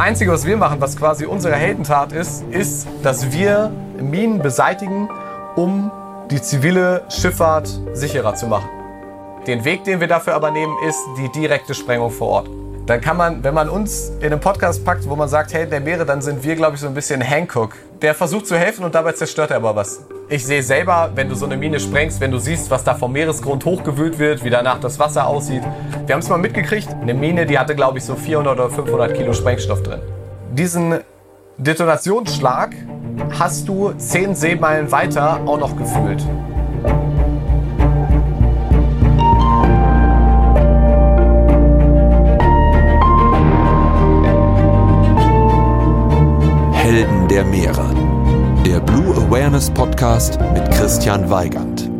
Einzige, was wir machen, was quasi unsere Heldentat ist, ist, dass wir Minen beseitigen, um die zivile Schifffahrt sicherer zu machen. Den Weg, den wir dafür aber nehmen, ist die direkte Sprengung vor Ort. Dann kann man, wenn man uns in einen Podcast packt, wo man sagt, hey, der Meere, dann sind wir, glaube ich, so ein bisschen Hancock. Der versucht zu helfen und dabei zerstört er aber was. Ich sehe selber, wenn du so eine Mine sprengst, wenn du siehst, was da vom Meeresgrund hochgewühlt wird, wie danach das Wasser aussieht. Wir haben es mal mitgekriegt. Eine Mine, die hatte, glaube ich, so 400 oder 500 Kilo Sprengstoff drin. Diesen Detonationsschlag hast du 10 Seemeilen weiter auch noch gefühlt. Helden der Meere. Awareness Podcast mit Christian Weigand.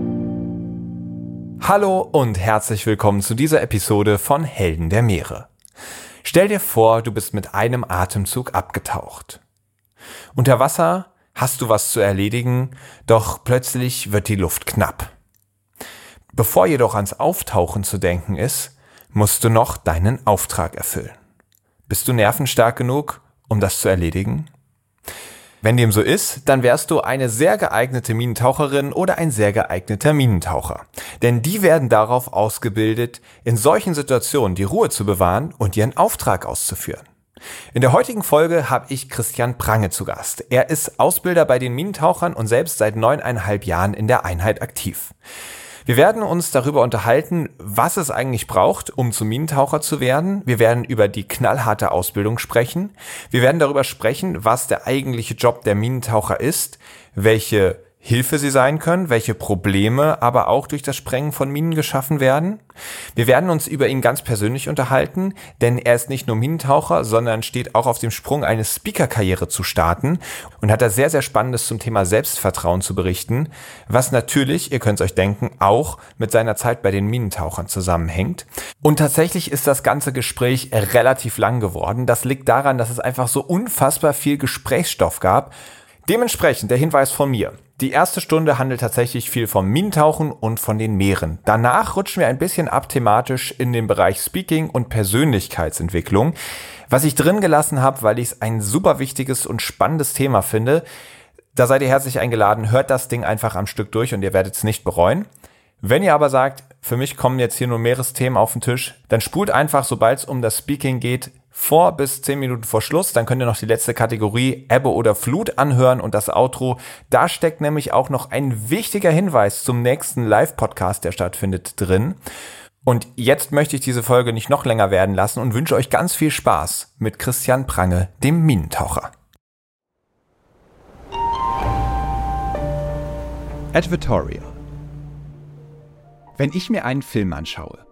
Hallo und herzlich willkommen zu dieser Episode von Helden der Meere. Stell dir vor, du bist mit einem Atemzug abgetaucht. Unter Wasser hast du was zu erledigen, doch plötzlich wird die Luft knapp. Bevor jedoch ans Auftauchen zu denken ist, musst du noch deinen Auftrag erfüllen. Bist du nervenstark genug, um das zu erledigen? Wenn dem so ist, dann wärst du eine sehr geeignete Minentaucherin oder ein sehr geeigneter Minentaucher. Denn die werden darauf ausgebildet, in solchen Situationen die Ruhe zu bewahren und ihren Auftrag auszuführen. In der heutigen Folge habe ich Christian Prange zu Gast. Er ist Ausbilder bei den Minentauchern und selbst seit neuneinhalb Jahren in der Einheit aktiv. Wir werden uns darüber unterhalten, was es eigentlich braucht, um zum Minentaucher zu werden. Wir werden über die knallharte Ausbildung sprechen. Wir werden darüber sprechen, was der eigentliche Job der Minentaucher ist, welche Hilfe sie sein können, welche Probleme aber auch durch das Sprengen von Minen geschaffen werden. Wir werden uns über ihn ganz persönlich unterhalten, denn er ist nicht nur Minentaucher, sondern steht auch auf dem Sprung, eine Speaker-Karriere zu starten und hat da sehr, sehr Spannendes zum Thema Selbstvertrauen zu berichten, was natürlich, ihr könnt es euch denken, auch mit seiner Zeit bei den Minentauchern zusammenhängt. Und tatsächlich ist das ganze Gespräch relativ lang geworden. Das liegt daran, dass es einfach so unfassbar viel Gesprächsstoff gab. Dementsprechend der Hinweis von mir. Die erste Stunde handelt tatsächlich viel vom Minentauchen und von den Meeren. Danach rutschen wir ein bisschen ab thematisch in den Bereich Speaking und Persönlichkeitsentwicklung, was ich drin gelassen habe, weil ich es ein super wichtiges und spannendes Thema finde. Da seid ihr herzlich eingeladen, hört das Ding einfach am Stück durch und ihr werdet es nicht bereuen. Wenn ihr aber sagt, für mich kommen jetzt hier nur Meeresthemen auf den Tisch, dann spult einfach, sobald es um das Speaking geht, vor bis zehn Minuten vor Schluss. Dann könnt ihr noch die letzte Kategorie Ebbe oder Flut anhören und das Outro. Da steckt nämlich auch noch ein wichtiger Hinweis zum nächsten Live-Podcast, der stattfindet, drin. Und jetzt möchte ich diese Folge nicht noch länger werden lassen und wünsche euch ganz viel Spaß mit Christian Prange, dem Minentaucher. Advertorial. Wenn ich mir einen Film anschaue,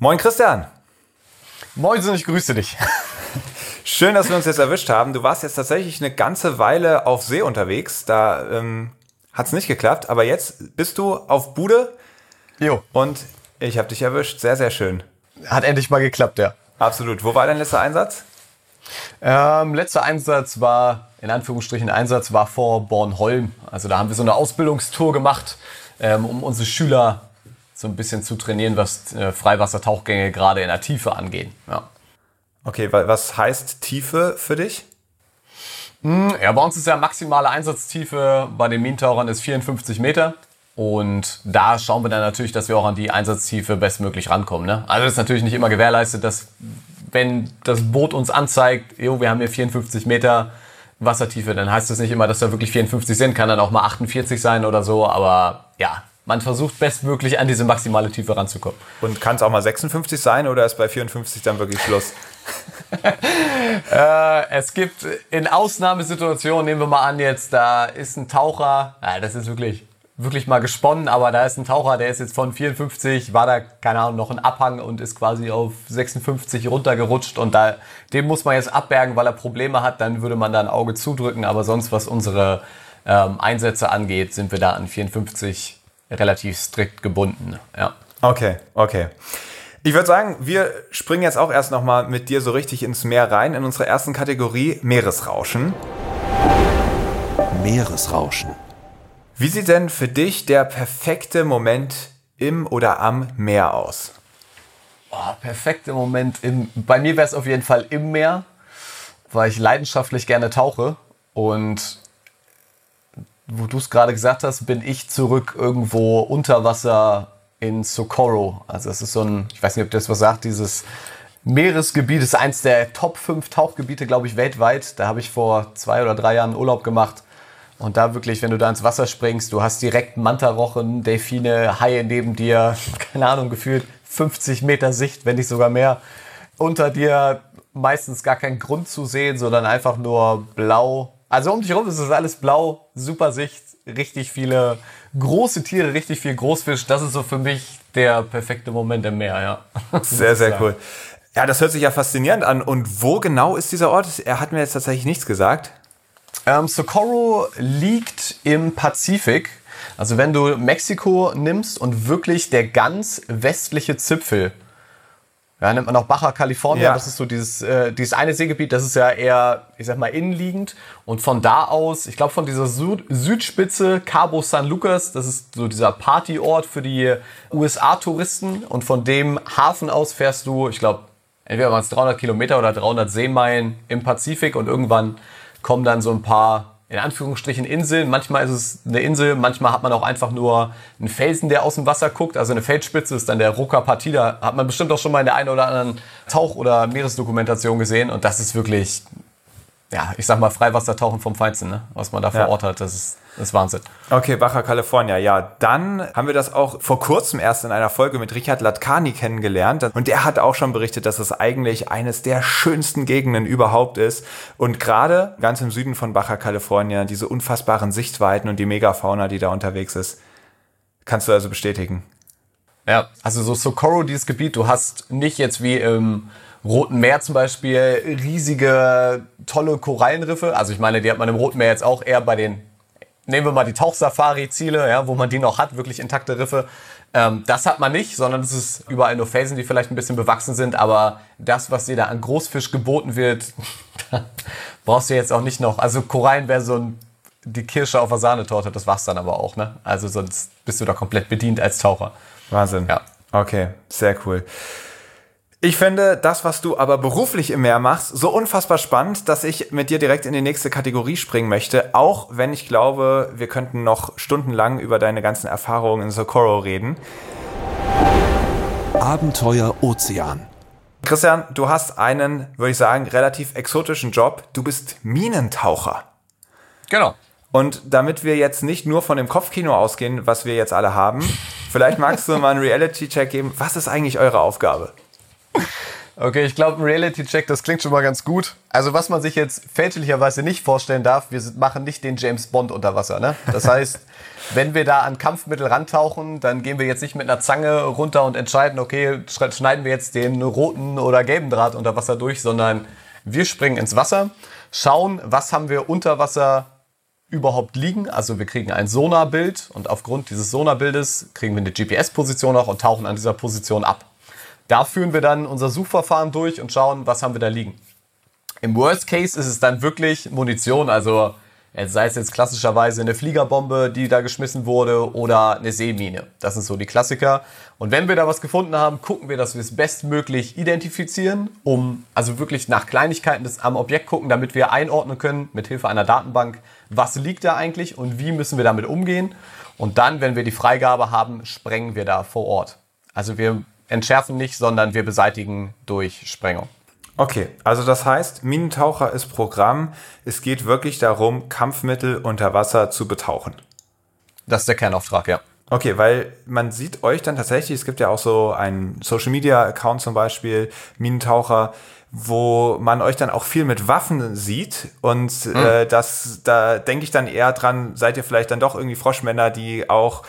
Moin Christian. Moin, ich grüße dich. Schön, dass wir uns jetzt erwischt haben. Du warst jetzt tatsächlich eine ganze Weile auf See unterwegs. Da ähm, hat es nicht geklappt, aber jetzt bist du auf Bude. Jo. Und ich habe dich erwischt. Sehr, sehr schön. hat endlich mal geklappt, ja. Absolut. Wo war dein letzter Einsatz? Ähm, letzter Einsatz war, in Anführungsstrichen Einsatz, war vor Bornholm. Also da haben wir so eine Ausbildungstour gemacht, ähm, um unsere Schüler so ein bisschen zu trainieren, was äh, Freiwassertauchgänge gerade in der Tiefe angehen. Ja. Okay, was heißt Tiefe für dich? Hm, ja, bei uns ist ja maximale Einsatztiefe bei den Minentauchern ist 54 Meter. Und da schauen wir dann natürlich, dass wir auch an die Einsatztiefe bestmöglich rankommen. Ne? Also das ist natürlich nicht immer gewährleistet, dass wenn das Boot uns anzeigt, jo, wir haben hier 54 Meter Wassertiefe, dann heißt das nicht immer, dass da wirklich 54 sind, kann dann auch mal 48 sein oder so, aber ja, man versucht bestmöglich an diese maximale Tiefe ranzukommen. Und kann es auch mal 56 sein oder ist bei 54 dann wirklich Schluss? äh, es gibt in Ausnahmesituationen, nehmen wir mal an jetzt, da ist ein Taucher, ja, das ist wirklich wirklich mal gesponnen, aber da ist ein Taucher, der ist jetzt von 54, war da, keine Ahnung, noch ein Abhang und ist quasi auf 56 runtergerutscht und da, dem muss man jetzt abbergen, weil er Probleme hat, dann würde man da ein Auge zudrücken, aber sonst, was unsere ähm, Einsätze angeht, sind wir da an 54 relativ strikt gebunden, ja. Okay, okay. Ich würde sagen, wir springen jetzt auch erst nochmal mit dir so richtig ins Meer rein, in unsere ersten Kategorie Meeresrauschen. Meeresrauschen. Wie sieht denn für dich der perfekte Moment im oder am Meer aus? Oh, perfekte Moment. Im, bei mir wäre es auf jeden Fall im Meer, weil ich leidenschaftlich gerne tauche. Und wo du es gerade gesagt hast, bin ich zurück irgendwo unter Wasser in Socorro. Also es ist so ein, ich weiß nicht, ob das was sagt, dieses Meeresgebiet ist eins der Top 5 Tauchgebiete, glaube ich, weltweit. Da habe ich vor zwei oder drei Jahren Urlaub gemacht. Und da wirklich, wenn du da ins Wasser springst, du hast direkt Mantarochen, Delfine, Haie neben dir, keine Ahnung, gefühlt 50 Meter Sicht, wenn nicht sogar mehr. Unter dir meistens gar kein Grund zu sehen, sondern einfach nur blau. Also um dich herum ist es alles blau, super Sicht, richtig viele große Tiere, richtig viel Großfisch. Das ist so für mich der perfekte Moment im Meer, ja. Sehr, sehr cool. Ja, das hört sich ja faszinierend an. Und wo genau ist dieser Ort? Er hat mir jetzt tatsächlich nichts gesagt. Ähm, Socorro liegt im Pazifik. Also wenn du Mexiko nimmst und wirklich der ganz westliche Zipfel, ja, nennt man auch Baja California, ja. das ist so dieses, äh, dieses eine Seegebiet, das ist ja eher, ich sag mal, innenliegend. Und von da aus, ich glaube von dieser Süd Südspitze, Cabo San Lucas, das ist so dieser Partyort für die USA-Touristen. Und von dem Hafen aus fährst du, ich glaube, entweder waren es 300 Kilometer oder 300 Seemeilen im Pazifik und irgendwann kommen dann so ein paar in Anführungsstrichen Inseln. Manchmal ist es eine Insel, manchmal hat man auch einfach nur einen Felsen, der aus dem Wasser guckt. Also eine Feldspitze ist dann der Rucker Partida. Hat man bestimmt auch schon mal in der einen oder anderen Tauch- oder Meeresdokumentation gesehen. Und das ist wirklich, ja, ich sag mal, Freiwassertauchen vom Feinsten, ne? was man da vor ja. Ort hat. Das ist das ist Wahnsinn. Okay, Baja California. Ja, dann haben wir das auch vor kurzem erst in einer Folge mit Richard Latkani kennengelernt. Und der hat auch schon berichtet, dass es eigentlich eines der schönsten Gegenden überhaupt ist. Und gerade ganz im Süden von Baja California, diese unfassbaren Sichtweiten und die Megafauna, die da unterwegs ist. Kannst du also bestätigen? Ja, also so Socorro, dieses Gebiet, du hast nicht jetzt wie im Roten Meer zum Beispiel riesige, tolle Korallenriffe. Also ich meine, die hat man im Roten Meer jetzt auch eher bei den nehmen wir mal die Tauchsafari-Ziele, ja, wo man die noch hat, wirklich intakte Riffe. Ähm, das hat man nicht, sondern es ist überall nur Felsen, die vielleicht ein bisschen bewachsen sind. Aber das, was dir da an Großfisch geboten wird, brauchst du jetzt auch nicht noch. Also Korallen wäre so ein, die Kirsche auf der Sahnetorte, das war's dann aber auch. Ne? Also sonst bist du da komplett bedient als Taucher. Wahnsinn. Ja. Okay, sehr cool. Ich finde das, was du aber beruflich im Meer machst, so unfassbar spannend, dass ich mit dir direkt in die nächste Kategorie springen möchte, auch wenn ich glaube, wir könnten noch stundenlang über deine ganzen Erfahrungen in Socorro reden. Abenteuer Ozean. Christian, du hast einen, würde ich sagen, relativ exotischen Job. Du bist Minentaucher. Genau. Und damit wir jetzt nicht nur von dem Kopfkino ausgehen, was wir jetzt alle haben, vielleicht magst du mal einen Reality-Check geben. Was ist eigentlich eure Aufgabe? Okay, ich glaube, ein Reality-Check, das klingt schon mal ganz gut. Also, was man sich jetzt fälschlicherweise nicht vorstellen darf, wir machen nicht den James Bond unter Wasser. Ne? Das heißt, wenn wir da an Kampfmittel rantauchen, dann gehen wir jetzt nicht mit einer Zange runter und entscheiden, okay, schneiden wir jetzt den roten oder gelben Draht unter Wasser durch, sondern wir springen ins Wasser, schauen, was haben wir unter Wasser überhaupt liegen. Also wir kriegen ein Sonarbild und aufgrund dieses Sonarbildes kriegen wir eine GPS-Position auch und tauchen an dieser Position ab. Da führen wir dann unser Suchverfahren durch und schauen, was haben wir da liegen. Im Worst Case ist es dann wirklich Munition, also sei es jetzt klassischerweise eine Fliegerbombe, die da geschmissen wurde, oder eine Seemine. Das sind so die Klassiker. Und wenn wir da was gefunden haben, gucken wir, dass wir es bestmöglich identifizieren, um also wirklich nach Kleinigkeiten des, am Objekt gucken, damit wir einordnen können, mit Hilfe einer Datenbank, was liegt da eigentlich und wie müssen wir damit umgehen. Und dann, wenn wir die Freigabe haben, sprengen wir da vor Ort. Also wir entschärfen nicht, sondern wir beseitigen durch Sprengung. Okay, also das heißt, Minentaucher ist Programm. Es geht wirklich darum, Kampfmittel unter Wasser zu betauchen. Das ist der Kernauftrag, ja. Okay, weil man sieht euch dann tatsächlich, es gibt ja auch so einen Social Media Account zum Beispiel, Minentaucher, wo man euch dann auch viel mit Waffen sieht. Und mhm. äh, das, da denke ich dann eher dran, seid ihr vielleicht dann doch irgendwie Froschmänner, die auch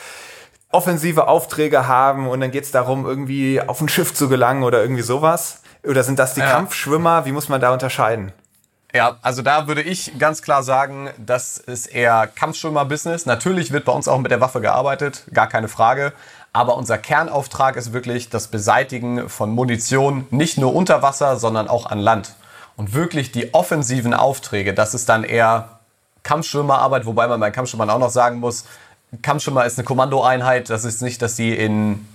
offensive Aufträge haben und dann geht es darum, irgendwie auf ein Schiff zu gelangen oder irgendwie sowas. Oder sind das die ja. Kampfschwimmer? Wie muss man da unterscheiden? Ja, also da würde ich ganz klar sagen, das ist eher Kampfschwimmer-Business. Natürlich wird bei uns auch mit der Waffe gearbeitet, gar keine Frage. Aber unser Kernauftrag ist wirklich das Beseitigen von Munition, nicht nur unter Wasser, sondern auch an Land. Und wirklich die offensiven Aufträge, das ist dann eher Kampfschwimmerarbeit, wobei man bei Kampfschwimmern auch noch sagen muss, Kampfschwimmer ist eine Kommandoeinheit. Das ist nicht, dass die in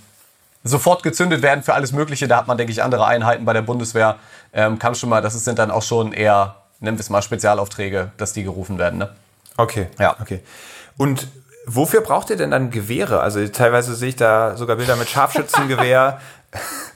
sofort gezündet werden für alles Mögliche. Da hat man, denke ich, andere Einheiten bei der Bundeswehr. Ähm, Kampfschwimmer, das sind dann auch schon eher, nennen wir es mal, Spezialaufträge, dass die gerufen werden. Ne? Okay. Ja. Okay. Und wofür braucht ihr denn dann Gewehre? Also teilweise sehe ich da sogar Bilder mit Scharfschützengewehr.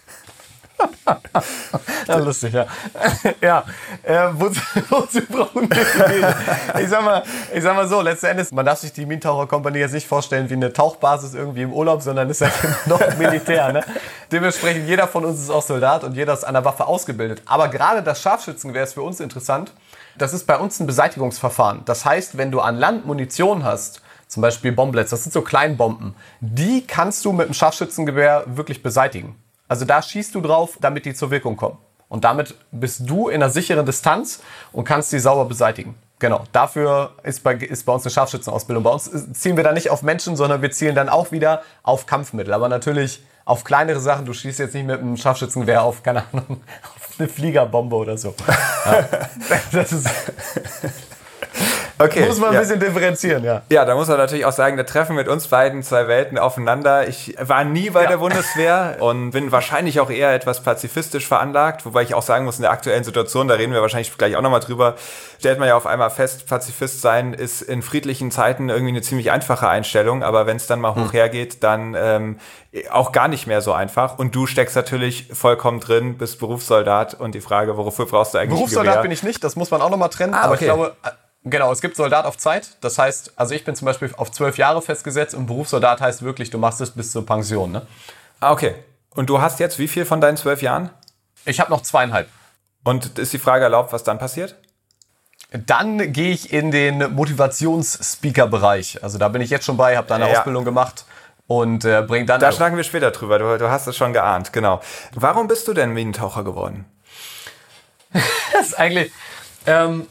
ja, lustig, ja. ja, äh, wozu, wozu brauchen wir ich sag, mal, ich sag mal so, letzten Endes, man darf sich die Minentaucher-Kompanie jetzt nicht vorstellen wie eine Tauchbasis irgendwie im Urlaub, sondern ist halt noch Militär. Ne? Dementsprechend, jeder von uns ist auch Soldat und jeder ist an der Waffe ausgebildet. Aber gerade das Scharfschützengewehr ist für uns interessant. Das ist bei uns ein Beseitigungsverfahren. Das heißt, wenn du an Land Munition hast, zum Beispiel Bomblets, das sind so Kleinbomben, die kannst du mit dem Scharfschützengewehr wirklich beseitigen. Also da schießt du drauf, damit die zur Wirkung kommen. Und damit bist du in einer sicheren Distanz und kannst sie sauber beseitigen. Genau, dafür ist bei, ist bei uns eine Scharfschützenausbildung. Bei uns zielen wir da nicht auf Menschen, sondern wir zielen dann auch wieder auf Kampfmittel. Aber natürlich auf kleinere Sachen. Du schießt jetzt nicht mit einem Scharfschützengewehr auf, keine Ahnung, auf eine Fliegerbombe oder so. Ja. Das ist Okay. Muss man ein ja. bisschen differenzieren, ja. Ja, da muss man natürlich auch sagen, da treffen mit uns beiden zwei Welten aufeinander. Ich war nie bei ja. der Bundeswehr und bin wahrscheinlich auch eher etwas pazifistisch veranlagt, wobei ich auch sagen muss, in der aktuellen Situation, da reden wir wahrscheinlich gleich auch nochmal drüber, stellt man ja auf einmal fest, Pazifist sein ist in friedlichen Zeiten irgendwie eine ziemlich einfache Einstellung, aber wenn es dann mal hm. hoch hergeht, dann ähm, auch gar nicht mehr so einfach. Und du steckst natürlich vollkommen drin, bist Berufssoldat und die Frage, wofür brauchst du eigentlich Berufssoldat bin ich nicht, das muss man auch nochmal trennen, ah, aber okay. ich glaube Genau, es gibt Soldat auf Zeit. Das heißt, also ich bin zum Beispiel auf zwölf Jahre festgesetzt und Berufssoldat heißt wirklich, du machst es bis zur Pension. Ne? Ah, okay. Und du hast jetzt wie viel von deinen zwölf Jahren? Ich habe noch zweieinhalb. Und ist die Frage erlaubt, was dann passiert? Dann gehe ich in den Motivationsspeaker-Bereich. Also da bin ich jetzt schon bei, habe da eine ja. Ausbildung gemacht und äh, bring dann. Da schlagen wir später drüber. Du, du hast es schon geahnt, genau. Warum bist du denn Minentaucher geworden? das ist eigentlich. Ähm,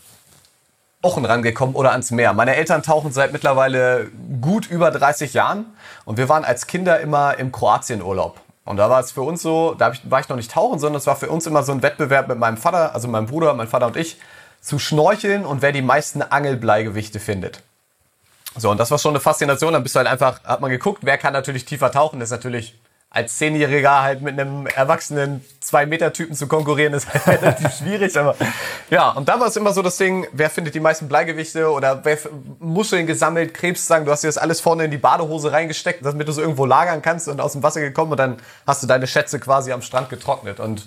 Wochen rangekommen oder ans Meer. Meine Eltern tauchen seit mittlerweile gut über 30 Jahren und wir waren als Kinder immer im Kroatienurlaub. Und da war es für uns so, da war ich noch nicht tauchen, sondern es war für uns immer so ein Wettbewerb mit meinem Vater, also meinem Bruder, mein Vater und ich, zu schnorcheln und wer die meisten Angelbleigewichte findet. So, und das war schon eine Faszination. Dann bist du halt einfach, hat man geguckt, wer kann natürlich tiefer tauchen. Das ist natürlich als Zehnjähriger halt mit einem erwachsenen Zwei-Meter-Typen zu konkurrieren, ist halt relativ schwierig. Aber ja, und da war es immer so das Ding, wer findet die meisten Bleigewichte oder wer Muscheln gesammelt, Krebsstangen, du hast dir das alles vorne in die Badehose reingesteckt, damit du es irgendwo lagern kannst und aus dem Wasser gekommen und dann hast du deine Schätze quasi am Strand getrocknet. Und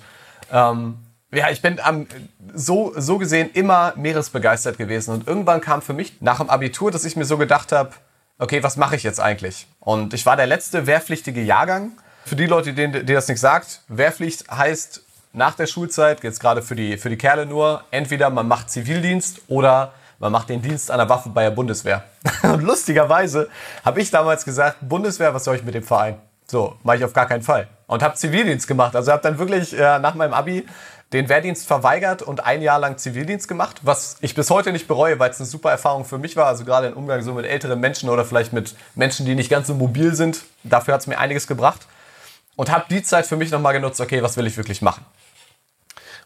ähm, ja, ich bin am, so, so gesehen immer meeresbegeistert gewesen. Und irgendwann kam für mich nach dem Abitur, dass ich mir so gedacht habe, okay, was mache ich jetzt eigentlich? Und ich war der letzte wehrpflichtige Jahrgang für die Leute, denen, die das nicht sagt, Wehrpflicht heißt nach der Schulzeit, jetzt gerade für die, für die Kerle nur, entweder man macht Zivildienst oder man macht den Dienst der Waffe bei der Bundeswehr. Und lustigerweise habe ich damals gesagt, Bundeswehr, was soll ich mit dem Verein? So, mache ich auf gar keinen Fall. Und habe Zivildienst gemacht. Also habe dann wirklich äh, nach meinem Abi den Wehrdienst verweigert und ein Jahr lang Zivildienst gemacht, was ich bis heute nicht bereue, weil es eine super Erfahrung für mich war. Also gerade im Umgang so mit älteren Menschen oder vielleicht mit Menschen, die nicht ganz so mobil sind. Dafür hat es mir einiges gebracht. Und habe die Zeit für mich nochmal genutzt, okay, was will ich wirklich machen?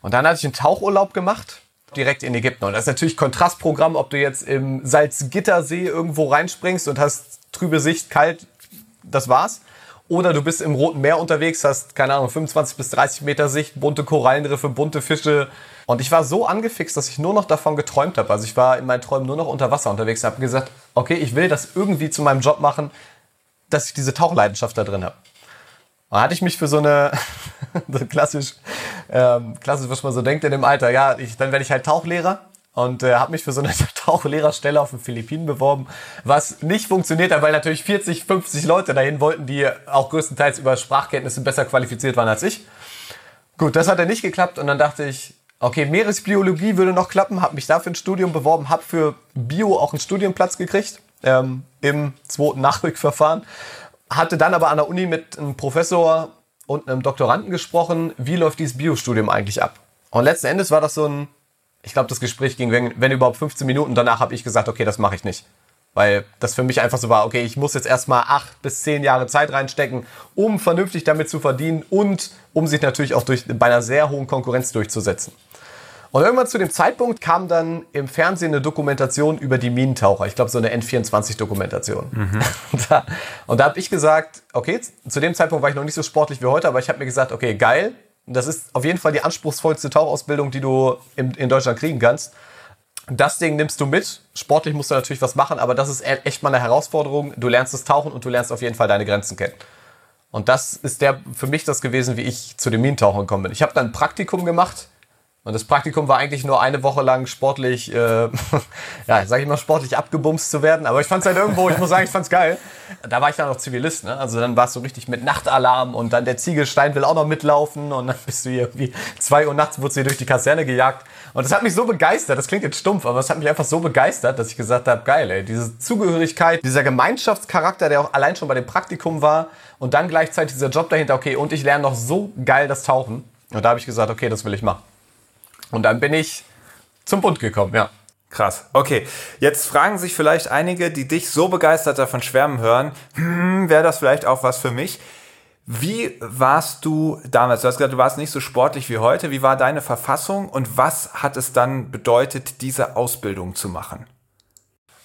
Und dann hatte ich einen Tauchurlaub gemacht, direkt in Ägypten. Und das ist natürlich Kontrastprogramm, ob du jetzt im Salzgittersee irgendwo reinspringst und hast trübe Sicht, kalt, das war's. Oder du bist im Roten Meer unterwegs, hast, keine Ahnung, 25 bis 30 Meter Sicht, bunte Korallenriffe, bunte Fische. Und ich war so angefixt, dass ich nur noch davon geträumt habe. Also ich war in meinen Träumen nur noch unter Wasser unterwegs und habe gesagt, okay, ich will das irgendwie zu meinem Job machen, dass ich diese Tauchleidenschaft da drin habe. Da hatte ich mich für so eine, so klassisch, ähm, klassisch, was man so denkt in dem Alter, ja, ich, dann werde ich halt Tauchlehrer und äh, habe mich für so eine Tauchlehrerstelle auf den Philippinen beworben, was nicht funktioniert hat, weil natürlich 40, 50 Leute dahin wollten, die auch größtenteils über Sprachkenntnisse besser qualifiziert waren als ich. Gut, das hat ja nicht geklappt und dann dachte ich, okay, Meeresbiologie würde noch klappen, habe mich dafür ein Studium beworben, habe für Bio auch einen Studienplatz gekriegt ähm, im zweiten Nachrückverfahren hatte dann aber an der Uni mit einem Professor und einem Doktoranden gesprochen, wie läuft dieses Biostudium eigentlich ab. Und letzten Endes war das so ein, ich glaube, das Gespräch ging, wenn, wenn überhaupt 15 Minuten. Danach habe ich gesagt, okay, das mache ich nicht. Weil das für mich einfach so war, okay, ich muss jetzt erstmal acht bis zehn Jahre Zeit reinstecken, um vernünftig damit zu verdienen und um sich natürlich auch durch, bei einer sehr hohen Konkurrenz durchzusetzen. Und irgendwann zu dem Zeitpunkt kam dann im Fernsehen eine Dokumentation über die Minentaucher. Ich glaube, so eine N24-Dokumentation. Mhm. Und da, und da habe ich gesagt, okay, zu dem Zeitpunkt war ich noch nicht so sportlich wie heute, aber ich habe mir gesagt, okay, geil. Das ist auf jeden Fall die anspruchsvollste Tauchausbildung, die du in, in Deutschland kriegen kannst. Das Ding nimmst du mit. Sportlich musst du natürlich was machen, aber das ist e-, echt mal eine Herausforderung. Du lernst das Tauchen und du lernst auf jeden Fall deine Grenzen kennen. Und das ist der für mich das gewesen, wie ich zu dem Minentauchen gekommen bin. Ich habe dann ein Praktikum gemacht und das Praktikum war eigentlich nur eine Woche lang sportlich, äh, ja, sag ich mal, sportlich abgebumst zu werden. Aber ich fand es halt irgendwo, ich muss sagen, ich fand's geil. Da war ich dann noch Zivilist, ne? Also dann war es so richtig mit Nachtalarm und dann der Ziegelstein will auch noch mitlaufen und dann bist du hier irgendwie zwei Uhr nachts wurdest du hier durch die Kaserne gejagt. Und das hat mich so begeistert, das klingt jetzt stumpf, aber es hat mich einfach so begeistert, dass ich gesagt habe, geil, ey, diese Zugehörigkeit, dieser Gemeinschaftscharakter, der auch allein schon bei dem Praktikum war und dann gleichzeitig dieser Job dahinter, okay, und ich lerne noch so geil das Tauchen. Und da habe ich gesagt, okay, das will ich machen. Und dann bin ich zum Bund gekommen, ja. Krass. Okay, jetzt fragen sich vielleicht einige, die dich so begeistert davon schwärmen hören, hm, wäre das vielleicht auch was für mich? Wie warst du damals? Du hast gesagt, du warst nicht so sportlich wie heute. Wie war deine Verfassung und was hat es dann bedeutet, diese Ausbildung zu machen?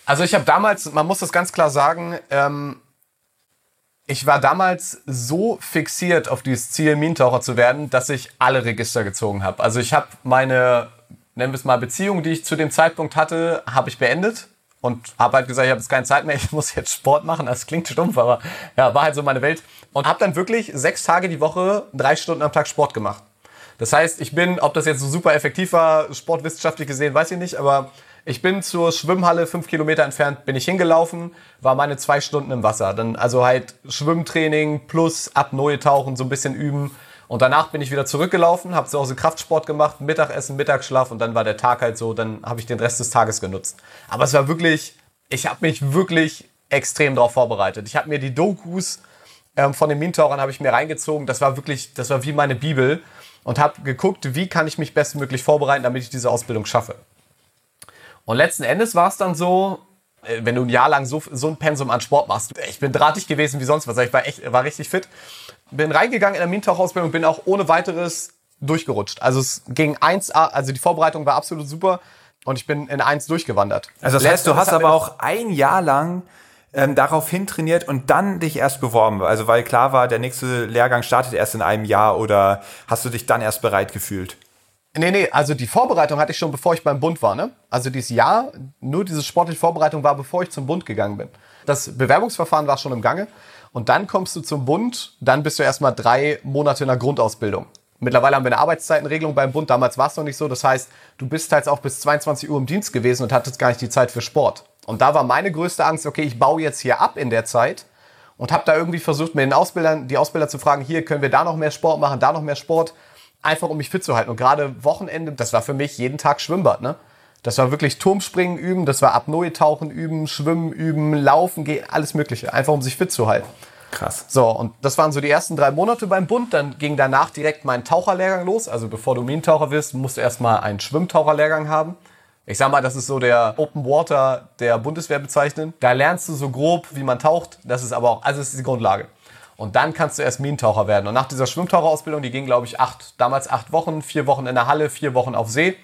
Also ich habe damals, man muss das ganz klar sagen, ähm, ich war damals so fixiert auf dieses Ziel, Minentaucher zu werden, dass ich alle Register gezogen habe. Also ich habe meine, nennen wir es mal, Beziehung, die ich zu dem Zeitpunkt hatte, habe ich beendet und habe halt gesagt, ich habe jetzt keine Zeit mehr, ich muss jetzt Sport machen. Das klingt stumpf, aber ja, war halt so meine Welt. Und habe dann wirklich sechs Tage die Woche, drei Stunden am Tag Sport gemacht. Das heißt, ich bin, ob das jetzt so super effektiv war, sportwissenschaftlich gesehen, weiß ich nicht, aber ich bin zur Schwimmhalle fünf Kilometer entfernt, bin ich hingelaufen, war meine zwei Stunden im Wasser. Dann also halt Schwimmtraining plus Apnoe tauchen, so ein bisschen üben. Und danach bin ich wieder zurückgelaufen, habe zu Hause Kraftsport gemacht, Mittagessen, Mittagsschlaf und dann war der Tag halt so, dann habe ich den Rest des Tages genutzt. Aber es war wirklich, ich habe mich wirklich extrem darauf vorbereitet. Ich habe mir die Dokus ähm, von den Mintauchern habe ich mir reingezogen. Das war wirklich, das war wie meine Bibel und habe geguckt, wie kann ich mich bestmöglich vorbereiten, damit ich diese Ausbildung schaffe. Und letzten Endes war es dann so, äh, wenn du ein Jahr lang so, so ein Pensum an Sport machst. Ich bin drahtig gewesen wie sonst was. Ich war echt, war richtig fit. Bin reingegangen in der Mintauchausbildung, bin auch ohne weiteres durchgerutscht. Also es ging 1A, also die Vorbereitung war absolut super und ich bin in 1 durchgewandert. Also das heißt, du hast aber auch ein Jahr lang ähm, darauf hin trainiert und dann dich erst beworben. Also weil klar war, der nächste Lehrgang startet erst in einem Jahr oder hast du dich dann erst bereit gefühlt? Nee, nee, also die Vorbereitung hatte ich schon, bevor ich beim Bund war. Ne? Also dieses Jahr, nur diese sportliche Vorbereitung war, bevor ich zum Bund gegangen bin. Das Bewerbungsverfahren war schon im Gange. Und dann kommst du zum Bund, dann bist du erstmal drei Monate in der Grundausbildung. Mittlerweile haben wir eine Arbeitszeitenregelung beim Bund, damals war es noch nicht so. Das heißt, du bist halt auch bis 22 Uhr im Dienst gewesen und hattest gar nicht die Zeit für Sport. Und da war meine größte Angst, okay, ich baue jetzt hier ab in der Zeit und habe da irgendwie versucht, mit den Ausbildern, die Ausbilder zu fragen, hier können wir da noch mehr Sport machen, da noch mehr Sport einfach um mich fit zu halten. Und gerade Wochenende, das war für mich jeden Tag Schwimmbad, ne? Das war wirklich Turmspringen üben, das war Apnoe-Tauchen üben, Schwimmen üben, Laufen gehen, alles Mögliche. Einfach um sich fit zu halten. Krass. So, und das waren so die ersten drei Monate beim Bund. Dann ging danach direkt mein Taucherlehrgang los. Also bevor du Minentaucher wirst, musst du erstmal einen Schwimmtaucherlehrgang haben. Ich sag mal, das ist so der Open Water der Bundeswehr bezeichnen. Da lernst du so grob, wie man taucht. Das ist aber auch, also das ist die Grundlage. Und dann kannst du erst Minentaucher werden. Und nach dieser Schwimmtaucherausbildung, die ging, glaube ich, acht, damals acht Wochen, vier Wochen in der Halle, vier Wochen auf See.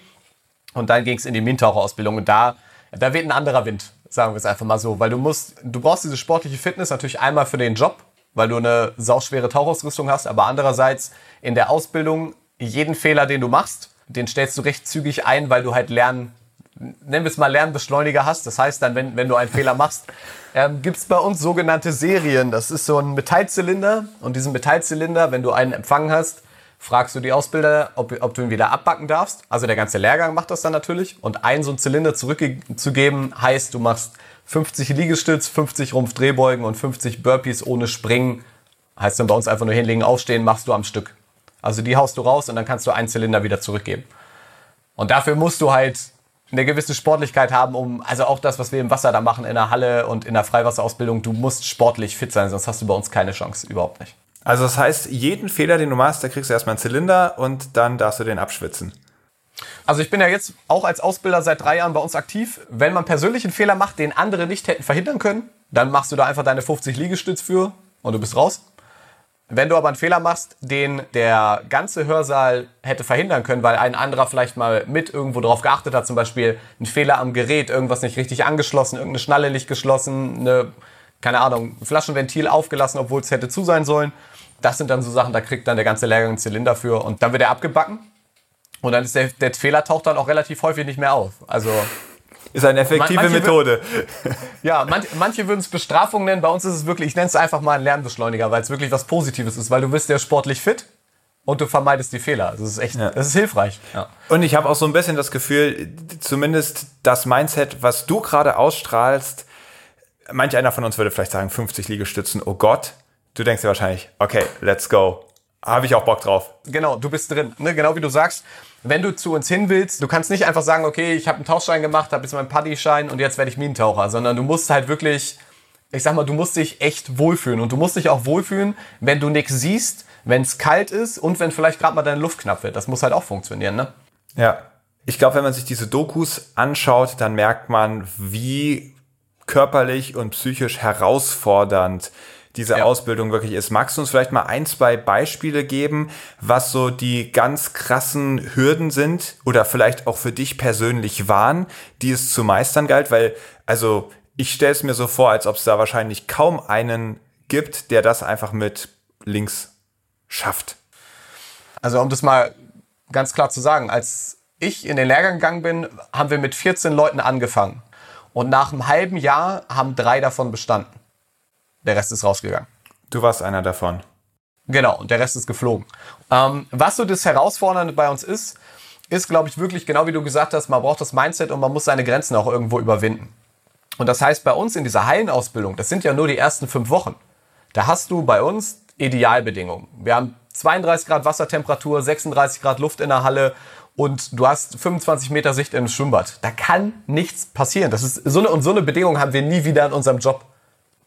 Und dann ging es in die Minentaucherausbildung. Und da, da weht ein anderer Wind, sagen wir es einfach mal so. Weil du musst, du brauchst diese sportliche Fitness natürlich einmal für den Job, weil du eine sauschwere Tauchausrüstung hast. Aber andererseits in der Ausbildung, jeden Fehler, den du machst, den stellst du recht zügig ein, weil du halt lernen nennen wir es mal Lernbeschleuniger hast. Das heißt dann, wenn, wenn du einen Fehler machst, ähm, gibt es bei uns sogenannte Serien. Das ist so ein Metallzylinder und diesen Metallzylinder, wenn du einen empfangen hast, fragst du die Ausbilder, ob, ob du ihn wieder abbacken darfst. Also der ganze Lehrgang macht das dann natürlich. Und einen so einen Zylinder zurückzugeben, heißt, du machst 50 Liegestütz, 50 Rumpfdrehbeugen und 50 Burpees ohne Springen. Heißt dann bei uns einfach nur hinlegen, aufstehen, machst du am Stück. Also die haust du raus und dann kannst du einen Zylinder wieder zurückgeben. Und dafür musst du halt eine gewisse Sportlichkeit haben, um, also auch das, was wir im Wasser da machen, in der Halle und in der Freiwasserausbildung, du musst sportlich fit sein, sonst hast du bei uns keine Chance, überhaupt nicht. Also das heißt, jeden Fehler, den du machst, da kriegst du erstmal einen Zylinder und dann darfst du den abschwitzen. Also ich bin ja jetzt auch als Ausbilder seit drei Jahren bei uns aktiv. Wenn man persönlich einen Fehler macht, den andere nicht hätten verhindern können, dann machst du da einfach deine 50 Liegestütz für und du bist raus. Wenn du aber einen Fehler machst, den der ganze Hörsaal hätte verhindern können, weil ein anderer vielleicht mal mit irgendwo drauf geachtet hat, zum Beispiel ein Fehler am Gerät, irgendwas nicht richtig angeschlossen, irgendeine Schnalle nicht geschlossen, eine, keine Ahnung, Flaschenventil aufgelassen, obwohl es hätte zu sein sollen. Das sind dann so Sachen, da kriegt dann der ganze Lehrgang einen Zylinder für und dann wird er abgebacken. Und dann ist der, der Fehler taucht dann auch relativ häufig nicht mehr auf. Also ist eine effektive manche Methode. ja, manche, manche würden es Bestrafung nennen. Bei uns ist es wirklich, ich nenne es einfach mal ein Lernbeschleuniger, weil es wirklich was Positives ist, weil du bist ja sportlich fit und du vermeidest die Fehler. Das ist echt, ja. das ist hilfreich. Ja. Und ich habe auch so ein bisschen das Gefühl, zumindest das Mindset, was du gerade ausstrahlst, manch einer von uns würde vielleicht sagen, 50 Liegestützen, oh Gott. Du denkst dir wahrscheinlich, okay, let's go. Habe ich auch Bock drauf. Genau, du bist drin. Ne? Genau wie du sagst, wenn du zu uns hin willst, du kannst nicht einfach sagen, okay, ich habe einen Tauchschein gemacht, habe jetzt meinen Paddy-Schein und jetzt werde ich Minentaucher, sondern du musst halt wirklich, ich sag mal, du musst dich echt wohlfühlen und du musst dich auch wohlfühlen, wenn du nichts siehst, wenn es kalt ist und wenn vielleicht gerade mal deine Luft knapp wird. Das muss halt auch funktionieren, ne? Ja. Ich glaube, wenn man sich diese Dokus anschaut, dann merkt man, wie körperlich und psychisch herausfordernd diese ja. Ausbildung wirklich ist. Magst du uns vielleicht mal ein, zwei Beispiele geben, was so die ganz krassen Hürden sind oder vielleicht auch für dich persönlich waren, die es zu meistern galt? Weil, also ich stelle es mir so vor, als ob es da wahrscheinlich kaum einen gibt, der das einfach mit links schafft. Also um das mal ganz klar zu sagen, als ich in den Lehrgang gegangen bin, haben wir mit 14 Leuten angefangen. Und nach einem halben Jahr haben drei davon bestanden. Der Rest ist rausgegangen. Du warst einer davon. Genau, und der Rest ist geflogen. Ähm, was so das Herausfordernde bei uns ist, ist, glaube ich, wirklich genau wie du gesagt hast, man braucht das Mindset und man muss seine Grenzen auch irgendwo überwinden. Und das heißt, bei uns in dieser Hallenausbildung, das sind ja nur die ersten fünf Wochen, da hast du bei uns Idealbedingungen. Wir haben 32 Grad Wassertemperatur, 36 Grad Luft in der Halle und du hast 25 Meter Sicht in im Schwimmbad. Da kann nichts passieren. Das ist so eine, und so eine Bedingung haben wir nie wieder in unserem Job.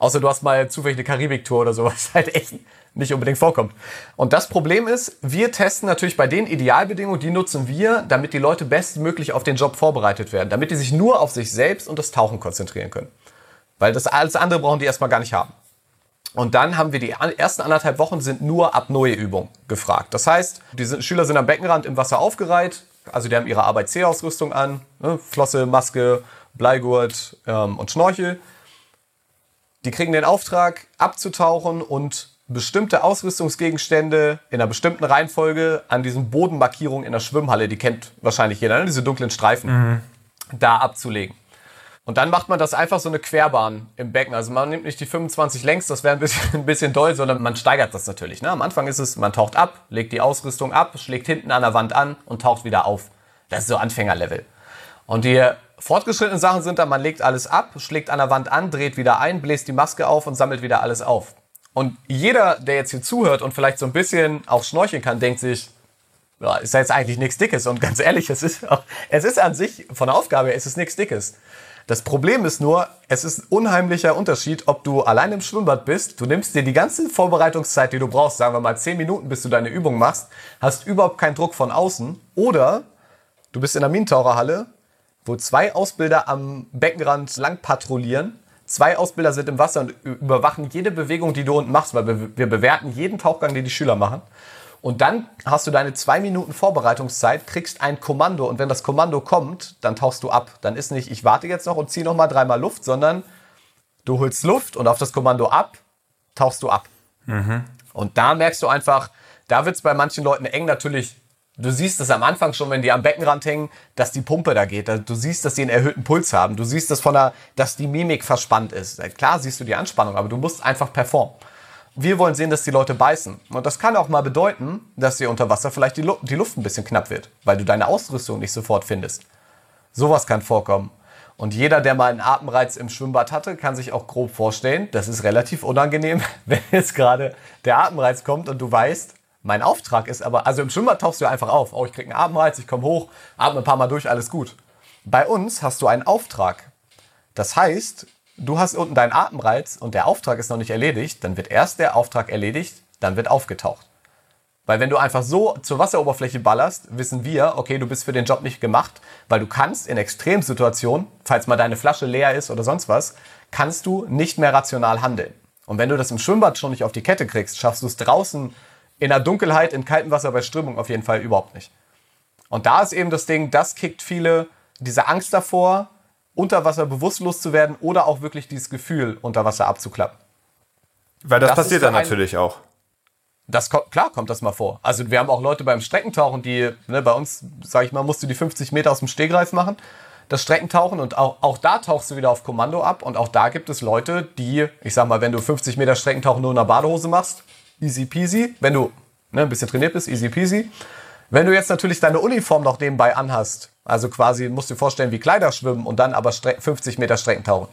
Außer du hast mal zufällig eine Karibik-Tour oder sowas, halt echt nicht unbedingt vorkommt. Und das Problem ist, wir testen natürlich bei den Idealbedingungen, die nutzen wir, damit die Leute bestmöglich auf den Job vorbereitet werden, damit die sich nur auf sich selbst und das Tauchen konzentrieren können. Weil das alles andere brauchen die erstmal gar nicht haben. Und dann haben wir die ersten anderthalb Wochen sind nur Apnoe-Übungen gefragt. Das heißt, die Schüler sind am Beckenrand im Wasser aufgereiht, also die haben ihre ABC-Ausrüstung an, ne, Flosse, Maske, Bleigurt ähm, und Schnorchel die kriegen den Auftrag, abzutauchen und bestimmte Ausrüstungsgegenstände in einer bestimmten Reihenfolge an diesen Bodenmarkierungen in der Schwimmhalle, die kennt wahrscheinlich jeder, ne? diese dunklen Streifen, mhm. da abzulegen. Und dann macht man das einfach so eine Querbahn im Becken. Also man nimmt nicht die 25 längs, das wäre ein bisschen, ein bisschen doll, sondern man steigert das natürlich. Ne? Am Anfang ist es, man taucht ab, legt die Ausrüstung ab, schlägt hinten an der Wand an und taucht wieder auf. Das ist so Anfängerlevel. Und die Fortgeschrittene Sachen sind dann, man legt alles ab, schlägt an der Wand an, dreht wieder ein, bläst die Maske auf und sammelt wieder alles auf. Und jeder, der jetzt hier zuhört und vielleicht so ein bisschen auch schnorcheln kann, denkt sich, ja, ist ja jetzt eigentlich nichts Dickes. Und ganz ehrlich, es ist, auch, es ist an sich, von der Aufgabe her, es ist nichts Dickes. Das Problem ist nur, es ist ein unheimlicher Unterschied, ob du allein im Schwimmbad bist, du nimmst dir die ganze Vorbereitungszeit, die du brauchst, sagen wir mal 10 Minuten, bis du deine Übung machst, hast überhaupt keinen Druck von außen, oder du bist in der Minentaucherhalle, wo zwei Ausbilder am Beckenrand lang patrouillieren, Zwei Ausbilder sind im Wasser und überwachen jede Bewegung, die du unten machst, weil wir, bewerten jeden Tauchgang, den die Schüler machen. Und dann hast du deine zwei Minuten Vorbereitungszeit, kriegst ein Kommando und wenn das Kommando kommt, dann tauchst du ab. Dann ist nicht, ich warte jetzt noch und zieh noch mal dreimal Luft, sondern du holst Luft und auf das Kommando ab, tauchst du ab. Und da merkst du einfach, da wird es bei manchen Leuten eng natürlich. Du siehst es am Anfang schon, wenn die am Beckenrand hängen, dass die Pumpe da geht. Du siehst, dass sie einen erhöhten Puls haben. Du siehst, dass, von der, dass die Mimik verspannt ist. Klar siehst du die Anspannung, aber du musst einfach performen. Wir wollen sehen, dass die Leute beißen. Und das kann auch mal bedeuten, dass dir unter Wasser vielleicht die, Lu die Luft ein bisschen knapp wird, weil du deine Ausrüstung nicht sofort findest. Sowas kann vorkommen. Und jeder, der mal einen Atemreiz im Schwimmbad hatte, kann sich auch grob vorstellen, das ist relativ unangenehm, wenn jetzt gerade der Atemreiz kommt und du weißt, mein Auftrag ist aber, also im Schwimmbad tauchst du einfach auf. Oh, ich krieg einen Atemreiz, ich komme hoch, atme ein paar Mal durch, alles gut. Bei uns hast du einen Auftrag. Das heißt, du hast unten deinen Atemreiz und der Auftrag ist noch nicht erledigt, dann wird erst der Auftrag erledigt, dann wird aufgetaucht. Weil wenn du einfach so zur Wasseroberfläche ballerst, wissen wir, okay, du bist für den Job nicht gemacht, weil du kannst in Extremsituationen, falls mal deine Flasche leer ist oder sonst was, kannst du nicht mehr rational handeln. Und wenn du das im Schwimmbad schon nicht auf die Kette kriegst, schaffst du es draußen in der Dunkelheit, in kaltem Wasser bei Strömung auf jeden Fall überhaupt nicht. Und da ist eben das Ding, das kickt viele diese Angst davor, unter Wasser bewusstlos zu werden oder auch wirklich dieses Gefühl, unter Wasser abzuklappen. Weil das, Das passiert dann natürlich auch. Das kommt, klar kommt das mal vor. Also wir haben auch Leute beim Streckentauchen, die, ne, bei uns, sag ich mal, musst du die 50 Meter aus dem Stehgreif machen, das Streckentauchen und auch, auch da tauchst du wieder auf Kommando ab und auch da gibt es Leute, die, ich sag mal, wenn du 50 Meter Streckentauchen nur in einer Badehose machst, easy peasy. Wenn du ne, ein bisschen trainiert bist, easy peasy. Wenn du jetzt natürlich deine Uniform noch nebenbei anhast, also quasi musst du dir vorstellen, wie Kleider schwimmen und dann aber Stre 50 Meter Streckentauchen.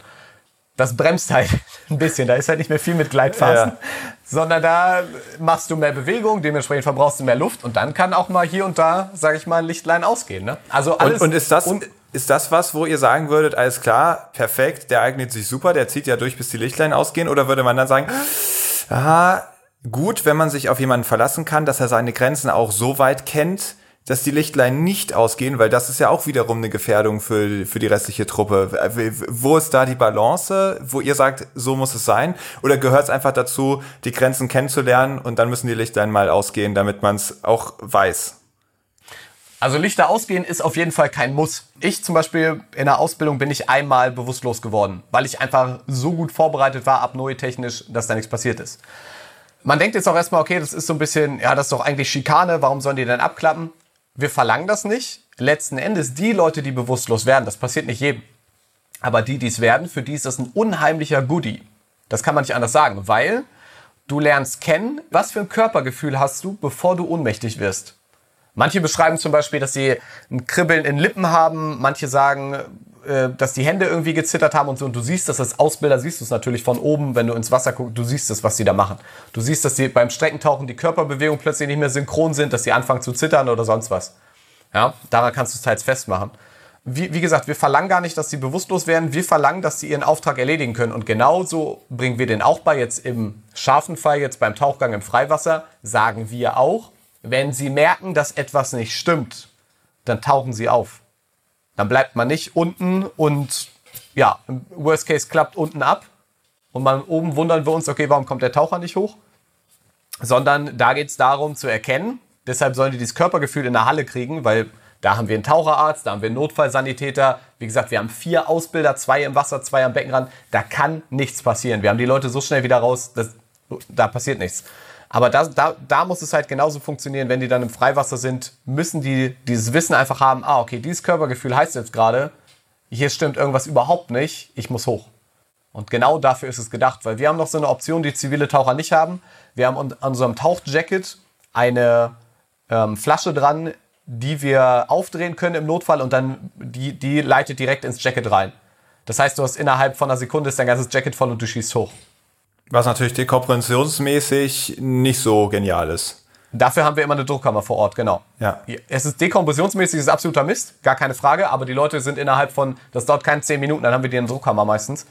Das bremst halt ein bisschen. Da ist halt nicht mehr viel mit Gleitphasen, Ja. sondern da machst du mehr Bewegung, dementsprechend verbrauchst du mehr Luft und dann kann auch mal hier und da, sage ich mal, ein Lichtlein ausgehen. Ne? Also alles Und, und ist das, und ist das was, wo ihr sagen würdet, alles klar, perfekt, der eignet sich super, der zieht ja durch, bis die Lichtlein ausgehen? Oder würde man dann sagen, aha, gut, wenn man sich auf jemanden verlassen kann, dass er seine Grenzen auch so weit kennt, dass die Lichtlein nicht ausgehen, weil das ist ja auch wiederum eine Gefährdung für, für die restliche Truppe. Wo ist da die Balance, wo ihr sagt, so muss es sein? Oder gehört es einfach dazu, die Grenzen kennenzulernen und dann müssen die Lichtlein mal ausgehen, damit man es auch weiß? Also Lichter ausgehen ist auf jeden Fall kein Muss. Ich zum Beispiel in der Ausbildung bin ich einmal bewusstlos geworden, weil ich einfach so gut vorbereitet war, apnoe-technisch, dass da nichts passiert ist. Man denkt jetzt auch erstmal, okay, das ist so ein bisschen, ja, das ist doch eigentlich Schikane, warum sollen die denn abklappen? Wir verlangen das nicht. Letzten Endes, die Leute, die bewusstlos werden, das passiert nicht jedem. Aber die, die es werden, für die ist das ein unheimlicher Goodie. Das kann man nicht anders sagen, weil du lernst kennen, was für ein Körpergefühl hast du, bevor du ohnmächtig wirst. Manche beschreiben zum Beispiel, dass sie ein Kribbeln in Lippen haben. Manche sagen, äh, dass die Hände irgendwie gezittert haben und so. Und du siehst das als Ausbilder, siehst du es natürlich von oben, wenn du ins Wasser guckst. Du siehst es, was sie da machen. Du siehst, dass sie beim Streckentauchen die Körperbewegungen plötzlich nicht mehr synchron sind, dass sie anfangen zu zittern oder sonst was. Ja, daran kannst du es teils festmachen. Wie, wie gesagt, wir verlangen gar nicht, dass sie bewusstlos werden. Wir verlangen, dass sie ihren Auftrag erledigen können. Und genauso bringen wir den auch bei. Jetzt im scharfen Fall, jetzt beim Tauchgang im Freiwasser, sagen wir auch, wenn sie merken, dass etwas nicht stimmt, dann tauchen sie auf. Dann bleibt man nicht unten und ja, im Worst Case klappt unten ab. Und man oben wundern wir uns, okay, warum kommt der Taucher nicht hoch? Sondern da geht es darum zu erkennen, deshalb sollen die dieses Körpergefühl in der Halle kriegen, weil da haben wir einen Taucherarzt, da haben wir einen Notfallsanitäter. Wie gesagt, wir haben vier Ausbilder, zwei im Wasser, zwei am Beckenrand. Da kann nichts passieren. Wir haben die Leute so schnell wieder raus, dass, da passiert nichts. Aber da, da, da muss es halt genauso funktionieren, wenn die dann im Freiwasser sind, müssen die dieses Wissen einfach haben, ah, okay, dieses Körpergefühl heißt jetzt gerade, hier stimmt irgendwas überhaupt nicht, ich muss hoch. Und genau dafür ist es gedacht, weil wir haben noch so eine Option, die zivile Taucher nicht haben. Wir haben an unserem Tauchjacket eine ähm, Flasche dran, die wir aufdrehen können im Notfall und dann die, die leitet direkt ins Jacket rein. Das heißt, du hast innerhalb von einer Sekunde ist dein ganzes Jacket voll und du schießt hoch. Was natürlich dekompressionsmäßig nicht so genial ist. Dafür haben wir immer eine Druckkammer vor Ort, genau. Ja. Es ist dekompressionsmäßig, es ist absoluter Mist, gar keine Frage, aber die Leute sind innerhalb von, das dauert keine 10 Minuten, dann haben wir die in der Druckkammer meistens.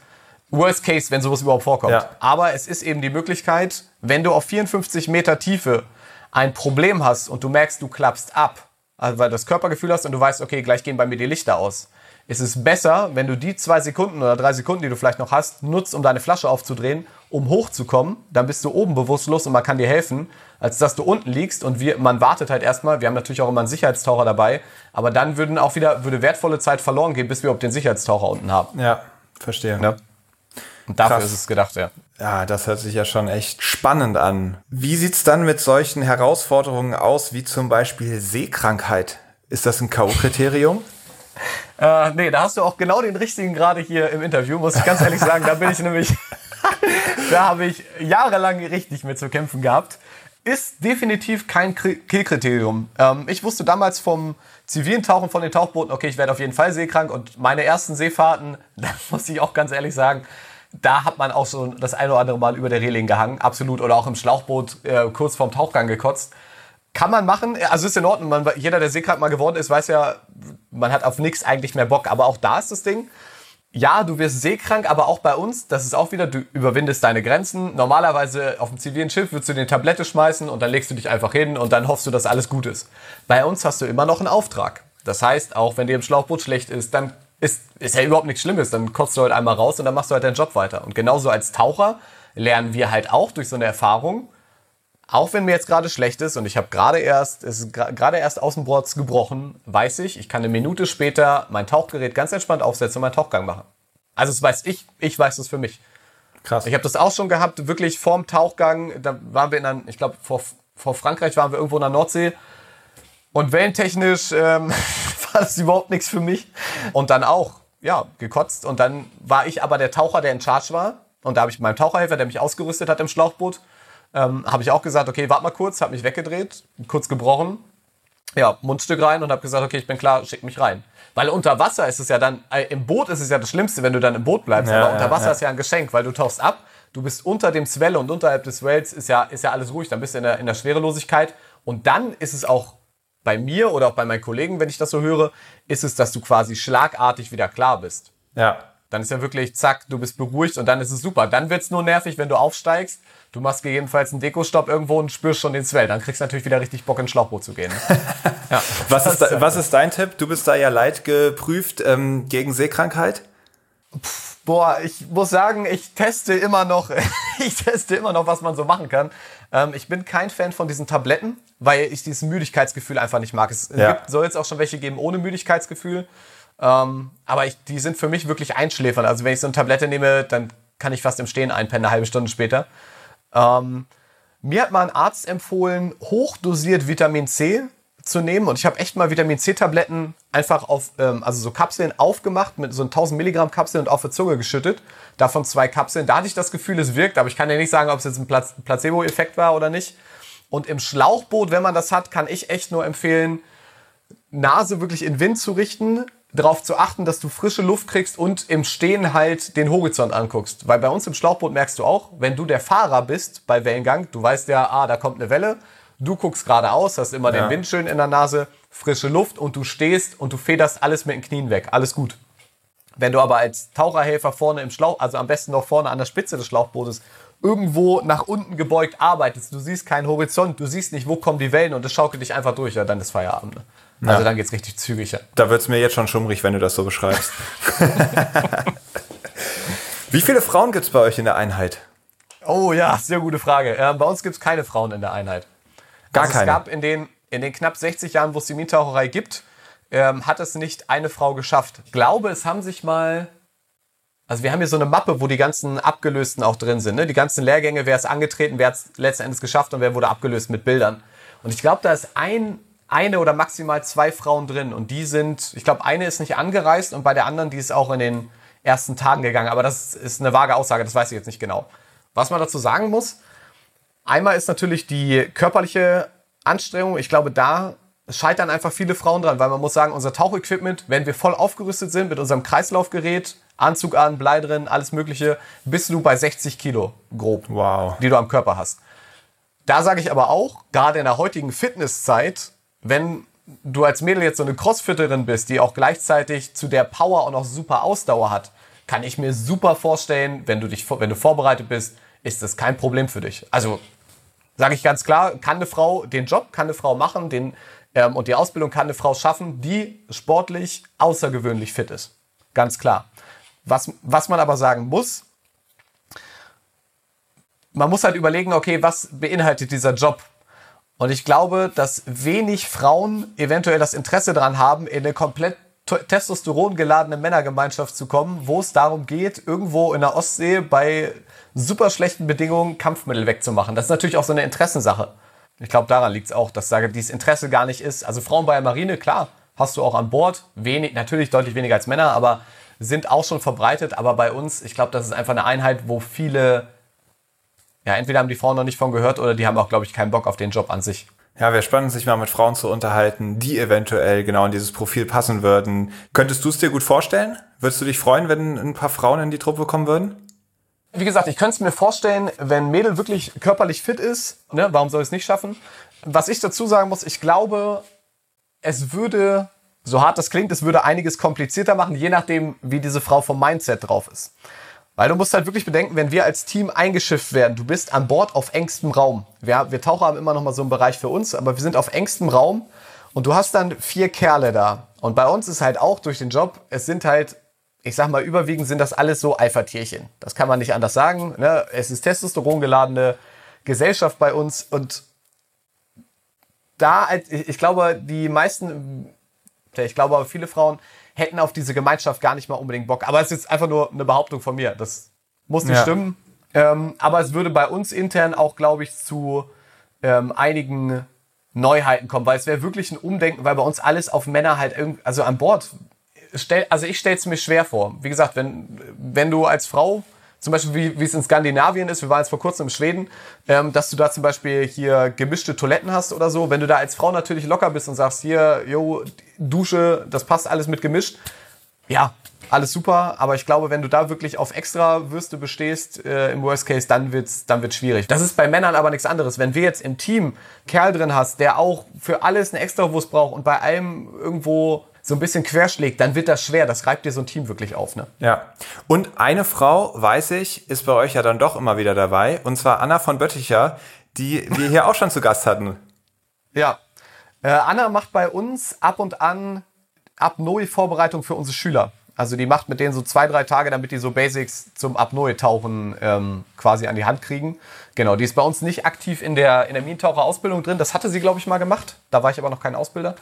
Worst case, wenn sowas überhaupt vorkommt. Ja. Aber es ist eben die Möglichkeit, wenn du auf 54 Meter Tiefe ein Problem hast und du merkst, du klappst ab, also weil du das Körpergefühl hast und du weißt, okay, gleich gehen bei mir die Lichter aus, ist es besser, wenn du die zwei Sekunden oder drei Sekunden, die du vielleicht noch hast, nutzt, um deine Flasche aufzudrehen, um hochzukommen. Dann bist du oben bewusstlos und man kann dir helfen, als dass du unten liegst und wir, man wartet halt erstmal. Wir haben natürlich auch immer einen Sicherheitstaucher dabei, aber dann würden auch wieder, würde wertvolle Zeit verloren gehen, bis wir überhaupt den Sicherheitstaucher unten haben. Ja, verstehe. Ne? Und dafür Krass. ist es gedacht, ja. Ja, das hört sich ja schon echt spannend an. Wie sieht's dann mit solchen Herausforderungen aus, wie zum Beispiel Seekrankheit? Ist das ein K.O.-Kriterium? Äh, nee, da hast du auch genau den richtigen gerade hier im Interview, muss ich ganz ehrlich sagen. Da bin ich nämlich, da habe ich jahrelang richtig mit zu kämpfen gehabt. Ist definitiv kein Kri- Killkriterium. Ähm, ich wusste damals vom zivilen Tauchen von den Tauchbooten, okay, ich werde auf jeden Fall seekrank. Und meine ersten Seefahrten, da muss ich auch ganz ehrlich sagen, da hat man auch so das eine oder andere Mal über der Reling gehangen, absolut. Oder auch im Schlauchboot äh, kurz vorm Tauchgang gekotzt. Kann man machen, also ist in Ordnung. Man, jeder, der seekrank mal geworden ist, weiß ja, man hat auf nichts eigentlich mehr Bock. Aber auch da ist das Ding, ja, du wirst seekrank, aber auch bei uns, das ist auch wieder, du überwindest deine Grenzen. Normalerweise auf dem zivilen Schiff würdest du den Tablette schmeißen und dann legst du dich einfach hin und dann hoffst du, dass alles gut ist. Bei uns hast du immer noch einen Auftrag. Das heißt, auch wenn dir im Schlauchboot schlecht ist, dann ist, ist ja überhaupt nichts Schlimmes. Dann kotzt du halt einmal raus und dann machst du halt deinen Job weiter. Und genauso als Taucher lernen wir halt auch durch so eine Erfahrung, auch wenn mir jetzt gerade schlecht ist und ich habe gerade erst, es ist gerade erst Boards gebrochen, weiß ich, ich kann eine Minute später mein Tauchgerät ganz entspannt aufsetzen und meinen Tauchgang machen. Also das weiß ich, ich weiß das für mich. Krass. Ich habe das auch schon gehabt, wirklich vorm Tauchgang, da waren wir in einer, ich glaube vor, vor Frankreich waren wir irgendwo in der Nordsee und wellentechnisch ähm, war das überhaupt nichts für mich. Und dann auch, ja, gekotzt und dann war ich aber der Taucher, der in Charge war und da habe ich meinem Taucherhelfer, der mich ausgerüstet hat im Schlauchboot, ähm, habe ich auch gesagt, okay, warte mal kurz, habe mich weggedreht, kurz gebrochen, ja, Mundstück rein und habe gesagt, okay, ich bin klar, schick mich rein. Weil unter Wasser ist es ja dann, äh, im Boot ist es ja das Schlimmste, wenn du dann im Boot bleibst, Ja, aber unter Wasser ja. ist ja ein Geschenk, weil du tauchst ab, du bist unter dem Swell und unterhalb des Swells ist ja, ist ja alles ruhig, dann bist du in der, in der Schwerelosigkeit und dann ist es auch bei mir oder auch bei meinen Kollegen, wenn ich das so höre, ist es, dass du quasi schlagartig wieder klar bist. Ja. Dann ist ja wirklich, zack, du bist beruhigt und dann ist es super. Dann wird's nur nervig, wenn du aufsteigst. Du machst gegebenenfalls einen Dekostopp irgendwo und spürst schon den Swell. Dann kriegst du natürlich wieder richtig Bock, ins Schlauchboot zu gehen. ja. Was ist, da, was ist dein Tipp? Du bist da ja leidgeprüft ähm, gegen Seekrankheit. Boah, ich muss sagen, ich teste immer noch, ich teste immer noch, was man so machen kann. Ähm, ich bin kein Fan von diesen Tabletten, weil ich dieses Müdigkeitsgefühl einfach nicht mag. Es Ja. gibt, soll jetzt auch schon welche geben ohne Müdigkeitsgefühl. Ähm, aber ich, die sind für mich wirklich einschläfern. Also wenn ich so eine Tablette nehme, dann kann ich fast im Stehen einpennen, eine halbe Stunde später. Ähm, mir hat mal ein Arzt empfohlen, hochdosiert Vitamin C zu nehmen. Und ich habe echt mal Vitamin C-Tabletten einfach auf, ähm, also so Kapseln aufgemacht mit so 1000 Milligramm Kapseln und auf die Zunge geschüttet. Davon zwei Kapseln. Da hatte ich das Gefühl, es wirkt, aber ich kann dir nicht sagen, ob es jetzt ein Pla- Placebo-Effekt war oder nicht. Und im Schlauchboot, wenn man das hat, kann ich echt nur empfehlen, Nase wirklich in Wind zu richten, darauf zu achten, dass du frische Luft kriegst und im Stehen halt den Horizont anguckst. Weil bei uns im Schlauchboot merkst du auch, wenn du der Fahrer bist bei Wellengang, du weißt ja, ah, da kommt eine Welle, du guckst geradeaus, hast immer Ja. den Wind schön in der Nase, frische Luft und du stehst und du federst alles mit den Knien weg. Alles gut. Wenn du aber als Taucherhelfer vorne im Schlauch, also am besten noch vorne an der Spitze des Schlauchbootes, irgendwo nach unten gebeugt arbeitest, du siehst keinen Horizont, du siehst nicht, wo kommen die Wellen und es schaukelt dich einfach durch, ja, dann ist Feierabend. Ne? Also dann geht's richtig zügig. Ja. Da wird's mir jetzt schon schummrig, wenn du das so beschreibst. Wie viele Frauen gibt's bei euch in der Einheit? Oh ja, sehr gute Frage. Ähm, bei uns gibt's keine Frauen in der Einheit. Gar also keine. Es gab in den, in den knapp 60 Jahren, wo es die Mintaucherei gibt, ähm, hat es nicht eine Frau geschafft. Ich glaube, es haben sich mal. Also wir haben hier so eine Mappe, wo die ganzen Abgelösten auch drin sind. Ne? Die ganzen Lehrgänge, wer ist angetreten, wer hat es letzten Endes geschafft und wer wurde abgelöst mit Bildern. Und ich glaube, da ist ein, eine oder maximal zwei Frauen drin. Und die sind, ich glaube, eine ist nicht angereist und bei der anderen, die ist auch in den ersten Tagen gegangen. Aber das ist eine vage Aussage, das weiß ich jetzt nicht genau. Was man dazu sagen muss, Einmal ist natürlich die körperliche Anstrengung. Ich glaube, da scheitern einfach viele Frauen dran, weil man muss sagen, unser Tauchequipment, wenn wir voll aufgerüstet sind mit unserem Kreislaufgerät, Anzug an, Blei drin, alles Mögliche, bist du bei 60 Kilo grob, Wow. die du am Körper hast. Da sage ich aber auch, gerade in der heutigen Fitnesszeit, wenn du als Mädel jetzt so eine Crossfitterin bist, die auch gleichzeitig zu der Power und auch super Ausdauer hat, kann ich mir super vorstellen, wenn du dich, wenn du vorbereitet bist, ist das kein Problem für dich. Also sage ich ganz klar, kann eine Frau den Job, kann eine Frau machen, den ähm, und die Ausbildung kann eine Frau schaffen, die sportlich außergewöhnlich fit ist. Ganz klar. Was, was man aber sagen muss, man muss halt überlegen, okay, was beinhaltet dieser Job? Und ich glaube, dass wenig Frauen eventuell das Interesse daran haben, in eine komplett Testosteron geladene Männergemeinschaft zu kommen, wo es darum geht, irgendwo in der Ostsee bei super schlechten Bedingungen Kampfmittel wegzumachen. Das ist natürlich auch so eine Interessensache. Ich glaube, daran liegt es auch, dass da dieses Interesse gar nicht ist. Also Frauen bei der Marine, klar, hast du auch an Bord. Wenig, natürlich deutlich weniger als Männer, aber sind auch schon verbreitet. Aber bei uns, ich glaube, das ist einfach eine Einheit, wo viele, ja, entweder haben die Frauen noch nicht von gehört oder die haben auch, glaube ich, keinen Bock auf den Job an sich. Ja, wäre spannend, sich mal mit Frauen zu unterhalten, die eventuell genau in dieses Profil passen würden. Könntest du es dir gut vorstellen? Würdest du dich freuen, wenn ein paar Frauen in die Truppe kommen würden? Wie gesagt, ich könnte es mir vorstellen, wenn Mädel wirklich körperlich fit ist, ne, warum soll ich es nicht schaffen? Was ich dazu sagen muss, ich glaube, es würde, so hart das klingt, es würde einiges komplizierter machen, je nachdem, wie diese Frau vom Mindset drauf ist. Weil du musst halt wirklich bedenken, wenn wir als Team eingeschifft werden, du bist an Bord auf engstem Raum. Wir, wir Taucher haben immer noch mal so einen Bereich für uns, aber wir sind auf engstem Raum und du hast dann vier Kerle da. Und bei uns ist halt auch durch den Job, es sind halt, ich sag mal, überwiegend sind das alles so Eifertierchen. Das kann man nicht anders sagen. Ne? Es ist Testosteron geladene Gesellschaft bei uns und da, ich glaube, die meisten, ich glaube aber viele Frauen hätten auf diese Gemeinschaft gar nicht mal unbedingt Bock. Aber es ist einfach nur eine Behauptung von mir. Das muss nicht ja. stimmen. Ähm, aber es würde bei uns intern auch, glaube ich, zu ähm, einigen Neuheiten kommen, weil es wäre wirklich ein Umdenken, weil bei uns alles auf Männer halt irgendwie, also an Bord, stell, also ich stelle es mir schwer vor. Wie gesagt, wenn, wenn du als Frau zum Beispiel wie, wie es in Skandinavien ist, wir waren jetzt vor kurzem in Schweden, ähm, dass du da zum Beispiel hier gemischte Toiletten hast oder so. Wenn du da als Frau natürlich locker bist und sagst, hier, jo, Dusche, das passt alles mit gemischt, ja, alles super, aber ich glaube, wenn du da wirklich auf extra Würste bestehst, äh, im Worst Case, dann wird's, dann wird's schwierig. Das ist bei Männern aber nichts anderes. Wenn wir jetzt im Team Kerl drin hast, der auch für alles eine extra Wurst braucht und bei allem irgendwo so ein bisschen querschlägt, dann wird das schwer. Das reibt dir so ein Team wirklich auf. Ne? Ja. Und eine Frau, weiß ich, ist bei euch ja dann doch immer wieder dabei. Und zwar Anna von Bötticher, die wir hier auch schon zu Gast hatten. Ja. Äh, Anna macht bei uns ab und an Apnoe-Vorbereitung für unsere Schüler. Also die macht mit denen so zwei, drei Tage, damit die so Basics zum Apnoe-Tauchen ähm, quasi an die Hand kriegen. Genau, die ist bei uns nicht aktiv in der, in der Minentaucher-Ausbildung drin. Das hatte sie, glaube ich, mal gemacht. Da war ich aber noch kein Ausbilder.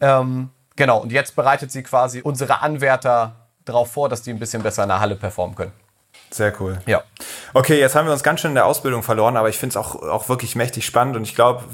Ähm, Genau, und jetzt bereitet sie quasi unsere Anwärter darauf vor, dass die ein bisschen besser in der Halle performen können. Sehr cool. Ja. Okay, jetzt haben wir uns ganz schön in der Ausbildung verloren, aber ich finde es auch, auch wirklich mächtig spannend und ich glaube,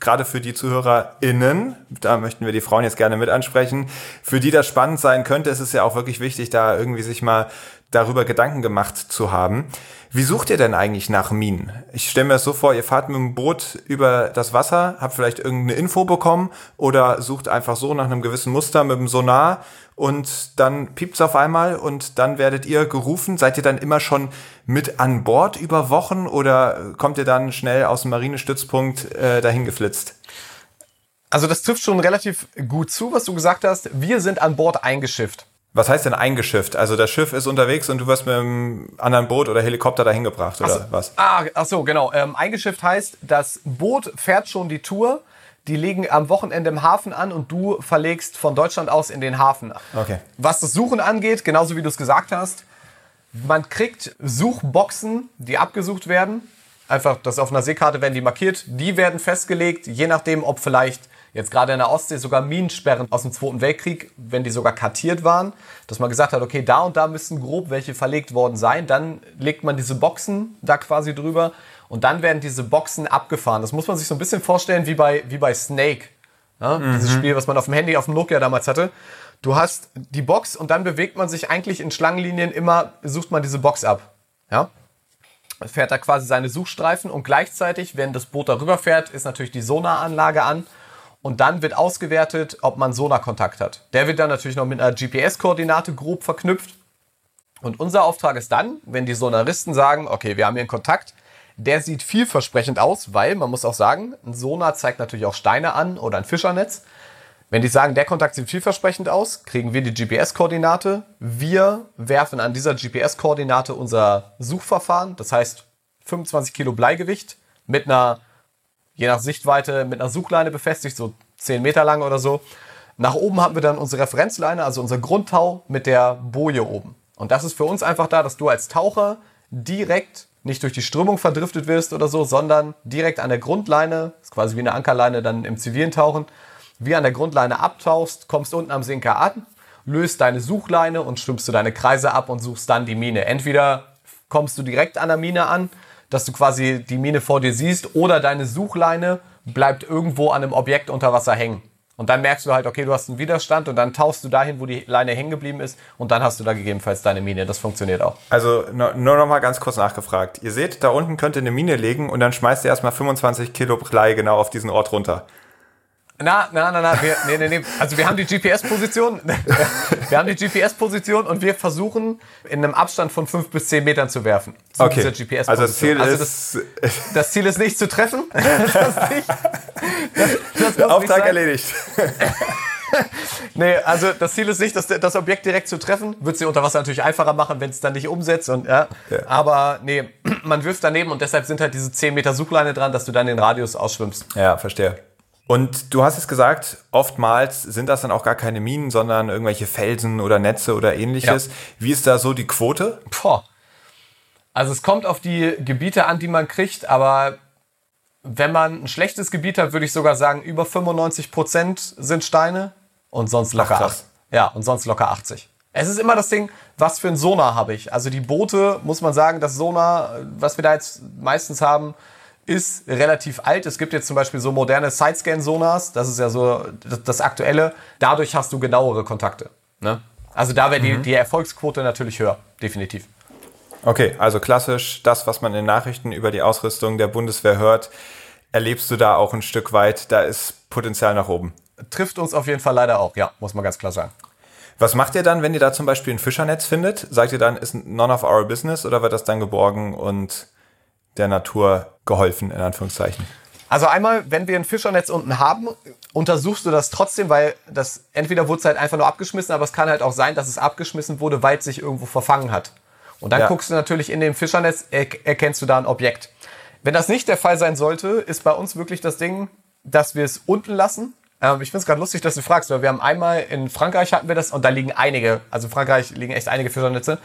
gerade für die ZuhörerInnen, da möchten wir die Frauen jetzt gerne mit ansprechen, für die das spannend sein könnte, ist es ja auch wirklich wichtig, da irgendwie sich mal darüber Gedanken gemacht zu haben. Wie sucht ihr denn eigentlich nach Minen? Ich stelle mir das so vor, ihr fahrt mit dem Boot über das Wasser, habt vielleicht irgendeine Info bekommen oder sucht einfach so nach einem gewissen Muster mit dem Sonar und dann piept's auf einmal und dann werdet ihr gerufen. Seid ihr dann immer schon mit an Bord über Wochen oder kommt ihr dann schnell aus dem Marinestützpunkt äh, dahin geflitzt? Also das trifft schon relativ gut zu, was du gesagt hast. Wir sind an Bord eingeschifft. Was heißt denn eingeschifft? Also das Schiff ist unterwegs und du wirst mit einem anderen Boot oder Helikopter dahin gebracht oder so, was? Ah, ach so, genau. Ähm, eingeschifft heißt, das Boot fährt schon die Tour. Die liegen am Wochenende im Hafen an und du verlegst von Deutschland aus in den Hafen. Okay. Was das Suchen angeht, genauso wie du es gesagt hast, man kriegt Suchboxen, die abgesucht werden. Einfach, das auf einer Seekarte werden die markiert. Die werden festgelegt, je nachdem, ob vielleicht jetzt gerade in der Ostsee sogar Minensperren aus dem Zweiten Weltkrieg, wenn die sogar kartiert waren, dass man gesagt hat, okay, da und da müssen grob welche verlegt worden sein. Dann legt man diese Boxen da quasi drüber und dann werden diese Boxen abgefahren. Das muss man sich so ein bisschen vorstellen wie bei, wie bei Snake. Ja, mhm. Dieses Spiel, was man auf dem Handy, auf dem Nokia damals hatte. Du hast die Box und dann bewegt man sich eigentlich in Schlangenlinien immer, sucht man diese Box ab. Ja? Fährt da quasi seine Suchstreifen und gleichzeitig, wenn das Boot darüber fährt, ist natürlich die Sonaranlage an und dann wird ausgewertet, ob man Sonarkontakt hat. Der wird dann natürlich noch mit einer GPS-Koordinate grob verknüpft. Und unser Auftrag ist dann, wenn die Sonaristen sagen, okay, wir haben hier einen Kontakt, der sieht vielversprechend aus, weil man muss auch sagen, ein Sonar zeigt natürlich auch Steine an oder ein Fischernetz. Wenn die sagen, der Kontakt sieht vielversprechend aus, kriegen wir die GPS-Koordinate. Wir werfen an dieser GPS-Koordinate unser Suchverfahren, das heißt 25 Kilo Bleigewicht mit einer je nach Sichtweite mit einer Suchleine befestigt, so 10 Meter lang oder so. Nach oben haben wir dann unsere Referenzleine, also unser Grundtau mit der Boje oben. Und das ist für uns einfach da, dass du als Taucher direkt nicht durch die Strömung verdriftet wirst oder so, sondern direkt an der Grundleine, ist quasi wie eine Ankerleine dann im zivilen Tauchen, wie an der Grundleine abtauchst, kommst unten am Sinker an, löst deine Suchleine und stimmst du deine Kreise ab und suchst dann die Mine. Entweder kommst du direkt an der Mine an, dass du quasi die Mine vor dir siehst, oder deine Suchleine bleibt irgendwo an einem Objekt unter Wasser hängen. Und dann merkst du halt, okay, du hast einen Widerstand und dann tauchst du dahin, wo die Leine hängen geblieben ist und dann hast du da gegebenenfalls deine Mine. Das funktioniert auch. Also nur noch mal ganz kurz nachgefragt. Ihr seht, da unten könnt ihr eine Mine legen und dann schmeißt ihr erstmal 25 Kilo Blei genau auf diesen Ort runter. Na, na, na, na, wir, nee, nee, nee. Also wir haben die GPS-Position, wir haben die GPS-Position und wir versuchen in einem Abstand von fünf bis zehn Metern zu werfen. Zu okay. dieser GPS-Position. Also das Ziel also das, ist, das Ziel ist nicht zu treffen. Das nicht, das, das Auftrag erledigt. nee, also das Ziel ist nicht, das, das Objekt direkt zu treffen. Wird sie unter Wasser natürlich einfacher machen, wenn es dann nicht umsetzt. Und, ja. ja. Aber nee, man wirft daneben und deshalb sind halt diese 10 Meter Suchleine dran, dass du dann den Radius ausschwimmst. Ja, verstehe. Und du hast es gesagt, oftmals sind das dann auch gar keine Minen, sondern irgendwelche Felsen oder Netze oder ähnliches. Ja. Wie ist da so die Quote? Boah. Also es kommt auf die Gebiete an, die man kriegt, aber wenn man ein schlechtes Gebiet hat, würde ich sogar sagen, über 95 Prozent sind Steine und sonst locker Ach, Ja, und sonst locker 80. Es ist immer das Ding, was für ein Sonar habe ich. Also die Boote, muss man sagen, das Sonar, was wir da jetzt meistens haben, ist relativ alt. Es gibt jetzt zum Beispiel so moderne Sidescan-Sonars, das ist ja so das, das, Aktuelle. Dadurch hast du genauere Kontakte. Ne? Also da wäre die, mhm. die Erfolgsquote natürlich höher, definitiv. Okay, also klassisch das, was man in Nachrichten über die Ausrüstung der Bundeswehr hört, erlebst du da auch ein Stück weit. Da ist Potenzial nach oben. Trifft uns auf jeden Fall leider auch, ja, muss man ganz klar sagen. Was macht ihr dann, wenn ihr da zum Beispiel ein Fischernetz findet? Sagt ihr dann, ist none of our business oder wird das dann geborgen und der Natur geholfen, in Anführungszeichen? Also einmal, wenn wir ein Fischernetz unten haben, untersuchst du das trotzdem, weil das entweder wurde es halt einfach nur abgeschmissen, aber es kann halt auch sein, dass es abgeschmissen wurde, weil es sich irgendwo verfangen hat. Und dann ja. guckst du natürlich in dem Fischernetz, er, erkennst du da ein Objekt. Wenn das nicht der Fall sein sollte, ist bei uns wirklich das Ding, dass wir es unten lassen. Ähm, ich finde es gerade lustig, dass du fragst, weil wir haben einmal in Frankreich hatten wir das und da liegen einige, also in Frankreich liegen echt einige Fischernetze.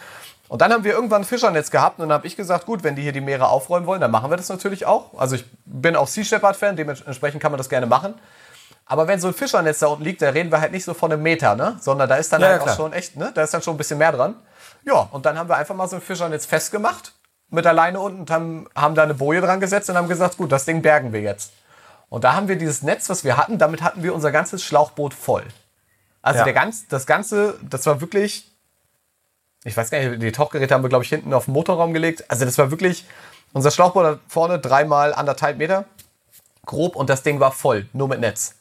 Und dann haben wir irgendwann ein Fischernetz gehabt und dann habe ich gesagt, gut, wenn die hier die Meere aufräumen wollen, dann machen wir das natürlich auch. Also ich bin auch Sea Shepherd-Fan, dementsprechend kann man das gerne machen. Aber wenn so ein Fischernetz da unten liegt, da reden wir halt nicht so von einem Meter, ne? Sondern da ist dann ja, halt auch schon echt, ne? Da ist dann schon ein bisschen mehr dran. Ja, und dann haben wir einfach mal so ein Fischernetz festgemacht mit der Leine unten und haben, haben da eine Boje dran gesetzt und haben gesagt, gut, das Ding bergen wir jetzt. Und da haben wir dieses Netz, was wir hatten, damit hatten wir unser ganzes Schlauchboot voll. Also ja. der ganz, das Ganze, das war wirklich ich weiß gar nicht, die Tauchgeräte haben wir, glaube ich, hinten auf den Motorraum gelegt. Also das war wirklich, unser Schlauchboot vorne dreimal anderthalb Meter grob und das Ding war voll, nur mit Netz.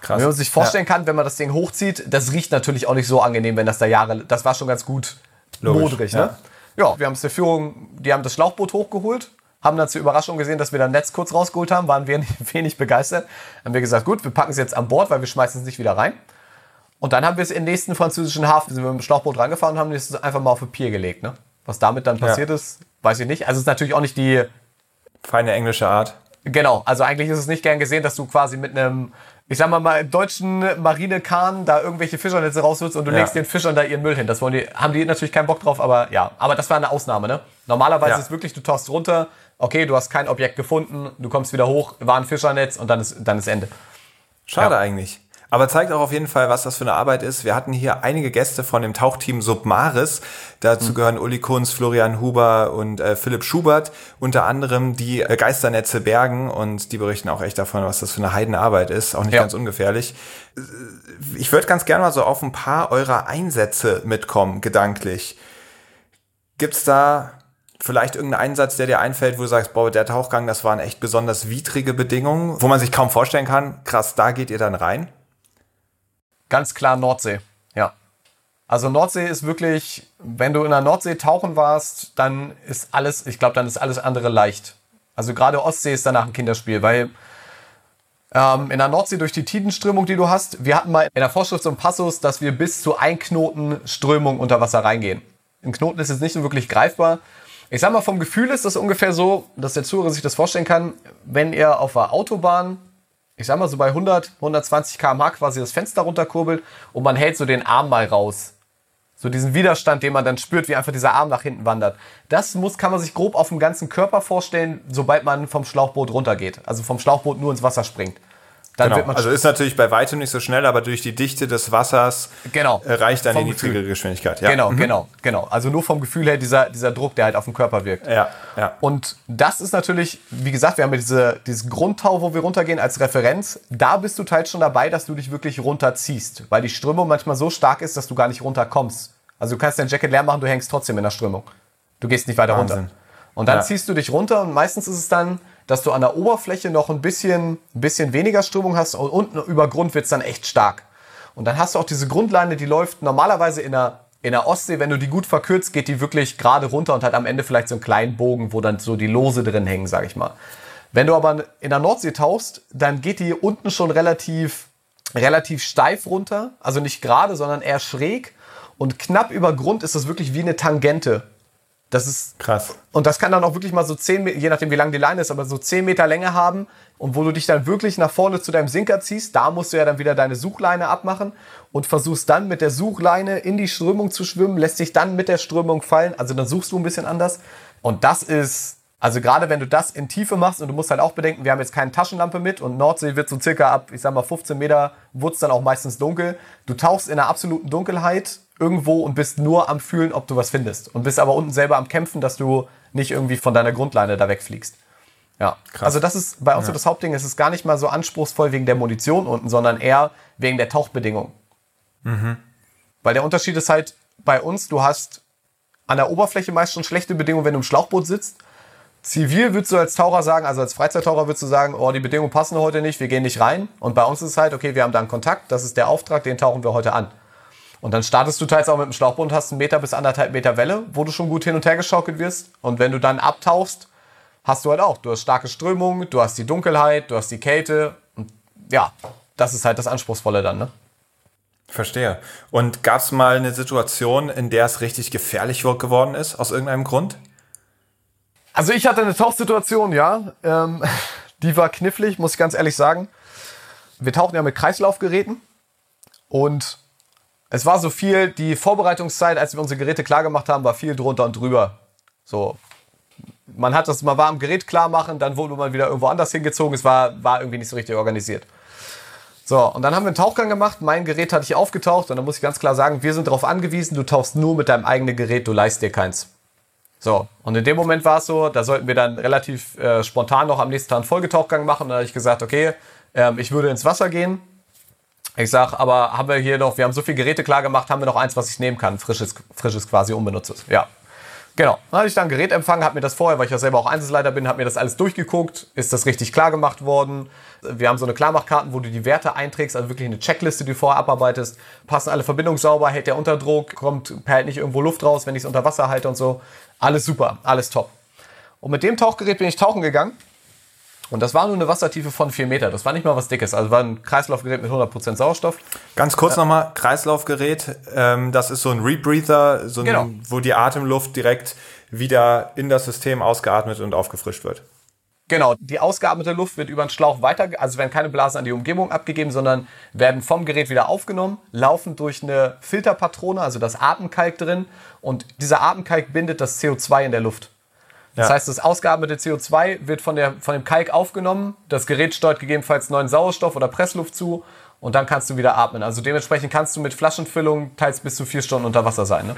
Krass. Wenn man sich vorstellen ja. kann, wenn man das Ding hochzieht, das riecht natürlich auch nicht so angenehm, wenn das da Jahre, das war schon ganz gut Logisch, modrig. Ne? Ja. ja, wir haben es der Führung, die haben das Schlauchboot hochgeholt, haben dann zur Überraschung gesehen, dass wir dann Netz kurz rausgeholt haben, waren wir wenig begeistert. Haben wir gesagt, gut, wir packen es jetzt an Bord, weil wir schmeißen es nicht wieder rein. Und dann haben wir es im nächsten französischen Hafen, sind wir mit dem Schlauchboot rangefahren und haben es einfach mal auf den Pier gelegt. Ne? Was damit dann passiert ja. ist, weiß ich nicht. Also es ist natürlich auch nicht die... Feine englische Art. Genau, also eigentlich ist es nicht gern gesehen, dass du quasi mit einem, ich sag mal mal, deutschen Marinekahn da irgendwelche Fischernetze rausholst und du ja. legst den Fischern da ihren Müll hin. Das wollen die, haben die natürlich keinen Bock drauf, aber ja. Aber das war eine Ausnahme, ne? Normalerweise ja. ist wirklich, du tauchst runter, okay, du hast kein Objekt gefunden, du kommst wieder hoch, war ein Fischernetz und dann ist, dann ist Ende. Schade ja. eigentlich. Aber zeigt auch auf jeden Fall, was das für eine Arbeit ist. Wir hatten hier einige Gäste von dem Tauchteam Submaris. Dazu mhm. gehören Uli Kunz, Florian Huber und äh, Philipp Schubert, unter anderem die äh, Geisternetze bergen und die berichten auch echt davon, was das für eine Heidenarbeit ist. Auch nicht ja. ganz ungefährlich. Äh, ich würde ganz gerne mal so auf ein paar eurer Einsätze mitkommen, gedanklich. Gibt's da vielleicht irgendeinen Einsatz, der dir einfällt, wo du sagst, boah, der Tauchgang, das waren echt besonders widrige Bedingungen, wo man sich kaum vorstellen kann, krass, da geht ihr dann rein? Ganz klar Nordsee, ja. Also Nordsee ist wirklich, wenn du in der Nordsee tauchen warst, dann ist alles, ich glaube, dann ist alles andere leicht. Also gerade Ostsee ist danach ein Kinderspiel, weil ähm, in der Nordsee durch die Tidenströmung, die du hast, wir hatten mal in der Vorschrift so einen Passus, dass wir bis zu ein Knoten Strömung unter Wasser reingehen. Ein Knoten ist jetzt nicht so wirklich greifbar. Ich sag mal, vom Gefühl ist das ungefähr so, dass der Zuhörer sich das vorstellen kann, wenn ihr auf der Autobahn ich sag mal so bei 100, 120 km/h quasi das Fenster runterkurbelt und man hält so den Arm mal raus. So diesen Widerstand, den man dann spürt, wie einfach dieser Arm nach hinten wandert. Das muss, kann man sich grob auf dem ganzen Körper vorstellen, sobald man vom Schlauchboot runtergeht. Also vom Schlauchboot nur ins Wasser springt. Dann genau. also ist natürlich bei weitem nicht so schnell, aber durch die Dichte des Wassers genau. reicht dann die niedrigere Geschwindigkeit. Ja. Genau, mhm. genau, genau. Also nur vom Gefühl her dieser, dieser Druck, der halt auf den Körper wirkt. Ja, ja. Und das ist natürlich, wie gesagt, wir haben diese, dieses Grundtau, wo wir runtergehen, als Referenz. Da bist du teils schon dabei, dass du dich wirklich runterziehst, weil die Strömung manchmal so stark ist, dass du gar nicht runterkommst. Also du kannst dein Jacket leer machen, du hängst trotzdem in der Strömung. Du gehst nicht weiter Wahnsinn. runter. Und dann ja. ziehst du dich runter und meistens ist es dann dass du an der Oberfläche noch ein bisschen, bisschen weniger Strömung hast und unten über Grund wird es dann echt stark. Und dann hast du auch diese Grundleine, die läuft normalerweise in der, in der Ostsee, wenn du die gut verkürzt, geht die wirklich gerade runter und hat am Ende vielleicht so einen kleinen Bogen, wo dann so die Lose drin hängen, sag ich mal. Wenn du aber in der Nordsee tauchst, dann geht die unten schon relativ, relativ steif runter. Also nicht gerade, sondern eher schräg. Und knapp über Grund ist das wirklich wie eine Tangente. Das ist krass. Und das kann dann auch wirklich mal so 10 je nachdem wie lang die Leine ist, aber so 10 Meter Länge haben. Und wo du dich dann wirklich nach vorne zu deinem Sinker ziehst, da musst du ja dann wieder deine Suchleine abmachen und versuchst dann mit der Suchleine in die Strömung zu schwimmen, lässt dich dann mit der Strömung fallen. Also dann suchst du ein bisschen anders. Und das ist, also gerade wenn du das in Tiefe machst und du musst halt auch bedenken, wir haben jetzt keine Taschenlampe mit und Nordsee wird so circa ab, ich sag mal 15 Meter, wird es dann auch meistens dunkel. Du tauchst in der absoluten Dunkelheit irgendwo und bist nur am Fühlen, ob du was findest. Und bist aber unten selber am Kämpfen, dass du nicht irgendwie von deiner Grundleine da wegfliegst. Ja, Krass. also das ist bei uns ja. so das Hauptding. Es ist gar nicht mal so anspruchsvoll wegen der Munition unten, sondern eher wegen der Tauchbedingungen. Mhm. Weil der Unterschied ist halt bei uns, du hast an der Oberfläche meist schon schlechte Bedingungen, wenn du im Schlauchboot sitzt. Zivil würdest du als Taucher sagen, also als Freizeittaucher würdest du sagen, oh, die Bedingungen passen heute nicht, wir gehen nicht rein. Und bei uns ist es halt, okay, wir haben da einen Kontakt, das ist der Auftrag, den tauchen wir heute an. Und dann startest du teils auch mit dem Schlauchboot und hast einen Meter bis anderthalb Meter Welle, wo du schon gut hin und her geschaukelt wirst. Und wenn du dann abtauchst, hast du halt auch. Du hast starke Strömung, du hast die Dunkelheit, du hast die Kälte. Und ja, das ist halt das Anspruchsvolle dann, ne? Verstehe. Und gab es mal eine Situation, in der es richtig gefährlich geworden ist, aus irgendeinem Grund? Also ich hatte eine Tauchsituation, ja. Ähm, die war knifflig, muss ich ganz ehrlich sagen. Wir tauchen ja mit Kreislaufgeräten und es war so viel, die Vorbereitungszeit, als wir unsere Geräte klar gemacht haben, war viel drunter und drüber. So, man hat das, man war am Gerät klar machen, dann wurde man wieder irgendwo anders hingezogen. Es war, war irgendwie nicht so richtig organisiert. So, und dann haben wir einen Tauchgang gemacht. Mein Gerät hatte ich aufgetaucht und dann muss ich ganz klar sagen, wir sind darauf angewiesen, du tauchst nur mit deinem eigenen Gerät, du leist dir keins. So, und in dem Moment war es so, da sollten wir dann relativ äh, spontan noch am nächsten Tag einen Folgetauchgang machen. Da habe ich gesagt, okay, ähm, ich würde ins Wasser gehen, ich sag, aber haben wir hier noch, wir haben so viele Geräte klar gemacht, haben wir noch eins, was ich nehmen kann, frisches, frisches quasi unbenutztes. Ja. Genau. Dann hatte ich dann Gerät empfangen, habe mir das vorher, weil ich ja selber auch Einzelleiter bin, habe mir das alles durchgeguckt. Ist das richtig klar gemacht worden? Wir haben so eine Klarmachkarten, wo du die Werte einträgst, also wirklich eine Checkliste, die du vorher abarbeitest. Passen alle Verbindungen sauber, hält der Unterdruck, kommt, perlt nicht irgendwo Luft raus, wenn ich es unter Wasser halte und so. Alles super, alles top. Und mit dem Tauchgerät bin ich tauchen gegangen und das war nur eine Wassertiefe von 4 Meter. Das war nicht mal was Dickes. Also war ein Kreislaufgerät mit 100% Sauerstoff. Ganz kurz äh, nochmal, Kreislaufgerät, ähm, das ist so ein Rebreather, so ein, genau. wo die Atemluft direkt wieder in das System ausgeatmet und aufgefrischt wird. Genau, die ausgeatmete Luft wird über den Schlauch weiter, also werden keine Blasen an die Umgebung abgegeben, sondern werden vom Gerät wieder aufgenommen, laufen durch eine Filterpatrone, also das Atemkalk drin und dieser Atemkalk bindet das CO2 in der Luft. Das ja. heißt, das ausgeatmete CO2 wird von, der, von dem Kalk aufgenommen, das Gerät steuert gegebenenfalls neuen Sauerstoff oder Pressluft zu und dann kannst du wieder atmen. Also dementsprechend kannst du mit Flaschenfüllung teils bis zu vier Stunden unter Wasser sein. Ne?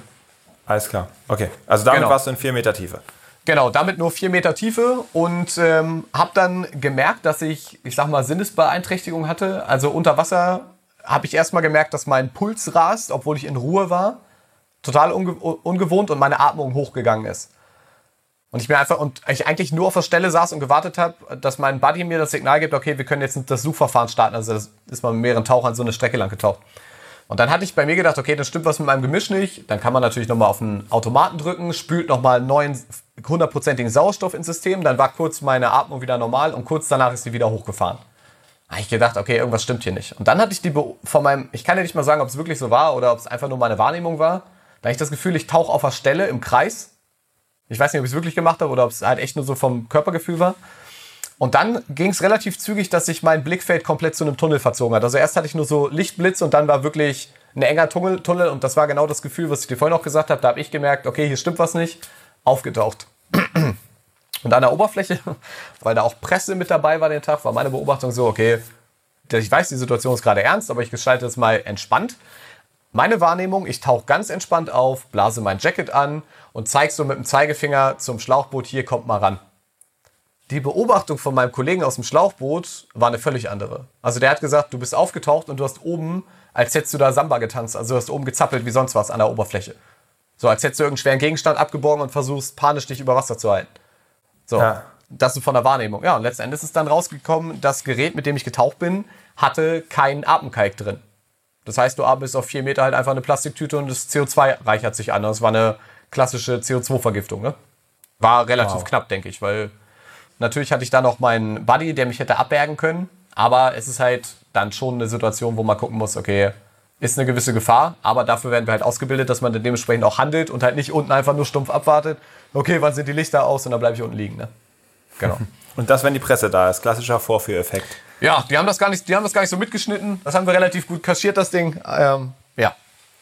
Alles klar. Okay. Also damit genau. warst du in vier Meter Tiefe. Genau, damit nur vier Meter Tiefe und ähm, habe dann gemerkt, dass ich, ich sag mal, Sinnesbeeinträchtigung hatte. Also unter Wasser habe ich erstmal gemerkt, dass mein Puls rast, obwohl ich in Ruhe war. Total unge ungewohnt und meine Atmung hochgegangen ist. Und ich mir einfach und ich eigentlich nur auf der Stelle saß und gewartet habe, dass mein Buddy mir das Signal gibt, okay, wir können jetzt das Suchverfahren starten. Also das ist man mit mehreren Tauchern so eine Strecke lang getaucht. Und dann hatte ich bei mir gedacht, okay, dann stimmt was mit meinem Gemisch nicht. Dann kann man natürlich nochmal auf den Automaten drücken, spült nochmal neuen hundertprozentigen Sauerstoff ins System. Dann war kurz meine Atmung wieder normal und kurz danach ist sie wieder hochgefahren. Da habe ich gedacht, okay, irgendwas stimmt hier nicht. Und dann hatte ich die Be von meinem, ich kann ja nicht mal sagen, ob es wirklich so war oder ob es einfach nur meine Wahrnehmung war. Da habe ich das Gefühl, ich tauche auf der Stelle im Kreis ich weiß nicht, ob ich es wirklich gemacht habe oder ob es halt echt nur so vom Körpergefühl war. Und dann ging es relativ zügig, dass sich mein Blickfeld komplett zu einem Tunnel verzogen hat. Also erst hatte ich nur so Lichtblitz und dann war wirklich ein enger Tunnel, Tunnel und das war genau das Gefühl, was ich dir vorhin auch gesagt habe. Da habe ich gemerkt, okay, hier stimmt was nicht. Aufgetaucht. Und an der Oberfläche, weil da auch Presse mit dabei war den Tag, war meine Beobachtung so, okay, ich weiß, die Situation ist gerade ernst, aber ich gestalte es mal entspannt. Meine Wahrnehmung, ich tauche ganz entspannt auf, blase mein Jacket an und zeige so mit dem Zeigefinger zum Schlauchboot, hier kommt mal ran. Die Beobachtung von meinem Kollegen aus dem Schlauchboot war eine völlig andere. Also der hat gesagt, du bist aufgetaucht und du hast oben, als hättest du da Samba getanzt, also du hast oben gezappelt wie sonst was an der Oberfläche. So als hättest du irgendeinen schweren Gegenstand abgeborgen und versuchst panisch dich über Wasser zu halten. So, ja. das ist von der Wahrnehmung. Ja, und letzten Endes ist dann rausgekommen, das Gerät, mit dem ich getaucht bin, hatte keinen Atemkalk drin. Das heißt, du atmest auf vier Meter halt einfach eine Plastiktüte und das CO2 reichert sich an. Das war eine klassische CO2-Vergiftung. Ne? War relativ wow. knapp, denke ich, weil natürlich hatte ich da noch meinen Buddy, der mich hätte abbergen können. Aber es ist halt dann schon eine Situation, wo man gucken muss, okay, ist eine gewisse Gefahr, aber dafür werden wir halt ausgebildet, dass man dann dementsprechend auch handelt und halt nicht unten einfach nur stumpf abwartet. Okay, wann sind die Lichter aus und dann bleibe ich unten liegen. Ne? Genau. Und das, wenn die Presse da ist, klassischer Vorführeffekt. Ja, die haben das gar nicht, die haben das gar nicht so mitgeschnitten. Das haben wir relativ gut kaschiert, das Ding. Ähm, ja.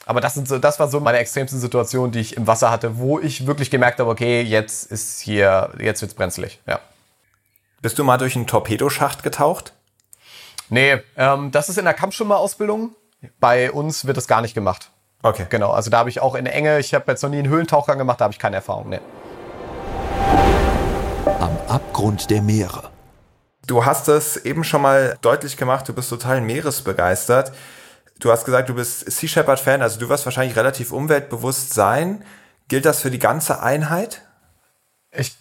Aber das, sind so, das war so meine extremste Situation, die ich im Wasser hatte, wo ich wirklich gemerkt habe, okay, jetzt ist hier, jetzt wird's brenzlig. Ja. Bist du mal durch einen Torpedoschacht getaucht? Nee, ähm, das ist in der Kampfschwimmerausbildung. Bei uns wird das gar nicht gemacht. Okay. Genau, also da habe ich auch in der Enge, ich habe jetzt noch nie einen Höhlentauchgang gemacht, da habe ich keine Erfahrung. Nee. Am Abgrund der Meere. Du hast es eben schon mal deutlich gemacht, du bist total meeresbegeistert. Du hast gesagt, du bist Sea Shepherd-Fan, also du wirst wahrscheinlich relativ umweltbewusst sein. Gilt das für die ganze Einheit? Ich,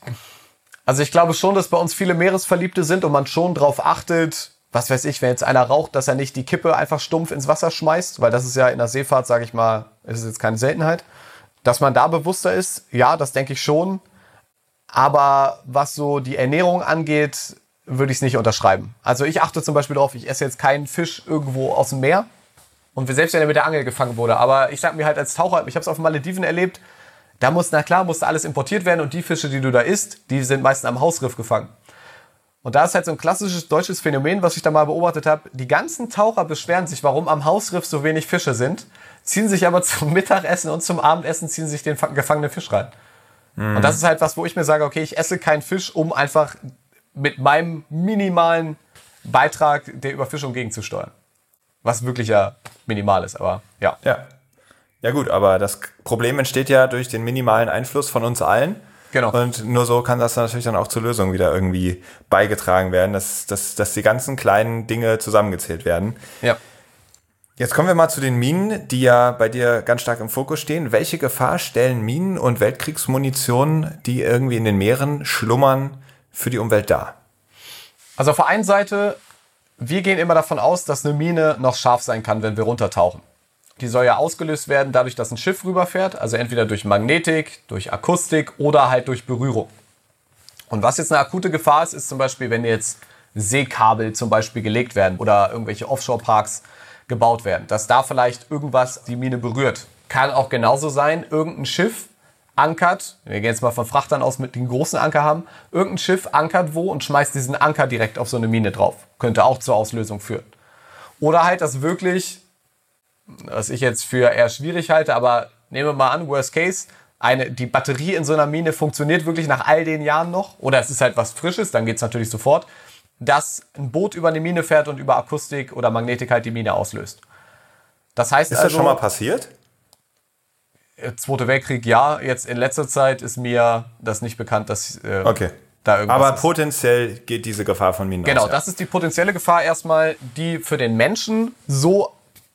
also ich glaube schon, dass bei uns viele Meeresverliebte sind und man schon darauf achtet, was weiß ich, wenn jetzt einer raucht, dass er nicht die Kippe einfach stumpf ins Wasser schmeißt, weil das ist ja in der Seefahrt, sage ich mal, ist jetzt keine Seltenheit. Dass man da bewusster ist, ja, das denke ich schon. Aber was so die Ernährung angeht, würde ich es nicht unterschreiben. Also ich achte zum Beispiel darauf, ich esse jetzt keinen Fisch irgendwo aus dem Meer. Und selbst wenn er mit der Angel gefangen wurde. Aber ich sag mir halt als Taucher, ich habe es auf Malediven erlebt, da muss, na klar, musste alles importiert werden und die Fische, die du da isst, die sind meistens am Hausriff gefangen. Und da ist halt so ein klassisches deutsches Phänomen, was ich da mal beobachtet habe. Die ganzen Taucher beschweren sich, warum am Hausriff so wenig Fische sind, ziehen sich aber zum Mittagessen und zum Abendessen ziehen sich den gefangenen Fisch rein. Mhm. Und das ist halt was, wo ich mir sage, okay, ich esse keinen Fisch, um einfach mit meinem minimalen Beitrag der Überfischung gegenzusteuern. Was wirklich ja minimal ist, aber ja. Ja. Ja gut, aber das Problem entsteht ja durch den minimalen Einfluss von uns allen. Genau. Und nur so kann das natürlich dann auch zur Lösung wieder irgendwie beigetragen werden, dass, dass, dass die ganzen kleinen Dinge zusammengezählt werden. Ja. Jetzt kommen wir mal zu den Minen, die ja bei dir ganz stark im Fokus stehen. Welche Gefahr stellen Minen und Weltkriegsmunition, die irgendwie in den Meeren schlummern, für die Umwelt dar? Also auf der einen Seite, wir gehen immer davon aus, dass eine Mine noch scharf sein kann, wenn wir runtertauchen. Die soll ja ausgelöst werden dadurch, dass ein Schiff rüberfährt, also entweder durch Magnetik, durch Akustik oder halt durch Berührung. Und was jetzt eine akute Gefahr ist, ist zum Beispiel, wenn jetzt Seekabel zum Beispiel gelegt werden oder irgendwelche Offshore-Parks gebaut werden, dass da vielleicht irgendwas die Mine berührt. Kann auch genauso sein, irgendein Schiff ankert, wir gehen jetzt mal von Frachtern aus, mit den großen Anker haben, irgendein Schiff ankert wo und schmeißt diesen Anker direkt auf so eine Mine drauf. Könnte auch zur Auslösung führen. Oder halt, dass wirklich was ich jetzt für eher schwierig halte, aber nehmen wir mal an, Worst Case, eine, die Batterie in so einer Mine funktioniert wirklich nach all den Jahren noch, oder es ist halt was Frisches, dann geht es natürlich sofort, dass ein Boot über eine Mine fährt und über Akustik oder Magnetik halt die Mine auslöst. Das heißt ist also, das schon mal passiert? Äh, Zweiter Weltkrieg, ja. Jetzt in letzter Zeit ist mir das nicht bekannt, dass äh, okay. da irgendwas Aber potenziell geht diese Gefahr von Minen genau, aus. Genau, das ist die potenzielle Gefahr erstmal, die für den Menschen so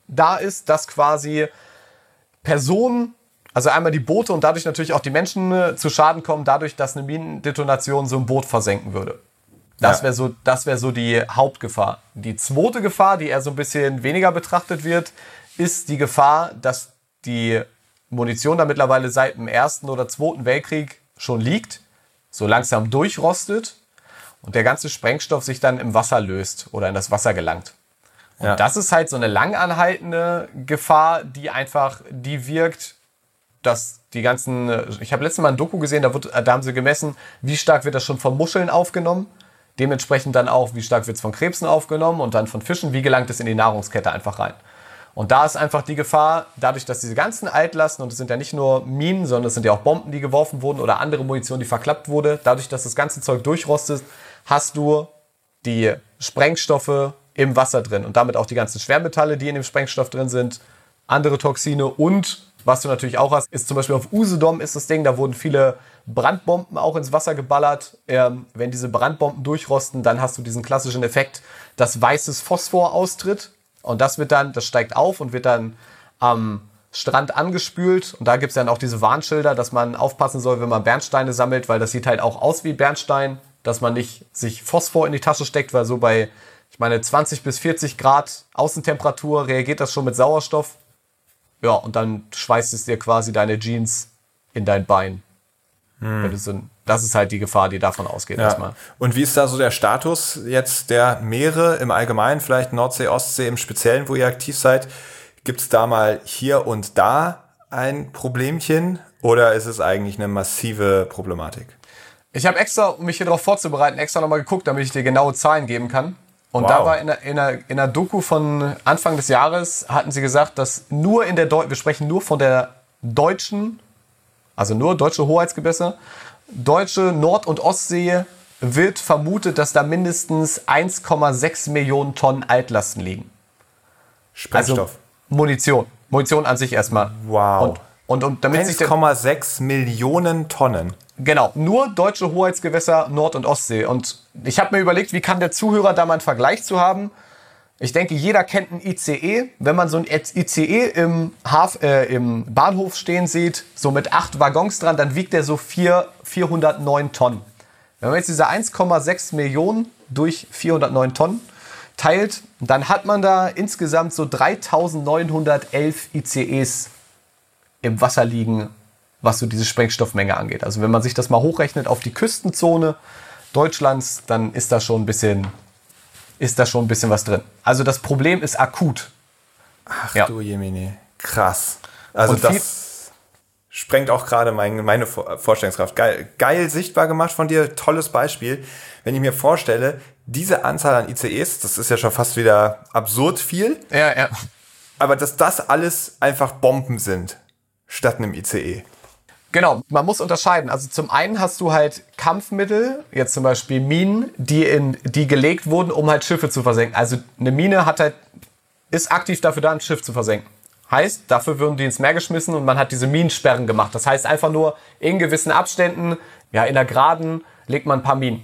da ist, dass quasi Personen, also einmal die Boote und dadurch natürlich auch die Menschen äh, zu Schaden kommen, dadurch, dass eine Minendetonation so ein Boot versenken würde. Das ja. wäre so, das wäre so die Hauptgefahr. Die zweite Gefahr, die eher so ein bisschen weniger betrachtet wird, ist die Gefahr, dass die Munition da mittlerweile seit dem Ersten oder Zweiten Weltkrieg schon liegt, so langsam durchrostet und der ganze Sprengstoff sich dann im Wasser löst oder in das Wasser gelangt. Und ja. das ist halt so eine langanhaltende Gefahr, die einfach, die wirkt, dass die ganzen, ich habe letztes Mal ein Doku gesehen, da, wird, da haben sie gemessen, wie stark wird das schon von Muscheln aufgenommen. Dementsprechend dann auch, wie stark wird es von Krebsen aufgenommen und dann von Fischen, wie gelangt es in die Nahrungskette einfach rein. Und da ist einfach die Gefahr, dadurch, dass diese ganzen Altlasten, und es sind ja nicht nur Minen, sondern es sind ja auch Bomben, die geworfen wurden oder andere Munition, die verklappt wurde, dadurch, dass das ganze Zeug durchrostet, hast du die Sprengstoffe im Wasser drin und damit auch die ganzen Schwermetalle, die in dem Sprengstoff drin sind, andere Toxine und was du natürlich auch hast, ist zum Beispiel auf Usedom ist das Ding, da wurden viele Brandbomben auch ins Wasser geballert. Ähm, wenn diese Brandbomben durchrosten, dann hast du diesen klassischen Effekt, dass weißes Phosphor austritt und das wird dann, das steigt auf und wird dann am Strand angespült. Und da gibt es dann auch diese Warnschilder, dass man aufpassen soll, wenn man Bernsteine sammelt, weil das sieht halt auch aus wie Bernstein, dass man nicht sich Phosphor in die Tasche steckt, weil so bei, ich meine, 20 bis 40 Grad Außentemperatur reagiert das schon mit Sauerstoff. Ja, und dann schweißt es dir quasi deine Jeans in dein Bein. Hm. Das ist halt die Gefahr, die davon ausgeht ja. erstmal. Und wie ist da so der Status jetzt der Meere im Allgemeinen, vielleicht Nordsee, Ostsee im Speziellen, wo ihr aktiv seid? Gibt es da mal hier und da ein Problemchen oder ist es eigentlich eine massive Problematik? Ich habe extra, um mich hier darauf vorzubereiten, extra nochmal geguckt, damit ich dir genaue Zahlen geben kann. Und wow. da war in der, in, der, in der Doku von Anfang des Jahres, hatten sie gesagt, dass nur in der, Deu wir sprechen nur von der deutschen, also nur deutsche Hoheitsgewässer, deutsche Nord- und Ostsee wird vermutet, dass da mindestens 1,6 Millionen Tonnen Altlasten liegen. Sprengstoff. Also Munition. Munition an sich erstmal. Wow. Und, und, und damit 1,6 Millionen Tonnen. Genau, nur deutsche Hoheitsgewässer Nord- und Ostsee. Und ich habe mir überlegt, wie kann der Zuhörer da mal einen Vergleich zu haben? Ich denke, jeder kennt ein ICE. Wenn man so ein ICE im, Haf, äh, im Bahnhof stehen sieht, so mit acht Waggons dran, dann wiegt der so vier, 409 Tonnen. Wenn man jetzt diese 1,6 Millionen durch 409 Tonnen teilt, dann hat man da insgesamt so 3911 ICEs im Wasser liegen was so diese Sprengstoffmenge angeht. Also wenn man sich das mal hochrechnet auf die Küstenzone Deutschlands, dann ist da schon ein bisschen, ist da schon ein bisschen was drin. Also das Problem ist akut. Ach ja. du Jemini, krass. Also das sprengt auch gerade mein, meine Vorstellungskraft. Geil, geil sichtbar gemacht von dir, tolles Beispiel. Wenn ich mir vorstelle, diese Anzahl an ICEs, das ist ja schon fast wieder absurd viel. Ja, ja. Aber dass das alles einfach Bomben sind, statt einem ICE. Genau, man muss unterscheiden. Also zum einen hast du halt Kampfmittel, jetzt zum Beispiel Minen, die, in, die gelegt wurden, um halt Schiffe zu versenken. Also eine Mine hat halt, ist aktiv dafür da, ein Schiff zu versenken. Heißt, dafür würden die ins Meer geschmissen und man hat diese Minensperren gemacht. Das heißt einfach nur, in gewissen Abständen, ja, in der Geraden, legt man ein paar Minen.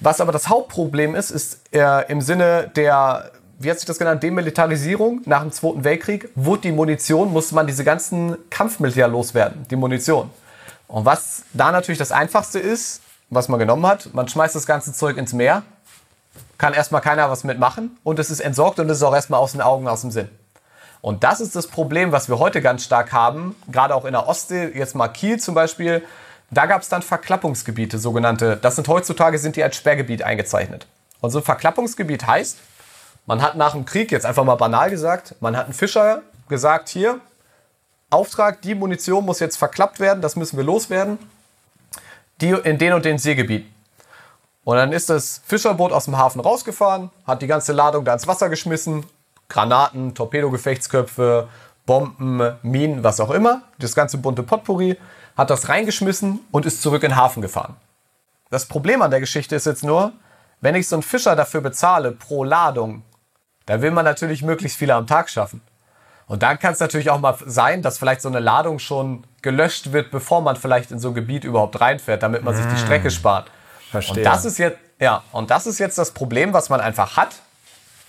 Was aber das Hauptproblem ist, ist äh, im Sinne der wie hat sich das genannt, Demilitarisierung nach dem Zweiten Weltkrieg, wurde die Munition, musste man diese ganzen Kampfmittel ja loswerden, die Munition. Und was da natürlich das Einfachste ist, was man genommen hat, man schmeißt das ganze Zeug ins Meer, kann erstmal keiner was mitmachen und es ist entsorgt und es ist auch erstmal aus den Augen, aus dem Sinn. Und das ist das Problem, was wir heute ganz stark haben, gerade auch in der Ostsee, jetzt mal Kiel zum Beispiel, da gab es dann Verklappungsgebiete, sogenannte. Das sind heutzutage sind die als Sperrgebiet eingezeichnet. Und so ein Verklappungsgebiet heißt, man hat nach dem Krieg, jetzt einfach mal banal gesagt, man hat einen Fischer gesagt, hier, Auftrag, die Munition muss jetzt verklappt werden, das müssen wir loswerden, die in den und den Seegebiet. Und dann ist das Fischerboot aus dem Hafen rausgefahren, hat die ganze Ladung da ins Wasser geschmissen, Granaten, Torpedogefechtsköpfe, Bomben, Minen, was auch immer, das ganze bunte Potpourri, hat das reingeschmissen und ist zurück in den Hafen gefahren. Das Problem an der Geschichte ist jetzt nur, wenn ich so einen Fischer dafür bezahle pro Ladung, da will man natürlich möglichst viele am Tag schaffen. Und dann kann es natürlich auch mal sein, dass vielleicht so eine Ladung schon gelöscht wird, bevor man vielleicht in so ein Gebiet überhaupt reinfährt, damit man sich die Strecke spart. Verstehe. Und das ist jetzt, ja, und das ist jetzt das Problem, was man einfach hat.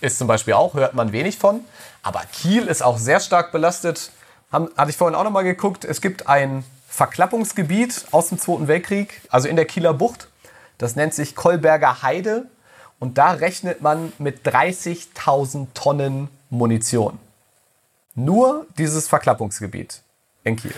Ist zum Beispiel auch, hört man wenig von. Aber Kiel ist auch sehr stark belastet. Haben, hatte ich vorhin auch nochmal geguckt. Es gibt ein Verklappungsgebiet aus dem Zweiten Weltkrieg, also in der Kieler Bucht. Das nennt sich Kolberger Heide. Und da rechnet man mit 30.000 Tonnen Munition. Nur dieses Verklappungsgebiet in Kiel.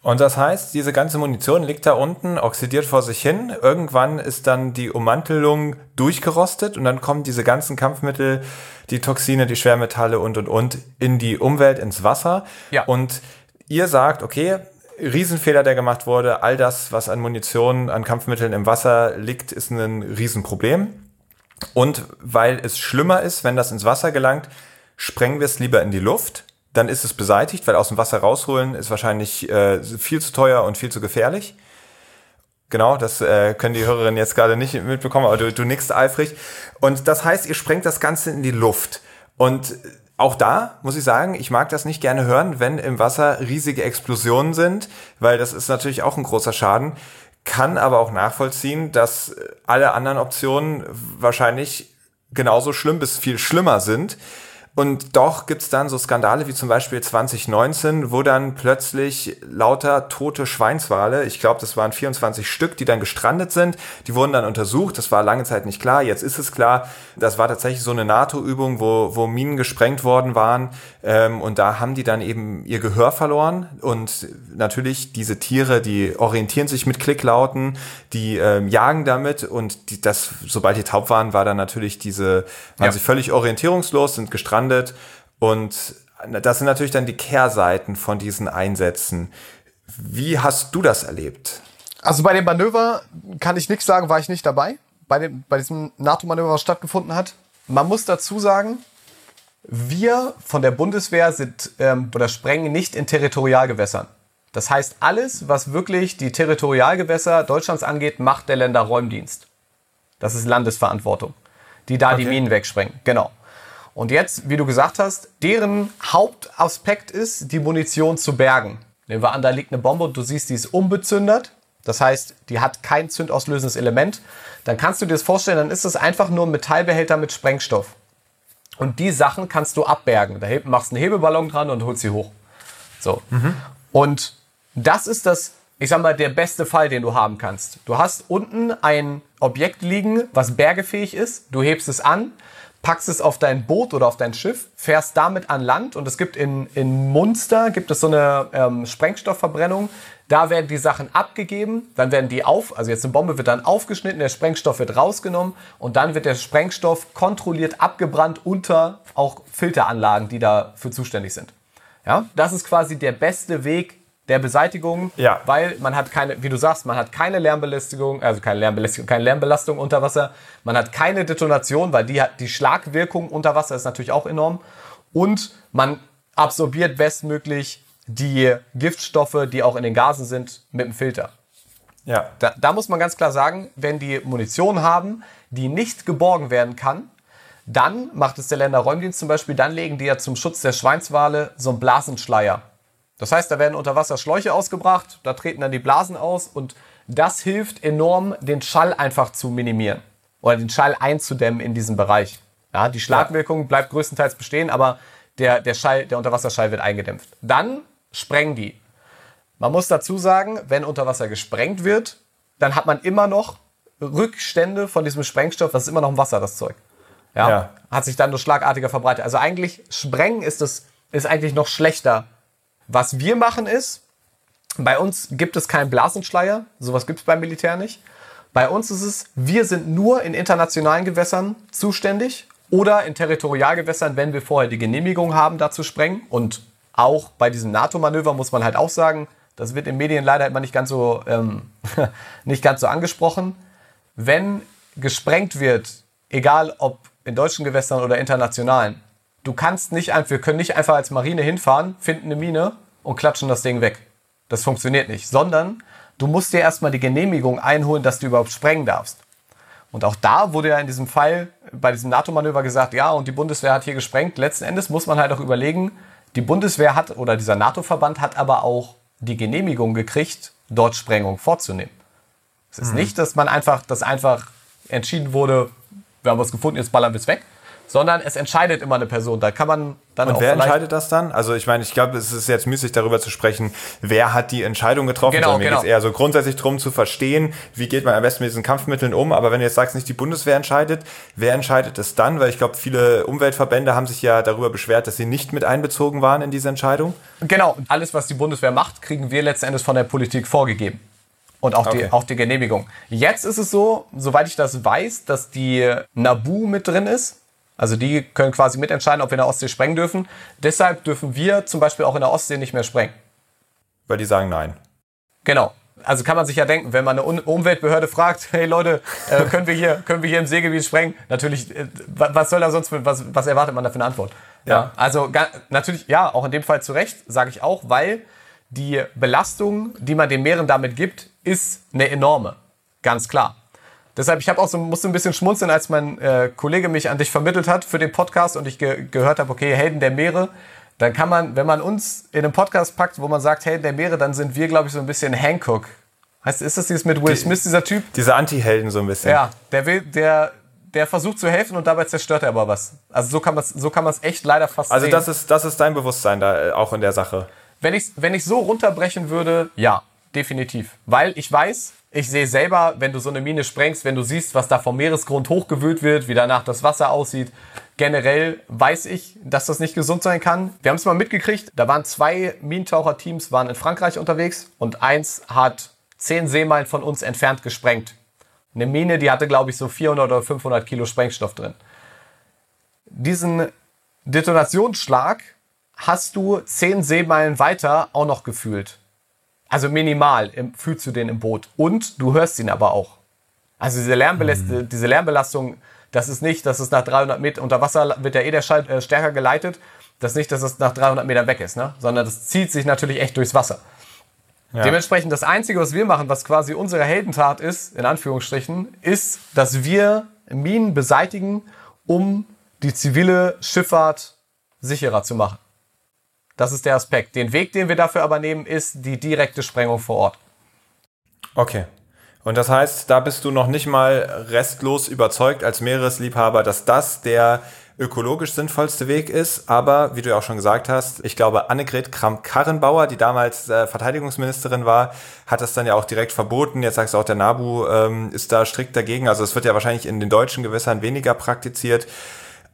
Und das heißt, diese ganze Munition liegt da unten, oxidiert vor sich hin. Irgendwann ist dann die Ummantelung durchgerostet und dann kommen diese ganzen Kampfmittel, die Toxine, die Schwermetalle und, und, und in die Umwelt, ins Wasser. Ja. Und ihr sagt, okay, Riesenfehler, der gemacht wurde, all das, was an Munition, an Kampfmitteln im Wasser liegt, ist ein Riesenproblem. Und weil es schlimmer ist, wenn das ins Wasser gelangt, sprengen wir es lieber in die Luft. Dann ist es beseitigt, weil aus dem Wasser rausholen ist wahrscheinlich äh, viel zu teuer und viel zu gefährlich. Genau, das äh, können die Hörerinnen jetzt gerade nicht mitbekommen, aber du, du nickst eifrig. Und das heißt, ihr sprengt das Ganze in die Luft. Und auch da muss ich sagen, ich mag das nicht gerne hören, wenn im Wasser riesige Explosionen sind, weil das ist natürlich auch ein großer Schaden. Kann aber auch nachvollziehen, dass alle anderen Optionen wahrscheinlich genauso schlimm bis viel schlimmer sind. Und doch gibt's dann so Skandale wie zum Beispiel 2019, wo dann plötzlich lauter tote Schweinswale, ich glaube, das waren 24 Stück, die dann gestrandet sind, die wurden dann untersucht. Das war lange Zeit nicht klar. Jetzt ist es klar. Das war tatsächlich so eine NATO-Übung, wo, wo Minen gesprengt worden waren. Ähm, und da haben die dann eben ihr Gehör verloren. Und natürlich diese Tiere, die orientieren sich mit Klicklauten, die ähm, jagen damit. Und die, das, sobald die taub waren, war dann natürlich diese, waren Ja. sie völlig orientierungslos, sind gestrandet. Und das sind natürlich dann die Kehrseiten von diesen Einsätzen. Wie hast du das erlebt? Also bei dem Manöver kann ich nichts sagen, war ich nicht dabei. Bei, dem, bei diesem NATO-Manöver, was stattgefunden hat. Man muss dazu sagen, wir von der Bundeswehr sind ähm, oder sprengen nicht in Territorialgewässern. Das heißt, alles, was wirklich die Territorialgewässer Deutschlands angeht, macht der Länderräumdienst. Das ist Landesverantwortung, die da die Okay. Minen wegsprengen. Genau. Und jetzt, wie du gesagt hast, deren Hauptaspekt ist, die Munition zu bergen. Nehmen wir an, da liegt eine Bombe und du siehst, die ist unbezündert. Das heißt, die hat kein zündauslösendes Element. Dann kannst du dir das vorstellen, dann ist es einfach nur ein Metallbehälter mit Sprengstoff. Und die Sachen kannst du abbergen. Da machst du einen Hebelballon dran und holst sie hoch. So. Und das ist das, ich sag mal, der beste Fall, den du haben kannst. Du hast unten ein Objekt liegen, was bergefähig ist. Du hebst es an, packst es auf dein Boot oder auf dein Schiff, fährst damit an Land und es gibt in, in Munster gibt es so eine ähm, Sprengstoffverbrennung. Da werden die Sachen abgegeben, dann werden die auf, also jetzt eine Bombe wird dann aufgeschnitten, der Sprengstoff wird rausgenommen und dann wird der Sprengstoff kontrolliert abgebrannt unter auch Filteranlagen, die dafür zuständig sind. Ja, das ist quasi der beste Weg der Beseitigung, Ja. weil man hat keine, wie du sagst, man hat keine Lärmbelästigung, also keine Lärmbelästigung, keine Lärmbelastung unter Wasser, man hat keine Detonation, weil die hat die Schlagwirkung unter Wasser ist natürlich auch enorm und man absorbiert bestmöglich die Giftstoffe, die auch in den Gasen sind, mit dem Filter. Ja. Da, da muss man ganz klar sagen, wenn die Munition haben, die nicht geborgen werden kann, dann macht es der Länderräumdienst zum Beispiel, dann legen die ja zum Schutz der Schweinswale so einen Blasenschleier. Das heißt, da werden unter Wasser Schläuche ausgebracht, da treten dann die Blasen aus und das hilft enorm, den Schall einfach zu minimieren oder den Schall einzudämmen in diesem Bereich. Ja, die Schlagwirkung bleibt größtenteils bestehen, aber der, der, Schall, der Unterwasserschall wird eingedämpft. Dann sprengen die. Man muss dazu sagen, wenn unter Wasser gesprengt wird, dann hat man immer noch Rückstände von diesem Sprengstoff, das ist immer noch im Wasser, das Zeug. Ja, Ja. Hat sich dann nur schlagartiger verbreitet. Also eigentlich, Sprengen ist das, ist eigentlich noch schlechter. Was wir machen ist, bei uns gibt es keinen Blasenschleier, sowas gibt es beim Militär nicht. Bei uns ist es, wir sind nur in internationalen Gewässern zuständig oder in Territorialgewässern, wenn wir vorher die Genehmigung haben, da zu sprengen. Und auch bei diesem NATO-Manöver muss man halt auch sagen, das wird in Medien leider immer nicht ganz so, ähm, nicht ganz so angesprochen. Wenn gesprengt wird, egal ob in deutschen Gewässern oder internationalen, du kannst nicht einfach, wir können nicht einfach als Marine hinfahren, finden eine Mine und klatschen das Ding weg. Das funktioniert nicht, sondern du musst dir erstmal die Genehmigung einholen, dass du überhaupt sprengen darfst. Und auch da wurde ja in diesem Fall bei diesem NATO-Manöver gesagt, ja, und die Bundeswehr hat hier gesprengt. Letzten Endes muss man halt auch überlegen, die Bundeswehr hat oder dieser NATO-Verband hat aber auch die Genehmigung gekriegt, dort Sprengung vorzunehmen. Es ist nicht, dass man einfach, dass einfach entschieden wurde, wir haben was gefunden, jetzt ballern wir es weg, sondern es entscheidet immer eine Person. Da kann man dann Und auch wer entscheidet das dann? Also ich meine, ich glaube, es ist jetzt müßig darüber zu sprechen, wer hat die Entscheidung getroffen. Genau, mir genau. geht es eher so grundsätzlich darum zu verstehen, wie geht man am besten mit diesen Kampfmitteln um. Aber wenn du jetzt sagst, nicht die Bundeswehr entscheidet, wer entscheidet es dann? Weil ich glaube, viele Umweltverbände haben sich ja darüber beschwert, dass sie nicht mit einbezogen waren in diese Entscheidung. Genau, und alles, was die Bundeswehr macht, kriegen wir letzten Endes von der Politik vorgegeben. Und auch, Okay. die, auch die Genehmigung. Jetzt ist es so, soweit ich das weiß, dass die NABU mit drin ist. Also die können quasi mitentscheiden, ob wir in der Ostsee sprengen dürfen. Deshalb dürfen wir zum Beispiel auch in der Ostsee nicht mehr sprengen. Weil die sagen nein. Genau. also kann man sich ja denken, wenn man eine Umweltbehörde fragt, hey Leute, äh, können wir hier, können wir hier im Seegebiet sprengen? Natürlich, äh, was soll da sonst, was, was erwartet man da für eine Antwort? Ja, ja also natürlich, ja, auch in dem Fall zu Recht, sage ich auch, weil die Belastung, die man den Meeren damit gibt, ist eine enorme. Ganz klar. Deshalb, ich habe auch so, musste ein bisschen schmunzeln, als mein äh, Kollege mich an dich vermittelt hat für den Podcast und ich ge gehört habe, okay, Helden der Meere, dann kann man, wenn man uns in einen Podcast packt, wo man sagt, Helden der Meere, dann sind wir, glaube ich, so ein bisschen Hancock. Heißt, ist das dieses mit Will Smith, dieser Typ? Diese Anti-Helden so ein bisschen. Ja, der will, der, der versucht zu helfen und dabei zerstört er aber was. Also so kann man es so kann echt leider fast Also sehen. das ist, das ist dein Bewusstsein da äh, auch in der Sache. Wenn ich wenn ich so runterbrechen würde, ja, definitiv, weil ich weiß, ich sehe selber, wenn du so eine Mine sprengst, wenn du siehst, was da vom Meeresgrund hochgewühlt wird, wie danach das Wasser aussieht. Generell weiß ich, dass das nicht gesund sein kann. Wir haben es mal mitgekriegt, da waren zwei Minentaucherteams waren in Frankreich unterwegs und eins hat zehn Seemeilen von uns entfernt gesprengt. Eine Mine, die hatte, glaube ich, so 400 oder 500 Kilo Sprengstoff drin. Diesen Detonationsschlag hast du zehn Seemeilen weiter auch noch gefühlt. Also minimal fühlst du den im Boot. Und du hörst ihn aber auch. Also diese, Lärmbelast mhm. diese Lärmbelastung, das ist nicht, dass es nach 300 Metern unter Wasser wird ja eh der Schall äh, stärker geleitet. Das ist nicht, dass es nach 300 Metern weg ist, ne? sondern das zieht sich natürlich echt durchs Wasser. Ja. Dementsprechend das Einzige, was wir machen, was quasi unsere Heldentat ist, in Anführungsstrichen, ist, dass wir Minen beseitigen, um die zivile Schifffahrt sicherer zu machen. Das ist der Aspekt. Den Weg, den wir dafür aber nehmen, ist die direkte Sprengung vor Ort. Okay. Und das heißt, da bist du noch nicht mal restlos überzeugt als Meeresliebhaber, dass das der ökologisch sinnvollste Weg ist. Aber wie du ja auch schon gesagt hast, ich glaube, Annegret Kramp-Karrenbauer, die damals äh, Verteidigungsministerin war, hat das dann ja auch direkt verboten. Jetzt sagst du auch, der NABU ähm, ist da strikt dagegen. Also es wird ja wahrscheinlich in den deutschen Gewässern weniger praktiziert.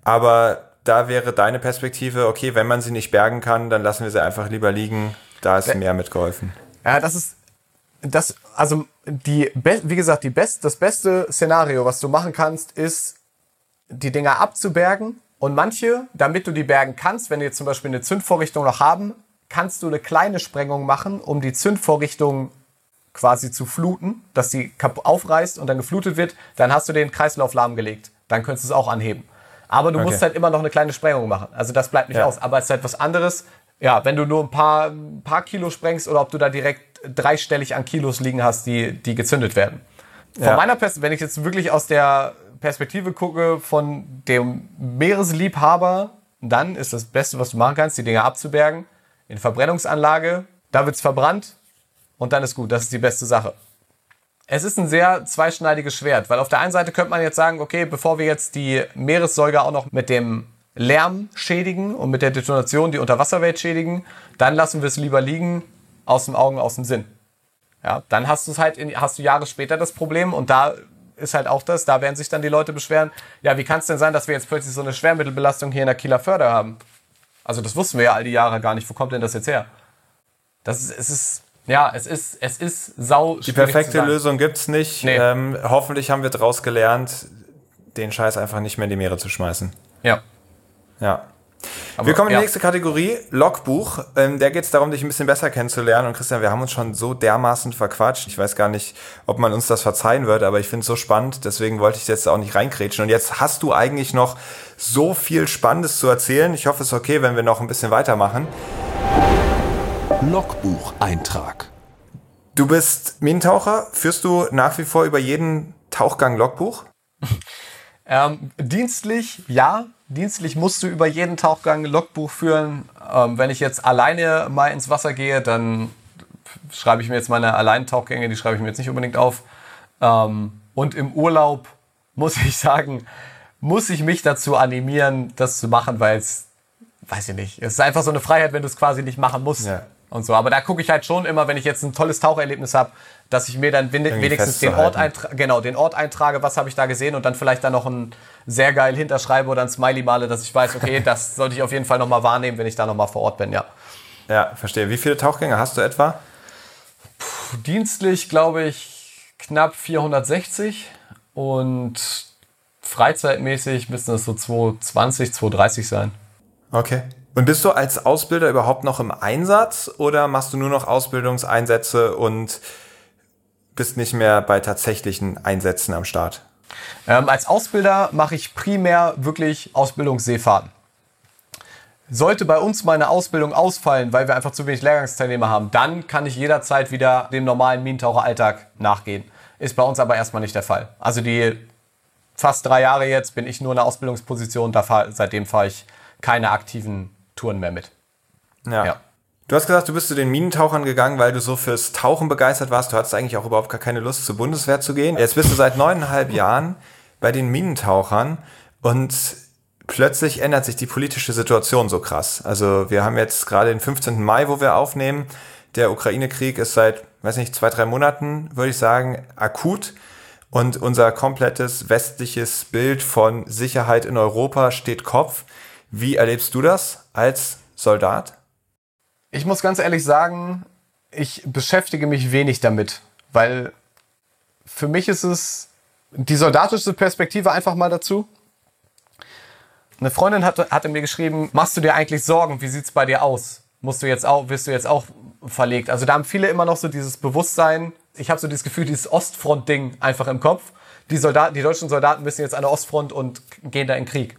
Aber da wäre deine Perspektive, okay, wenn man sie nicht bergen kann, dann lassen wir sie einfach lieber liegen. Da ist mehr mitgeholfen. Ja, das ist das, also die, wie gesagt, die best, das beste Szenario, was du machen kannst, ist, die Dinger abzubergen. Und manche, damit du die bergen kannst, wenn die zum Beispiel eine Zündvorrichtung noch haben, kannst du eine kleine Sprengung machen, um die Zündvorrichtung quasi zu fluten, dass sie aufreißt und dann geflutet wird. Dann hast du den Kreislauf lahmgelegt. Dann könntest du es auch anheben. Aber du okay. musst halt immer noch eine kleine Sprengung machen. Also das bleibt nicht ja. aus. Aber es ist halt was anderes. Ja, wenn du nur ein paar, ein paar Kilo sprengst oder ob du da direkt dreistellig an Kilos liegen hast, die, die gezündet werden. Von ja. meiner Perspektive, wenn ich jetzt wirklich aus der Perspektive gucke von dem Meeresliebhaber, dann ist das Beste, was du machen kannst, die Dinger abzubergen. In Verbrennungsanlage, da wird es verbrannt und dann ist gut. Das ist die beste Sache es ist ein sehr zweischneidiges Schwert, weil auf der einen Seite könnte man jetzt sagen, okay, bevor wir jetzt die Meeressäuger auch noch mit dem Lärm schädigen und mit der Detonation die Unterwasserwelt schädigen, dann lassen wir es lieber liegen, aus dem Augen, aus dem Sinn. Ja, dann hast du es halt, in, hast du Jahre später das Problem und da ist halt auch das, da werden sich dann die Leute beschweren, ja, wie kann es denn sein, dass wir jetzt plötzlich so eine Schwermittelbelastung hier in der Kieler Förder haben? Also das wussten wir ja all die Jahre gar nicht. Wo kommt denn das jetzt her? Das ist, es ist ja, es ist, es ist sau Die perfekte Lösung gibt's nicht. Nee. Ähm, hoffentlich haben wir daraus gelernt, den Scheiß einfach nicht mehr in die Meere zu schmeißen. Ja. Ja. Aber, wir kommen in die ja. nächste Kategorie, Logbuch. Ähm, der geht es darum, dich ein bisschen besser kennenzulernen. Und Christian, wir haben uns schon so dermaßen verquatscht. Ich weiß gar nicht, ob man uns das verzeihen wird, aber ich finde es so spannend. Deswegen wollte ich jetzt auch nicht reinkrätschen. Und jetzt hast du eigentlich noch so viel Spannendes zu erzählen. Ich hoffe, es ist okay, wenn wir noch ein bisschen weitermachen. Logbucheintrag. Du bist Minentaucher. Führst du nach wie vor über jeden Tauchgang Logbuch? ähm, dienstlich, ja. Dienstlich musst du über jeden Tauchgang Logbuch führen. Ähm, wenn ich jetzt alleine mal ins Wasser gehe, dann schreibe ich mir jetzt meine Alleintauchgänge, die schreibe ich mir jetzt nicht unbedingt auf. Ähm, und im Urlaub muss ich sagen, muss ich mich dazu animieren, das zu machen, weil es, weiß ich nicht, es ist einfach so eine Freiheit, wenn du es quasi nicht machen musst. Ja und so. Aber da gucke ich halt schon immer, wenn ich jetzt ein tolles Taucherlebnis habe, dass ich mir dann wenigstens den Ort, genau, den Ort eintrage, was habe ich da gesehen und dann vielleicht da noch ein sehr geil hinterschreibe oder ein Smiley male, dass ich weiß, okay, das sollte ich auf jeden Fall nochmal wahrnehmen, wenn ich da nochmal vor Ort bin, ja. Ja, verstehe. Wie viele Tauchgänge hast du etwa? Puh, dienstlich glaube ich knapp 460 und freizeitmäßig müssen es so 220, 230 sein. Okay. Und bist du als Ausbilder überhaupt noch im Einsatz oder machst du nur noch Ausbildungseinsätze und bist nicht mehr bei tatsächlichen Einsätzen am Start? Ähm, als Ausbilder mache ich primär wirklich Ausbildungsseefahrten. Sollte bei uns meine Ausbildung ausfallen, weil wir einfach zu wenig Lehrgangsteilnehmer haben, dann kann ich jederzeit wieder dem normalen Minentaucheralltag nachgehen. Ist bei uns aber erstmal nicht der Fall. Also die fast drei Jahre jetzt bin ich nur in der Ausbildungsposition, da fahr, seitdem fahre ich keine aktiven Touren mehr mit. Ja. ja. Du hast gesagt, du bist zu den Minentauchern gegangen, weil du so fürs Tauchen begeistert warst. Du hattest eigentlich auch überhaupt gar keine Lust, zur Bundeswehr zu gehen. Jetzt bist du seit neuneinhalb Jahren bei den Minentauchern und plötzlich ändert sich die politische Situation so krass. Also wir haben jetzt gerade den 15. Mai, wo wir aufnehmen. Der Ukraine-Krieg ist seit, weiß nicht, zwei, drei Monaten, würde ich sagen, akut. Und unser komplettes westliches Bild von Sicherheit in Europa steht Kopf. Wie erlebst du das als Soldat? Ich muss ganz ehrlich sagen, ich beschäftige mich wenig damit, weil für mich ist es die soldatische Perspektive einfach mal dazu. Eine Freundin hatte, hatte mir geschrieben, machst du dir eigentlich Sorgen? Wie sieht es bei dir aus? Musst du jetzt auch, wirst du jetzt auch verlegt? Also da haben viele immer noch so dieses Bewusstsein. Ich habe so dieses Gefühl, dieses Ostfront-Ding einfach im Kopf. Die Soldaten, die deutschen Soldaten müssen jetzt an der Ostfront und gehen da in Krieg.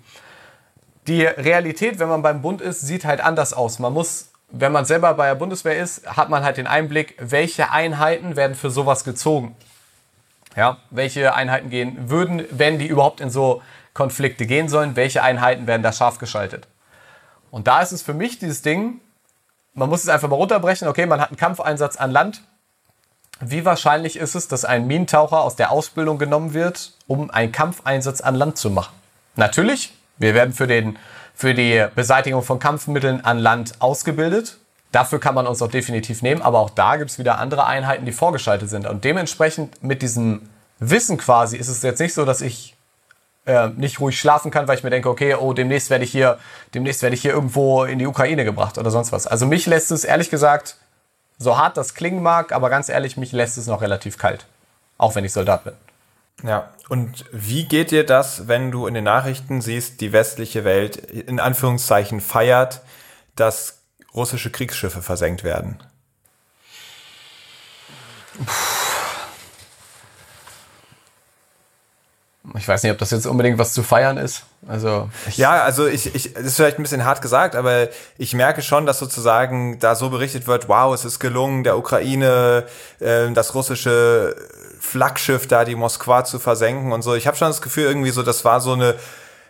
Die Realität, wenn man beim Bund ist, sieht halt anders aus. Man muss wenn man selber bei der Bundeswehr ist, hat man halt den Einblick, welche Einheiten werden für sowas gezogen. Ja, welche Einheiten gehen würden, wenn die überhaupt in so Konflikte gehen sollen, welche Einheiten werden da scharf geschaltet. Und da ist es für mich dieses Ding, man muss es einfach mal runterbrechen, okay, man hat einen Kampfeinsatz an Land. Wie wahrscheinlich ist es, dass ein Minentaucher aus der Ausbildung genommen wird, um einen Kampfeinsatz an Land zu machen? Natürlich, wir werden für den für die Beseitigung von Kampfmitteln an Land ausgebildet. Dafür kann man uns auch definitiv nehmen, aber auch da gibt es wieder andere Einheiten, die vorgeschaltet sind. Und dementsprechend mit diesem Wissen quasi ist es jetzt nicht so, dass ich äh, nicht ruhig schlafen kann, weil ich mir denke, okay, oh, demnächst werde ich hier, demnächst werde ich hier irgendwo in die Ukraine gebracht oder sonst was. Also mich lässt es ehrlich gesagt, so hart das klingen mag, aber ganz ehrlich, mich lässt es noch relativ kalt. Auch wenn ich Soldat bin. Ja, und wie geht dir das, wenn du in den Nachrichten siehst, die westliche Welt in Anführungszeichen feiert, dass russische Kriegsschiffe versenkt werden? Ich weiß nicht, ob das jetzt unbedingt was zu feiern ist. Also ja, also ich, ich, das ist vielleicht ein bisschen hart gesagt, aber ich merke schon, dass sozusagen da so berichtet wird, wow, es ist gelungen, der Ukraine äh, das russische Flaggschiff da, die Moskwa zu versenken und so. Ich habe schon das Gefühl, irgendwie so, das war so eine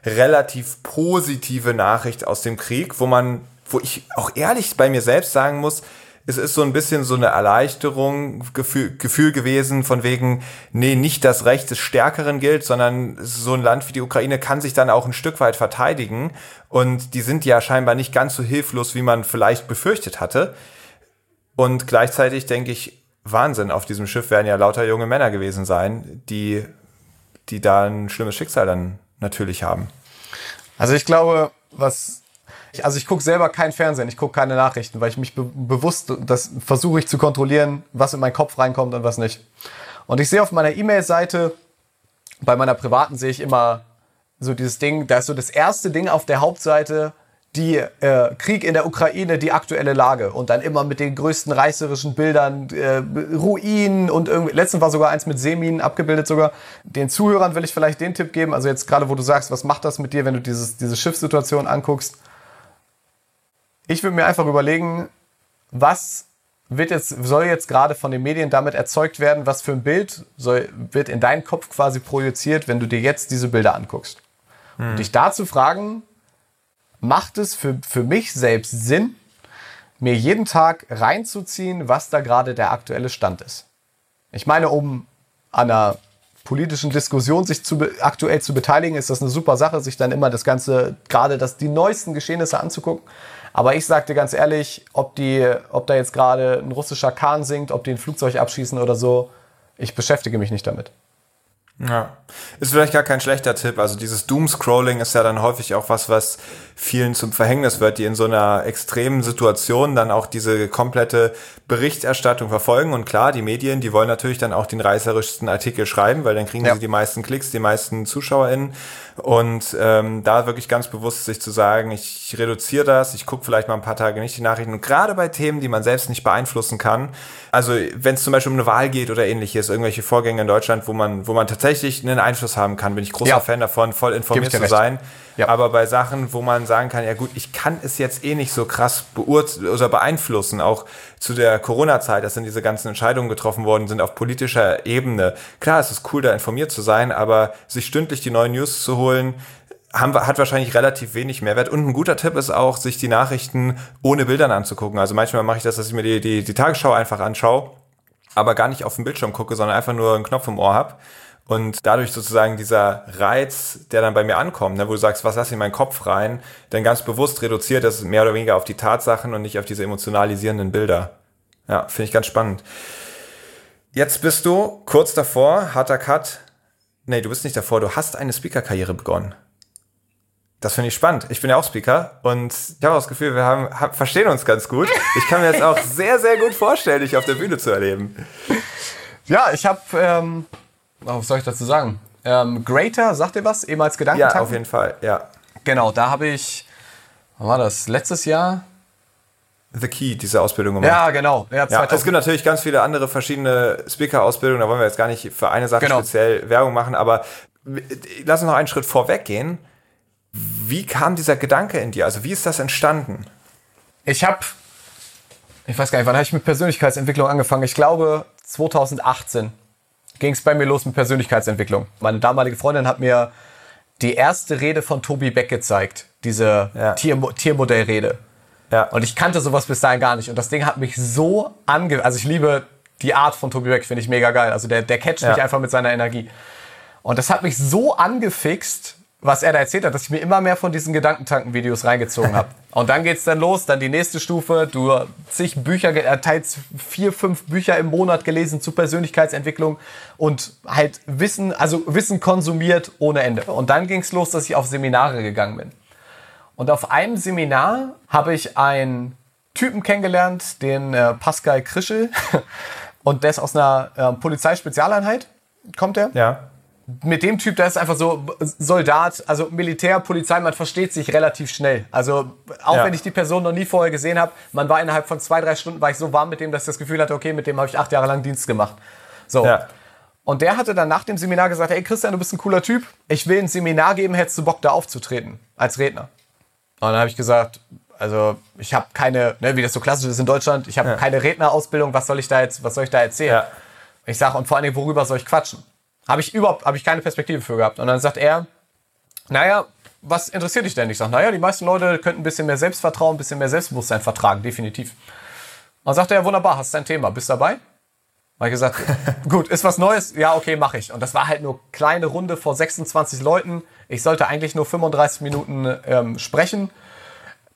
relativ positive Nachricht aus dem Krieg, wo man, wo ich auch ehrlich bei mir selbst sagen muss, es ist so ein bisschen so eine Erleichterung, Gefühl, Gefühl gewesen von wegen, nee, nicht das Recht des Stärkeren gilt, sondern so ein Land wie die Ukraine kann sich dann auch ein Stück weit verteidigen und die sind ja scheinbar nicht ganz so hilflos, wie man vielleicht befürchtet hatte. Und gleichzeitig denke ich, Wahnsinn. Auf diesem Schiff werden ja lauter junge Männer gewesen sein, die, die da ein schlimmes Schicksal dann natürlich haben. Also ich glaube, was also ich gucke selber kein Fernsehen, ich gucke keine Nachrichten, weil ich mich be bewusst, das versuche ich zu kontrollieren, was in meinen Kopf reinkommt und was nicht. Und ich sehe auf meiner E-Mail-Seite, bei meiner privaten sehe ich immer so dieses Ding, da ist so das erste Ding auf der Hauptseite, die äh, Krieg in der Ukraine, die aktuelle Lage und dann immer mit den größten reißerischen Bildern, äh, Ruinen und irgendwie, letztens war sogar eins mit Seeminen abgebildet sogar. Den Zuhörern will ich vielleicht den Tipp geben, also jetzt gerade wo du sagst, was macht das mit dir, wenn du dieses, diese Schiffssituation anguckst. Ich würde mir einfach überlegen, was wird jetzt, soll jetzt gerade von den Medien damit erzeugt werden, was für ein Bild soll, wird in deinen Kopf quasi projiziert, wenn du dir jetzt diese Bilder anguckst. Hm. Und dich dazu fragen, macht es für, für mich selbst Sinn, mir jeden Tag reinzuziehen, was da gerade der aktuelle Stand ist. Ich meine, um an einer politischen Diskussion sich zu, aktuell zu beteiligen, ist das eine super Sache, sich dann immer das Ganze, gerade das, die neuesten Geschehnisse anzugucken. Aber ich sag dir ganz ehrlich, ob, die, ob da jetzt gerade ein russischer Kahn singt, ob die ein Flugzeug abschießen oder so, ich beschäftige mich nicht damit. Ja. Ist vielleicht gar kein schlechter Tipp. Also dieses Doom-Scrolling ist ja dann häufig auch was, was vielen zum Verhängnis wird, die in so einer extremen Situation dann auch diese komplette Berichterstattung verfolgen. Und klar, die Medien, die wollen natürlich dann auch den reißerischsten Artikel schreiben, weil dann kriegen ja. sie die meisten Klicks, die meisten ZuschauerInnen. Und ähm, da wirklich ganz bewusst sich zu sagen, ich reduziere das, ich gucke vielleicht mal ein paar Tage nicht die Nachrichten. Und gerade bei Themen, die man selbst nicht beeinflussen kann, also wenn es zum Beispiel um eine Wahl geht oder ähnliches, irgendwelche Vorgänge in Deutschland, wo man, wo man tatsächlich einen Einfluss haben kann, bin ich großer ja. Fan davon, voll informiert zu sein. Ja. Aber bei Sachen, wo man sagen kann, ja gut, ich kann es jetzt eh nicht so krass oder beeinflussen, auch zu der Corona-Zeit, dass dann diese ganzen Entscheidungen getroffen worden sind auf politischer Ebene. Klar, es ist cool, da informiert zu sein, aber sich stündlich die neuen News zu holen, haben, hat wahrscheinlich relativ wenig Mehrwert. Und ein guter Tipp ist auch, sich die Nachrichten ohne Bildern anzugucken. Also manchmal mache ich das, dass ich mir die, die, die Tagesschau einfach anschaue, aber gar nicht auf den Bildschirm gucke, sondern einfach nur einen Knopf im Ohr habe und dadurch sozusagen dieser Reiz, der dann bei mir ankommt, ne, wo du sagst, was lass ich in meinen Kopf rein, dann ganz bewusst reduziert das mehr oder weniger auf die Tatsachen und nicht auf diese emotionalisierenden Bilder. Ja, finde ich ganz spannend. Jetzt bist du kurz davor, harter Cut. Nee, du bist nicht davor, du hast eine Speaker-Karriere begonnen. Das finde ich spannend. Ich bin ja auch Speaker und ich habe das Gefühl, wir haben, haben, verstehen uns ganz gut. Ich kann mir jetzt auch sehr, sehr gut vorstellen, dich auf der Bühne zu erleben. Ja, ich habe ähm, was soll ich dazu sagen? Ähm, Greater, sagt ihr was? Ehemals Gedankentanken? Ja, auf jeden Fall, ja. Genau, da habe ich, wann war das? Letztes Jahr? The Key, diese Ausbildung gemacht. Ja, genau. Ja, ja, es gibt natürlich ganz viele andere verschiedene Speaker-Ausbildungen, da wollen wir jetzt gar nicht für eine Sache genau. speziell Werbung machen, aber lass uns noch einen Schritt vorweg gehen. Wie kam dieser Gedanke in dir? Also wie ist das entstanden? Ich habe, ich weiß gar nicht, wann habe ich mit Persönlichkeitsentwicklung angefangen? Ich glaube 2018 ging es bei mir los mit Persönlichkeitsentwicklung. Meine damalige Freundin hat mir die erste Rede von Tobi Beck gezeigt, diese ja. Tier Tiermodellrede. Ja. Und ich kannte sowas bis dahin gar nicht. Und das Ding hat mich so ange... Also ich liebe die Art von Tobi Beck, finde ich mega geil. Also der, der catcht ja. mich einfach mit seiner Energie. Und das hat mich so angefixt, was er da erzählt hat, dass ich mir immer mehr von diesen Gedankentanken-Videos reingezogen habe. Und dann geht's dann los, dann die nächste Stufe. Du zig Bücher, äh, teils vier, fünf Bücher im Monat gelesen zu Persönlichkeitsentwicklung und halt Wissen, also Wissen konsumiert ohne Ende. Und dann ging's los, dass ich auf Seminare gegangen bin. Und auf einem Seminar habe ich einen Typen kennengelernt, den äh, Pascal Krischel. Und der ist aus einer äh, Polizeispezialeinheit, kommt er. Ja mit dem Typ, der ist einfach so Soldat, also Militär, Polizei, man versteht sich relativ schnell. Also auch ja. wenn ich die Person noch nie vorher gesehen habe, man war innerhalb von zwei, drei Stunden, war ich so warm mit dem, dass ich das Gefühl hatte, okay, mit dem habe ich acht Jahre lang Dienst gemacht. So. Ja. Und der hatte dann nach dem Seminar gesagt, hey Christian, du bist ein cooler Typ, ich will ein Seminar geben, hättest du Bock da aufzutreten als Redner? Und dann habe ich gesagt, also ich habe keine, ne, wie das so klassisch ist in Deutschland, ich habe ja. keine Rednerausbildung, was soll ich da jetzt, was soll ich da erzählen? Ich sage, und vor allen Dingen, worüber soll ich quatschen? Habe ich überhaupt, habe ich keine Perspektive für gehabt. Und dann sagt er, naja, was interessiert dich denn? Ich sage, naja, die meisten Leute könnten ein bisschen mehr Selbstvertrauen, ein bisschen mehr Selbstbewusstsein vertragen, definitiv. Und dann sagt er, wunderbar, hast dein Thema, bist dabei? Habe ich gesagt, gut, ist was Neues? Ja, okay, mache ich. Und das war halt nur kleine Runde vor 26 Leuten. Ich sollte eigentlich nur 35 Minuten ähm, sprechen.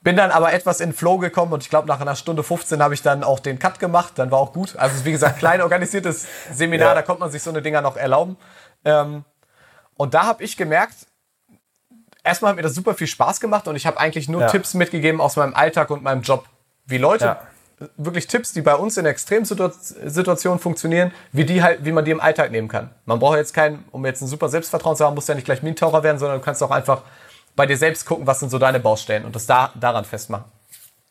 Bin dann aber etwas in Flow gekommen und ich glaube, nach einer Stunde 15 habe ich dann auch den Cut gemacht. Dann war auch gut. Also, wie gesagt, klein organisiertes Seminar, ja. da konnte man sich so eine Dinger noch erlauben. Ähm, und da habe ich gemerkt, erstmal hat mir das super viel Spaß gemacht und ich habe eigentlich nur ja. Tipps mitgegeben aus meinem Alltag und meinem Job. Wie Leute, ja. wirklich Tipps, die bei uns in Extremsituationen funktionieren, wie, die halt, wie man die im Alltag nehmen kann. Man braucht jetzt keinen, um jetzt ein super Selbstvertrauen zu haben, muss ja nicht gleich Minentaucher werden, sondern du kannst auch einfach bei dir selbst gucken, was sind so deine Baustellen und das da, daran festmachen.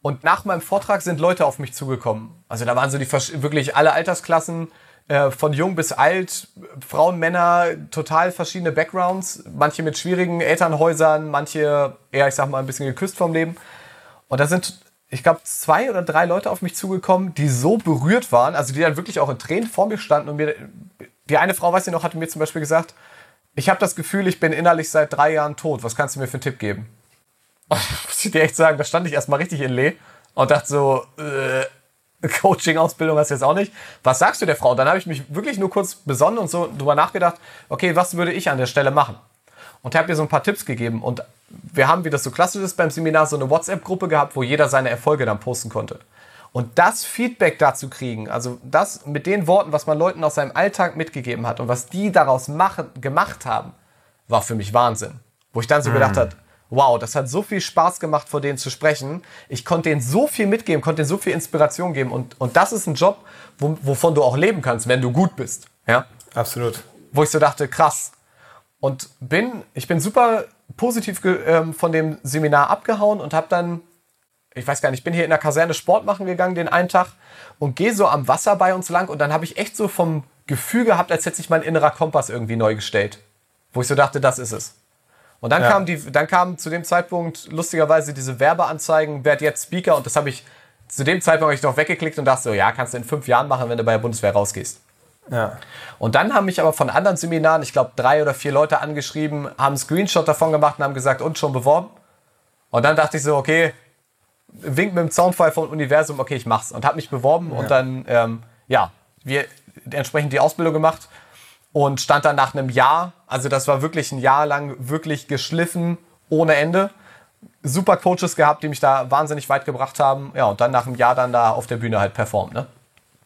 Und nach meinem Vortrag sind Leute auf mich zugekommen. Also da waren so die wirklich alle Altersklassen, äh, von jung bis alt, Frauen, Männer, total verschiedene Backgrounds. Manche mit schwierigen Elternhäusern, manche eher, ich sag mal, ein bisschen geküsst vom Leben. Und da sind, ich glaube, zwei oder drei Leute auf mich zugekommen, die so berührt waren, also die dann wirklich auch in Tränen vor mir standen und mir, die eine Frau, weiß ich noch, hatte mir zum Beispiel gesagt, ich habe das Gefühl, ich bin innerlich seit drei Jahren tot. Was kannst du mir für einen Tipp geben? Ich dir echt sagen, da stand ich erstmal richtig in Lee und dachte so, äh, Coaching-Ausbildung hast du jetzt auch nicht. Was sagst du der Frau? Dann habe ich mich wirklich nur kurz besonnen und so drüber nachgedacht, okay, was würde ich an der Stelle machen? Und habe ihr so ein paar Tipps gegeben. Und wir haben, wie das so klassisch ist beim Seminar, so eine WhatsApp-Gruppe gehabt, wo jeder seine Erfolge dann posten konnte. Und das Feedback dazu kriegen, also das mit den Worten, was man Leuten aus seinem Alltag mitgegeben hat und was die daraus machen, gemacht haben, war für mich Wahnsinn. Wo ich dann so gedacht habe, wow, das hat so viel Spaß gemacht, vor denen zu sprechen. Ich konnte denen so viel mitgeben, konnte denen so viel Inspiration geben. Und, und das ist ein Job, wo, wovon du auch leben kannst, wenn du gut bist. Ja? Absolut. Wo ich so dachte, krass. Und bin, ich bin super positiv ähm, von dem Seminar abgehauen und habe dann, ich weiß gar nicht, ich bin hier in der Kaserne Sport machen gegangen den einen Tag und gehe so am Wasser bei uns lang und dann habe ich echt so vom Gefühl gehabt, als hätte sich mein innerer Kompass irgendwie neu gestellt. Wo ich so dachte, das ist es. Und dann, ja. kam die, dann kam zu dem Zeitpunkt lustigerweise diese Werbeanzeigen, werd jetzt Speaker und das habe ich zu dem Zeitpunkt ich noch weggeklickt und dachte so, ja, kannst du in fünf Jahren machen, wenn du bei der Bundeswehr rausgehst. Ja. Und dann haben mich aber von anderen Seminaren, ich glaube drei oder vier Leute angeschrieben, haben einen Screenshot davon gemacht und haben gesagt, und schon beworben. Und dann dachte ich so, okay, wink mit dem Soundfile vom Universum, okay, ich mach's. Und habe mich beworben ja. und dann, ähm, ja, wir entsprechend die Ausbildung gemacht und stand dann nach einem Jahr, also das war wirklich ein Jahr lang wirklich geschliffen ohne Ende. Super Coaches gehabt, die mich da wahnsinnig weit gebracht haben. Ja, und dann nach einem Jahr dann da auf der Bühne halt performt, ne?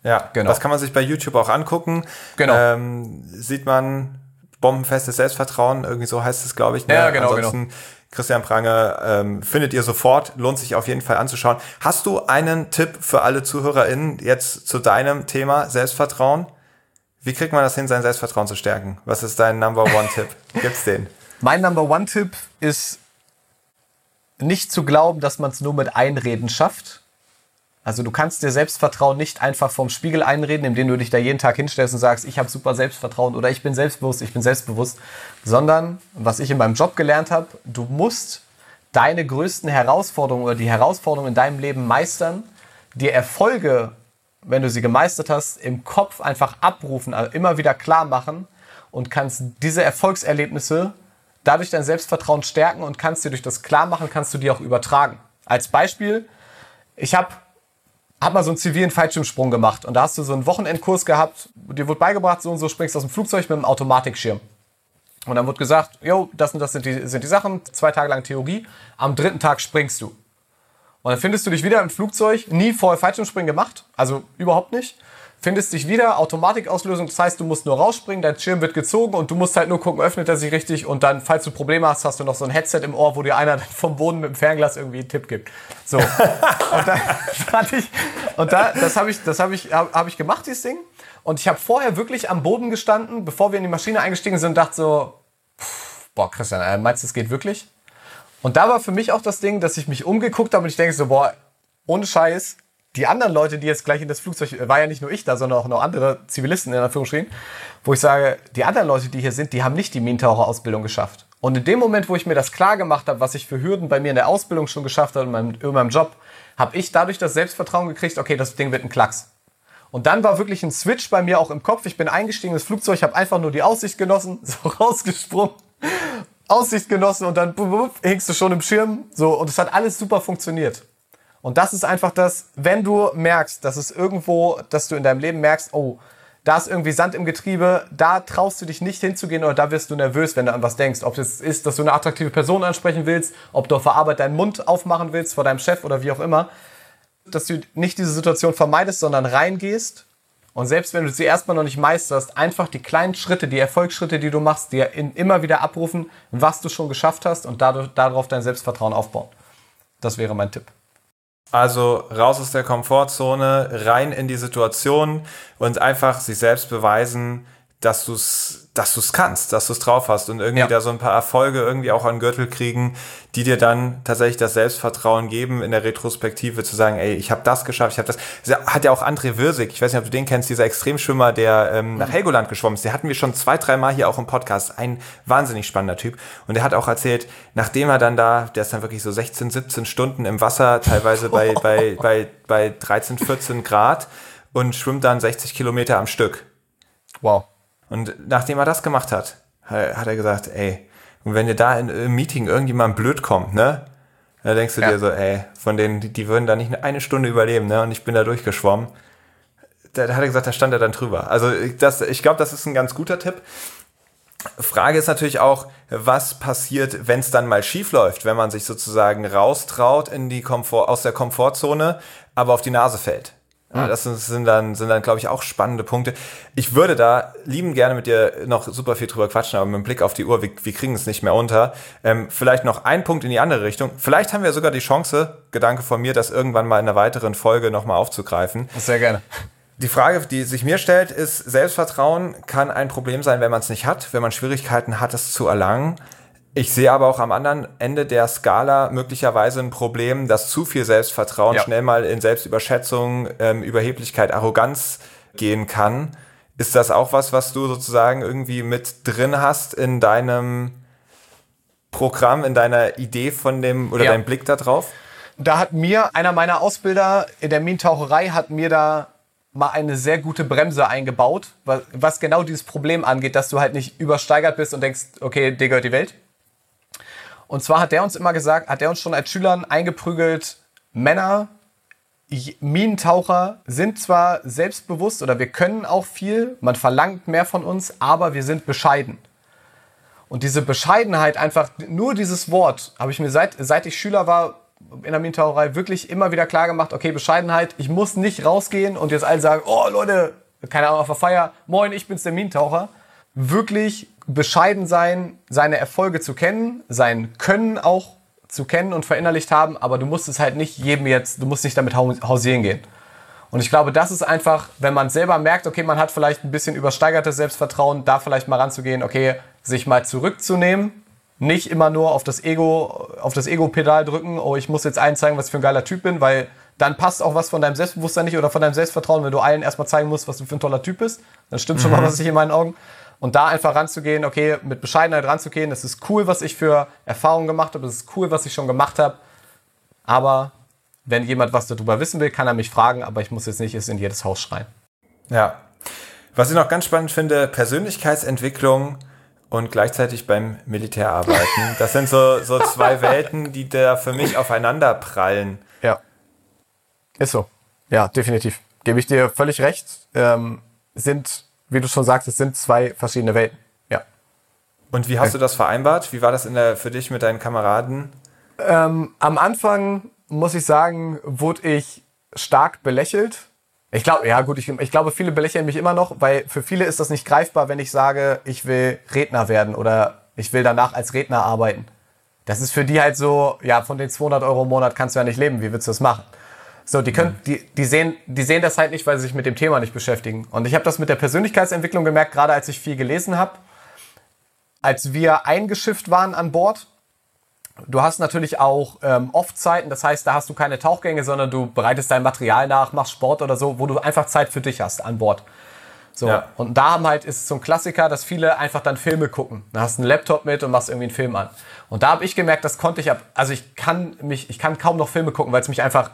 Ja, genau. Das kann man sich bei YouTube auch angucken. Genau. Ähm, sieht man bombenfestes Selbstvertrauen, irgendwie so heißt es, glaube ich. Ne? Ja, genau, genau. Ansonsten genau. Christian Prange ähm, findet ihr sofort, lohnt sich auf jeden Fall anzuschauen. Hast du einen Tipp für alle ZuhörerInnen jetzt zu deinem Thema Selbstvertrauen? Wie kriegt man das hin, sein Selbstvertrauen zu stärken? Was ist dein Number One Tipp? Gibt's den? Mein Number One Tipp ist nicht zu glauben, dass man es nur mit Einreden schafft. Also du kannst dir Selbstvertrauen nicht einfach vom Spiegel einreden, indem du dich da jeden Tag hinstellst und sagst, ich habe super Selbstvertrauen oder ich bin selbstbewusst, ich bin selbstbewusst, sondern was ich in meinem Job gelernt habe, du musst deine größten Herausforderungen oder die Herausforderungen in deinem Leben meistern, dir Erfolge, wenn du sie gemeistert hast, im Kopf einfach abrufen, also immer wieder klar machen und kannst diese Erfolgserlebnisse dadurch dein Selbstvertrauen stärken und kannst dir durch das Klarmachen, kannst du die auch übertragen. Als Beispiel, ich habe hab mal so einen zivilen Fallschirmsprung gemacht und da hast du so einen Wochenendkurs gehabt, dir wurde beigebracht, so und so springst du aus dem Flugzeug mit einem Automatikschirm. Und dann wurde gesagt, jo, das und das sind die, sind die Sachen, zwei Tage lang Theorie, am dritten Tag springst du. Und dann findest du dich wieder im Flugzeug, nie vorher Fallschirmspringen gemacht, also überhaupt nicht findest dich wieder, Automatikauslösung, das heißt, du musst nur rausspringen, dein Schirm wird gezogen und du musst halt nur gucken, öffnet er sich richtig und dann, falls du Probleme hast, hast du noch so ein Headset im Ohr, wo dir einer vom Boden mit dem Fernglas irgendwie einen Tipp gibt. So. und da, hatte ich, und da, das habe ich, das habe ich, habe hab ich gemacht, dieses Ding. Und ich habe vorher wirklich am Boden gestanden, bevor wir in die Maschine eingestiegen sind und dachte so, pff, boah, Christian, äh, meinst du, das geht wirklich? Und da war für mich auch das Ding, dass ich mich umgeguckt habe und ich denke so, boah, ohne Scheiß, die anderen Leute, die jetzt gleich in das Flugzeug, war ja nicht nur ich da, sondern auch noch andere Zivilisten in Anführungsstrichen, wo ich sage, die anderen Leute, die hier sind, die haben nicht die Minentaucher-Ausbildung geschafft. Und in dem Moment, wo ich mir das klar gemacht habe, was ich für Hürden bei mir in der Ausbildung schon geschafft habe, in meinem, in meinem Job, habe ich dadurch das Selbstvertrauen gekriegt, okay, das Ding wird ein Klacks. Und dann war wirklich ein Switch bei mir auch im Kopf. Ich bin eingestiegen ins Flugzeug, habe einfach nur die Aussicht genossen, so rausgesprungen, Aussicht genossen und dann hingst du schon im Schirm. So, und es hat alles super funktioniert. Und das ist einfach das, wenn du merkst, dass es irgendwo, dass du in deinem Leben merkst, oh, da ist irgendwie Sand im Getriebe, da traust du dich nicht hinzugehen oder da wirst du nervös, wenn du an was denkst. Ob es ist, dass du eine attraktive Person ansprechen willst, ob du auf der Arbeit deinen Mund aufmachen willst vor deinem Chef oder wie auch immer. Dass du nicht diese Situation vermeidest, sondern reingehst und selbst wenn du sie erstmal noch nicht meisterst, einfach die kleinen Schritte, die Erfolgsschritte, die du machst, dir immer wieder abrufen, was du schon geschafft hast und dadurch, darauf dein Selbstvertrauen aufbauen. Das wäre mein Tipp. Also raus aus der Komfortzone, rein in die Situation und einfach sich selbst beweisen, dass du es dass du's kannst, dass du es drauf hast und irgendwie ja. da so ein paar Erfolge irgendwie auch an Gürtel kriegen, die dir dann tatsächlich das Selbstvertrauen geben, in der Retrospektive zu sagen, ey, ich habe das geschafft, ich habe das. Hat ja auch André Würsig, ich weiß nicht, ob du den kennst, dieser Extremschwimmer, der ähm, nach Helgoland geschwommen ist. Der hatten wir schon zwei, drei Mal hier auch im Podcast. Ein wahnsinnig spannender Typ. Und der hat auch erzählt, nachdem er dann da, der ist dann wirklich so 16, 17 Stunden im Wasser, teilweise bei, bei, bei, bei 13, 14 Grad und schwimmt dann 60 Kilometer am Stück. Wow. Und nachdem er das gemacht hat, hat er gesagt, ey, und wenn dir da im Meeting irgendjemand blöd kommt, ne? Da denkst du ja. dir so, ey, von denen, die, die, würden da nicht eine Stunde überleben, ne? Und ich bin da durchgeschwommen. Da, da hat er gesagt, da stand er dann drüber. Also das, ich glaube, das ist ein ganz guter Tipp. Frage ist natürlich auch, was passiert, wenn es dann mal schief läuft, wenn man sich sozusagen raustraut in die Komfort, aus der Komfortzone, aber auf die Nase fällt. Ja, das sind dann, sind dann, glaube ich, auch spannende Punkte. Ich würde da lieben gerne mit dir noch super viel drüber quatschen, aber mit Blick auf die Uhr, wir, wir kriegen es nicht mehr unter. Ähm, vielleicht noch ein Punkt in die andere Richtung. Vielleicht haben wir sogar die Chance, Gedanke von mir, das irgendwann mal in einer weiteren Folge nochmal aufzugreifen. Sehr gerne. Die Frage, die sich mir stellt, ist, Selbstvertrauen kann ein Problem sein, wenn man es nicht hat, wenn man Schwierigkeiten hat, es zu erlangen. Ich sehe aber auch am anderen Ende der Skala möglicherweise ein Problem, dass zu viel Selbstvertrauen ja. schnell mal in Selbstüberschätzung, ähm, Überheblichkeit, Arroganz gehen kann. Ist das auch was, was du sozusagen irgendwie mit drin hast in deinem Programm, in deiner Idee von dem oder ja. deinem Blick da drauf? Da hat mir einer meiner Ausbilder in der Minentaucherei hat mir da mal eine sehr gute Bremse eingebaut, was, was genau dieses Problem angeht, dass du halt nicht übersteigert bist und denkst, okay, dir gehört die Welt. Und zwar hat der uns immer gesagt, hat der uns schon als Schülern eingeprügelt, Männer, Minentaucher sind zwar selbstbewusst oder wir können auch viel, man verlangt mehr von uns, aber wir sind bescheiden. Und diese Bescheidenheit, einfach nur dieses Wort, habe ich mir seit, seit ich Schüler war, in der Minentaucherei wirklich immer wieder klar gemacht, okay, Bescheidenheit, ich muss nicht rausgehen und jetzt alle sagen, oh Leute, keine Ahnung, auf der Feier, moin, ich bin's der Minentaucher. Wirklich bescheiden sein, seine Erfolge zu kennen, sein Können auch zu kennen und verinnerlicht haben, aber du musst es halt nicht jedem jetzt, du musst nicht damit hausieren gehen. Und ich glaube, das ist einfach, wenn man selber merkt, okay, man hat vielleicht ein bisschen übersteigertes Selbstvertrauen, da vielleicht mal ranzugehen, okay, sich mal zurückzunehmen, nicht immer nur auf das Ego, auf das Ego-Pedal drücken, oh, ich muss jetzt allen zeigen, was ich für ein geiler Typ bin, weil dann passt auch was von deinem Selbstbewusstsein nicht oder von deinem Selbstvertrauen, wenn du allen erstmal zeigen musst, was du für ein toller Typ bist. Dann stimmt schon mhm. mal was ich in meinen Augen. Und da einfach ranzugehen, okay, mit Bescheidenheit ranzugehen, es ist cool, was ich für Erfahrungen gemacht habe, es ist cool, was ich schon gemacht habe. Aber wenn jemand was darüber wissen will, kann er mich fragen, aber ich muss jetzt nicht es in jedes Haus schreien. Ja. Was ich noch ganz spannend finde, Persönlichkeitsentwicklung und gleichzeitig beim Militär arbeiten. Das sind so, so zwei Welten, die da für mich aufeinander prallen. Ja. Ist so. Ja, definitiv. Gebe ich dir völlig recht. Ähm, sind, wie du schon sagst, es sind zwei verschiedene Welten. Ja. Und wie hast du das vereinbart? Wie war das der, für dich mit deinen Kameraden? Ähm, am Anfang, muss ich sagen, wurde ich stark belächelt ich glaube, ja gut, ich, ich glaube, viele belächeln mich immer noch, weil für viele ist das nicht greifbar, wenn ich sage, ich will Redner werden oder ich will danach als Redner arbeiten. Das ist für die halt so, ja, von den 200 Euro im Monat kannst du ja nicht leben, wie willst du das machen? So, die können, die, die sehen, die sehen das halt nicht, weil sie sich mit dem Thema nicht beschäftigen. Und ich habe das mit der Persönlichkeitsentwicklung gemerkt, gerade als ich viel gelesen habe. Als wir eingeschifft waren an Bord, Du hast natürlich auch ähm, Off-Zeiten, das heißt, da hast du keine Tauchgänge, sondern du bereitest dein Material nach, machst Sport oder so, wo du einfach Zeit für dich hast an Bord. So. Ja. Und da haben halt, ist es so ein Klassiker, dass viele einfach dann Filme gucken. Da hast du einen Laptop mit und machst irgendwie einen Film an. Und da habe ich gemerkt, das konnte ich ab, also ich kann mich, ich kann kaum noch Filme gucken, weil es mich einfach,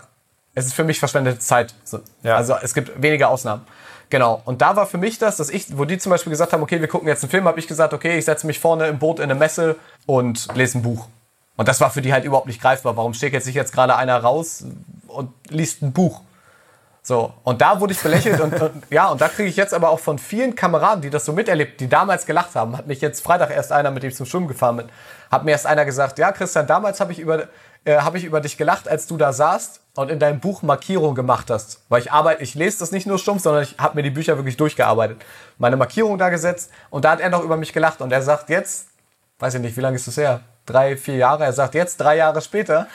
es ist für mich verschwendete Zeit. So. Ja. Also es gibt wenige Ausnahmen. Genau. Und da war für mich das, dass ich, wo die zum Beispiel gesagt haben, okay, wir gucken jetzt einen Film, habe ich gesagt, okay, ich setze mich vorne im Boot in eine Messe und lese ein Buch. Und das war für die halt überhaupt nicht greifbar. Warum steht jetzt sich jetzt gerade einer raus und liest ein Buch? So, und da wurde ich belächelt und, und ja, und da kriege ich jetzt aber auch von vielen Kameraden, die das so miterlebt, die damals gelacht haben, hat mich jetzt Freitag erst einer, mit dem ich zum Schwimmen gefahren bin, hat mir erst einer gesagt, ja, Christian, damals habe ich über äh, habe ich über dich gelacht, als du da saßt und in deinem Buch Markierung gemacht hast. Weil ich arbeite, ich lese das nicht nur stumpf, sondern ich habe mir die Bücher wirklich durchgearbeitet. Meine Markierung da gesetzt und da hat er noch über mich gelacht und er sagt jetzt, weiß ich nicht, wie lange ist das her? drei, vier Jahre. Er sagt jetzt, drei Jahre später,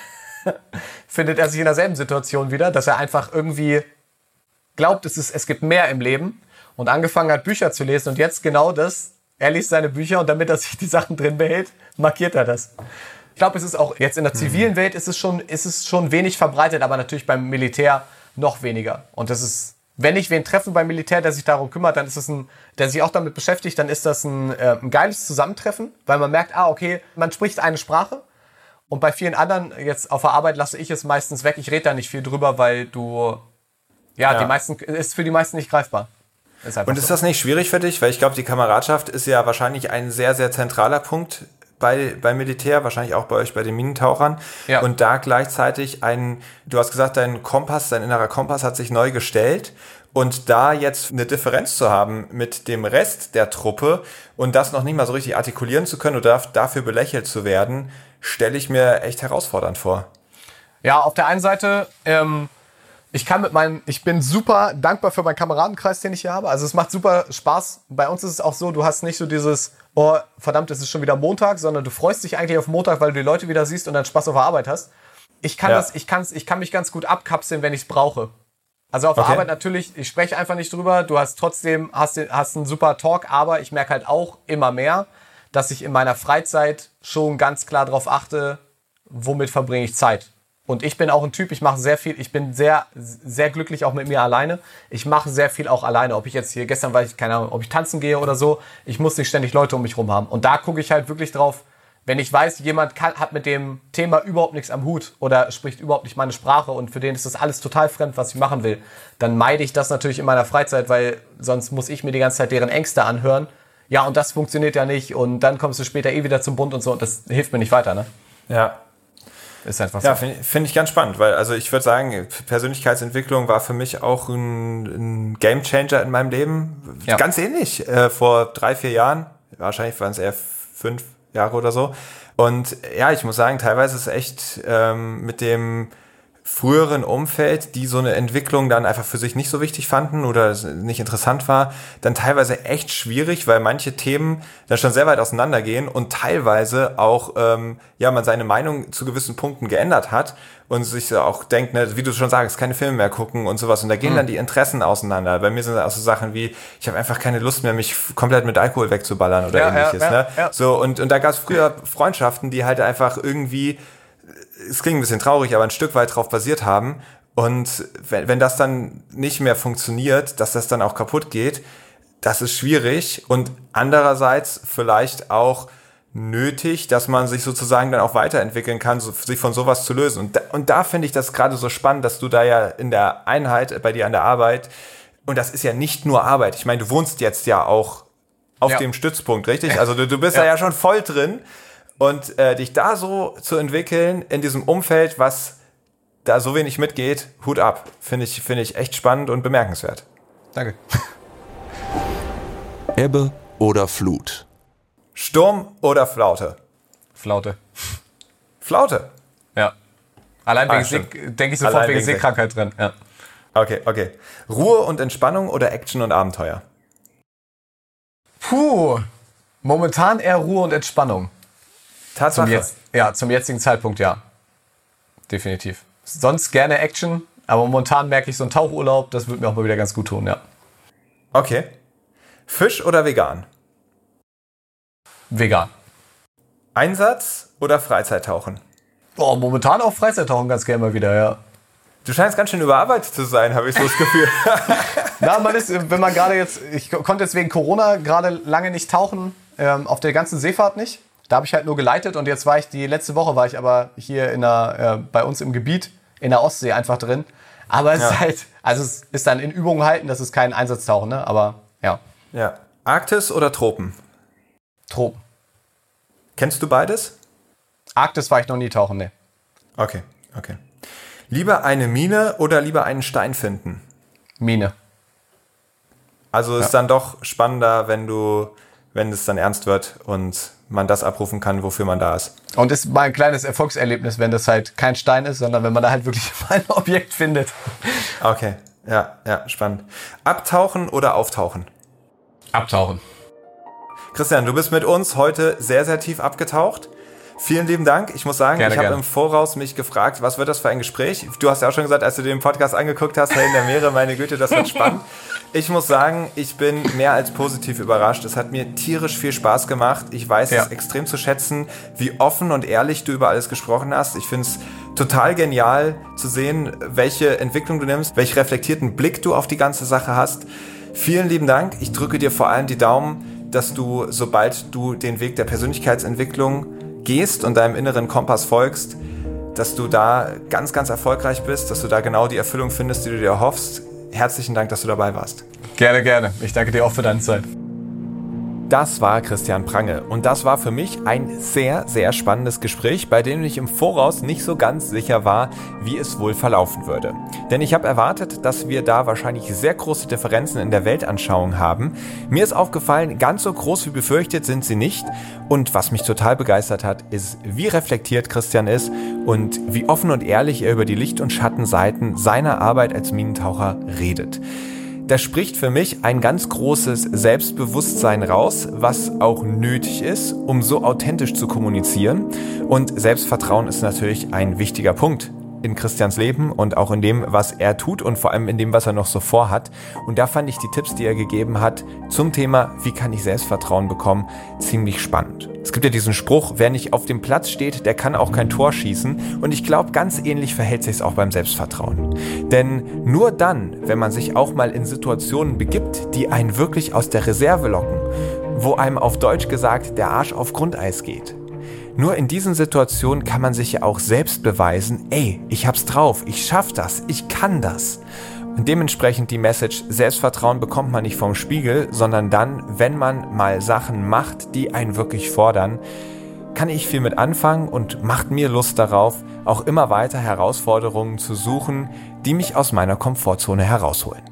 findet er sich in derselben Situation wieder, dass er einfach irgendwie glaubt, es, ist, es gibt mehr im Leben und angefangen hat, Bücher zu lesen und jetzt genau das. Er liest seine Bücher und damit er sich die Sachen drin behält, markiert er das. Ich glaube, es ist auch jetzt in der zivilen Welt ist es schon, ist es schon wenig verbreitet, aber natürlich beim Militär noch weniger. Und das ist wenn ich wen treffen beim Militär, der sich darum kümmert, dann ist es ein, der sich auch damit beschäftigt, dann ist das ein, äh, ein geiles Zusammentreffen, weil man merkt, ah, okay, man spricht eine Sprache. Und bei vielen anderen, jetzt auf der Arbeit lasse ich es meistens weg. Ich rede da nicht viel drüber, weil du, ja, ja. die meisten, ist für die meisten nicht greifbar. Ist Und ist so. das nicht schwierig für dich? Weil ich glaube, die Kameradschaft ist ja wahrscheinlich ein sehr, sehr zentraler Punkt bei, beim Militär, wahrscheinlich auch bei euch bei den Minentauchern. Ja. Und da gleichzeitig ein, du hast gesagt, dein Kompass, dein innerer Kompass hat sich neu gestellt. Und da jetzt eine Differenz zu haben mit dem Rest der Truppe und das noch nicht mal so richtig artikulieren zu können oder dafür belächelt zu werden, stelle ich mir echt herausfordernd vor. Ja, auf der einen Seite, ähm, ich kann mit meinen, ich bin super dankbar für meinen Kameradenkreis, den ich hier habe. Also es macht super Spaß. Bei uns ist es auch so, du hast nicht so dieses, oh, verdammt, es ist schon wieder Montag, sondern du freust dich eigentlich auf Montag, weil du die Leute wieder siehst und dann Spaß auf der Arbeit hast. Ich kann Ja. das, ich kann's, ich kann mich ganz gut abkapseln, wenn ich es brauche. Also auf der Okay. Arbeit natürlich, ich spreche einfach nicht drüber. Du hast trotzdem, hast, hast einen super Talk, aber ich merke halt auch immer mehr, dass ich in meiner Freizeit schon ganz klar darauf achte, womit verbringe ich Zeit. Und ich bin auch ein Typ, ich mache sehr viel, ich bin sehr, sehr glücklich auch mit mir alleine. Ich mache sehr viel auch alleine. Ob ich jetzt hier, gestern war ich, keine Ahnung, ob ich tanzen gehe oder so, ich muss nicht ständig Leute um mich rum haben. Und da gucke ich halt wirklich drauf, wenn ich weiß, jemand kann, hat mit dem Thema überhaupt nichts am Hut oder spricht überhaupt nicht meine Sprache und für den ist das alles total fremd, was ich machen will, dann meide ich das natürlich in meiner Freizeit, weil sonst muss ich mir die ganze Zeit deren Ängste anhören. Ja, und das funktioniert ja nicht und dann kommst du später eh wieder zum Bund und so und das hilft mir nicht weiter, ne? Ja, Ist einfach so. Ja, finde find ich ganz spannend, weil also ich würde sagen, Persönlichkeitsentwicklung war für mich auch ein, ein Gamechanger in meinem Leben. Ja. Ganz ähnlich. Äh, vor drei, vier Jahren, wahrscheinlich waren es eher fünf Jahre oder so. Und ja, ich muss sagen, teilweise ist es echt ähm, mit dem früheren Umfeld, die so eine Entwicklung dann einfach für sich nicht so wichtig fanden oder nicht interessant war, dann teilweise echt schwierig, weil manche Themen dann schon sehr weit auseinandergehen und teilweise auch, ähm, ja, man seine Meinung zu gewissen Punkten geändert hat und sich auch denkt, ne, wie du schon sagst, keine Filme mehr gucken und sowas und da gehen dann die Interessen auseinander. Bei mir sind das auch so Sachen wie, ich habe einfach keine Lust mehr, mich komplett mit Alkohol wegzuballern oder Ja, ja, ähnliches. ja, ne? ja. So, und, und da gab es früher Freundschaften, die halt einfach irgendwie es klingt ein bisschen traurig, aber ein Stück weit drauf basiert haben. Und wenn, wenn das dann nicht mehr funktioniert, dass das dann auch kaputt geht, das ist schwierig und andererseits vielleicht auch nötig, dass man sich sozusagen dann auch weiterentwickeln kann, so, sich von sowas zu lösen. Und da, und da finde ich das gerade so spannend, dass du da ja in der Einheit, äh, bei dir an der Arbeit, und das ist ja nicht nur Arbeit. Ich meine, du wohnst jetzt ja auch auf Ja. dem Stützpunkt, richtig? Also du, du bist da ja schon voll drin. Und äh, dich da so zu entwickeln in diesem Umfeld, was da so wenig mitgeht, Hut ab. Finde ich, finde ich echt spannend und bemerkenswert. Danke. Ebbe oder Flut? Sturm oder Flaute? Flaute. Flaute. Ja. Allein Ah, wegen denke ich sofort Allein wegen wegen See. Seekrankheit drin. Ja. Okay, okay. Ruhe und Entspannung oder Action und Abenteuer? Puh. Momentan eher Ruhe und Entspannung. Zum Tatsache. jetzt, ja, zum jetzigen Zeitpunkt ja. Definitiv. Sonst gerne Action, aber momentan merke ich so einen Tauchurlaub, das wird mir auch mal wieder ganz gut tun, ja. Okay. Fisch oder vegan? Vegan. Einsatz oder Freizeittauchen? Boah, momentan auch Freizeittauchen ganz gerne mal wieder, ja. Du scheinst ganz schön überarbeitet zu sein, habe ich so das Gefühl. Na, man ist, wenn man gerade jetzt, ich konnte jetzt wegen Corona gerade lange nicht tauchen, ähm, auf der ganzen Seefahrt nicht. Da habe ich halt nur geleitet und jetzt war ich, die letzte Woche war ich aber hier in der, äh, bei uns im Gebiet, in der Ostsee einfach drin. Aber es Ja. ist halt, also es ist dann in Übung halten, das ist kein Einsatztauchen, ne? Aber ja, ja. Arktis oder Tropen? Tropen. Kennst du beides? Arktis war ich noch nie tauchen, ne. Okay, okay. Lieber eine Mine oder lieber einen Stein finden? Mine. Also ist dann doch spannender, wenn du, wenn es dann ernst wird und man das abrufen kann, wofür man da ist. Und ist mal ein kleines Erfolgserlebnis, wenn das halt kein Stein ist, sondern wenn man da halt wirklich mal ein Objekt findet. Okay, ja, ja, spannend. Abtauchen oder auftauchen? Abtauchen. Christian, du bist mit uns heute sehr, sehr tief abgetaucht. Vielen lieben Dank. Ich muss sagen, Gerne, ich habe im Voraus mich gefragt, was wird das für ein Gespräch? Du hast ja auch schon gesagt, als du den Podcast angeguckt hast, hey, in der Meere, meine Güte, das wird spannend. Ich muss sagen, ich bin mehr als positiv überrascht. Es hat mir tierisch viel Spaß gemacht. Ich weiß Ja. es extrem zu schätzen, wie offen und ehrlich du über alles gesprochen hast. Ich finde es total genial zu sehen, welche Entwicklung du nimmst, welch reflektierten Blick du auf die ganze Sache hast. Vielen lieben Dank. Ich drücke dir vor allem die Daumen, dass du, sobald du den Weg der Persönlichkeitsentwicklung gehst und deinem inneren Kompass folgst, dass du da ganz, ganz erfolgreich bist, dass du da genau die Erfüllung findest, die du dir erhoffst. Herzlichen Dank, dass du dabei warst. Gerne, gerne. Ich danke dir auch für deine Zeit. Das war Christian Prange und das war für mich ein sehr, sehr spannendes Gespräch, bei dem ich im Voraus nicht so ganz sicher war, wie es wohl verlaufen würde. Denn ich habe erwartet, dass wir da wahrscheinlich sehr große Differenzen in der Weltanschauung haben. Mir ist aufgefallen, ganz so groß wie befürchtet sind sie nicht und was mich total begeistert hat, ist, wie reflektiert Christian ist und wie offen und ehrlich er über die Licht- und Schattenseiten seiner Arbeit als Minentaucher redet. Da spricht für mich ein ganz großes Selbstbewusstsein raus, was auch nötig ist, um so authentisch zu kommunizieren. Und Selbstvertrauen ist natürlich ein wichtiger Punkt in Christians Leben und auch in dem, was er tut und vor allem in dem, was er noch so vorhat. Und da fand ich die Tipps, die er gegeben hat zum Thema, wie kann ich Selbstvertrauen bekommen, ziemlich spannend. Es gibt ja diesen Spruch, wer nicht auf dem Platz steht, der kann auch kein Tor schießen. Und ich glaube, ganz ähnlich verhält sich es auch beim Selbstvertrauen. Denn nur dann, wenn man sich auch mal in Situationen begibt, die einen wirklich aus der Reserve locken, wo einem auf Deutsch gesagt der Arsch auf Grundeis geht, nur in diesen Situationen kann man sich ja auch selbst beweisen, ey, ich hab's drauf, ich schaff das, ich kann das. Und dementsprechend die Message, Selbstvertrauen bekommt man nicht vom Spiegel, sondern dann, wenn man mal Sachen macht, die einen wirklich fordern, kann ich viel mit anfangen und macht mir Lust darauf, auch immer weiter Herausforderungen zu suchen, die mich aus meiner Komfortzone herausholen.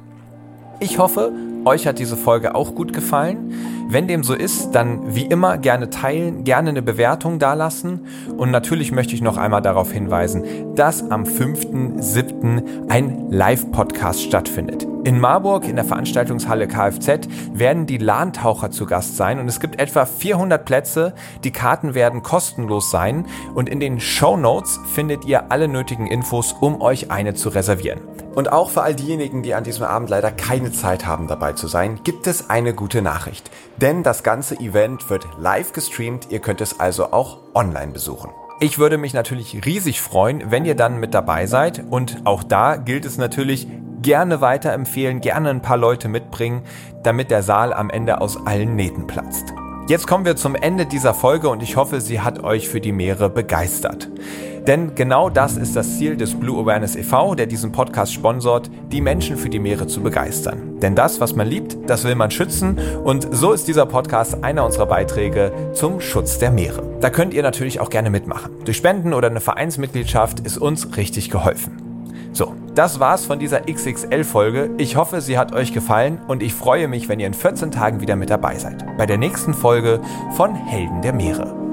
Ich hoffe, euch hat diese Folge auch gut gefallen. Wenn dem so ist, dann wie immer gerne teilen, gerne eine Bewertung dalassen. Und natürlich möchte ich noch einmal darauf hinweisen, dass am 5.7. ein Live-Podcast stattfindet. In Marburg in der Veranstaltungshalle Kfz werden die Lahntaucher zu Gast sein und es gibt etwa 400 Plätze. Die Karten werden kostenlos sein und in den Show Notes findet ihr alle nötigen Infos, um euch eine zu reservieren. Und auch für all diejenigen, die an diesem Abend leider keine Zeit haben dabei zu sein, gibt es eine gute Nachricht. Denn das ganze Event wird live gestreamt, ihr könnt es also auch online besuchen. Ich würde mich natürlich riesig freuen, wenn ihr dann mit dabei seid und auch da gilt es natürlich, gerne weiterempfehlen, gerne ein paar Leute mitbringen, damit der Saal am Ende aus allen Nähten platzt. Jetzt kommen wir zum Ende dieser Folge und ich hoffe, sie hat euch für die Meere begeistert. Denn genau das ist das Ziel des Blue Awareness e.V., der diesen Podcast sponsort, die Menschen für die Meere zu begeistern. Denn das, was man liebt, das will man schützen und so ist dieser Podcast einer unserer Beiträge zum Schutz der Meere. Da könnt ihr natürlich auch gerne mitmachen. Durch Spenden oder eine Vereinsmitgliedschaft ist uns richtig geholfen. So, das war's von dieser XXL-Folge. Ich hoffe, sie hat euch gefallen und ich freue mich, wenn ihr in 14 Tagen wieder mit dabei seid. Bei der nächsten Folge von Helden der Meere.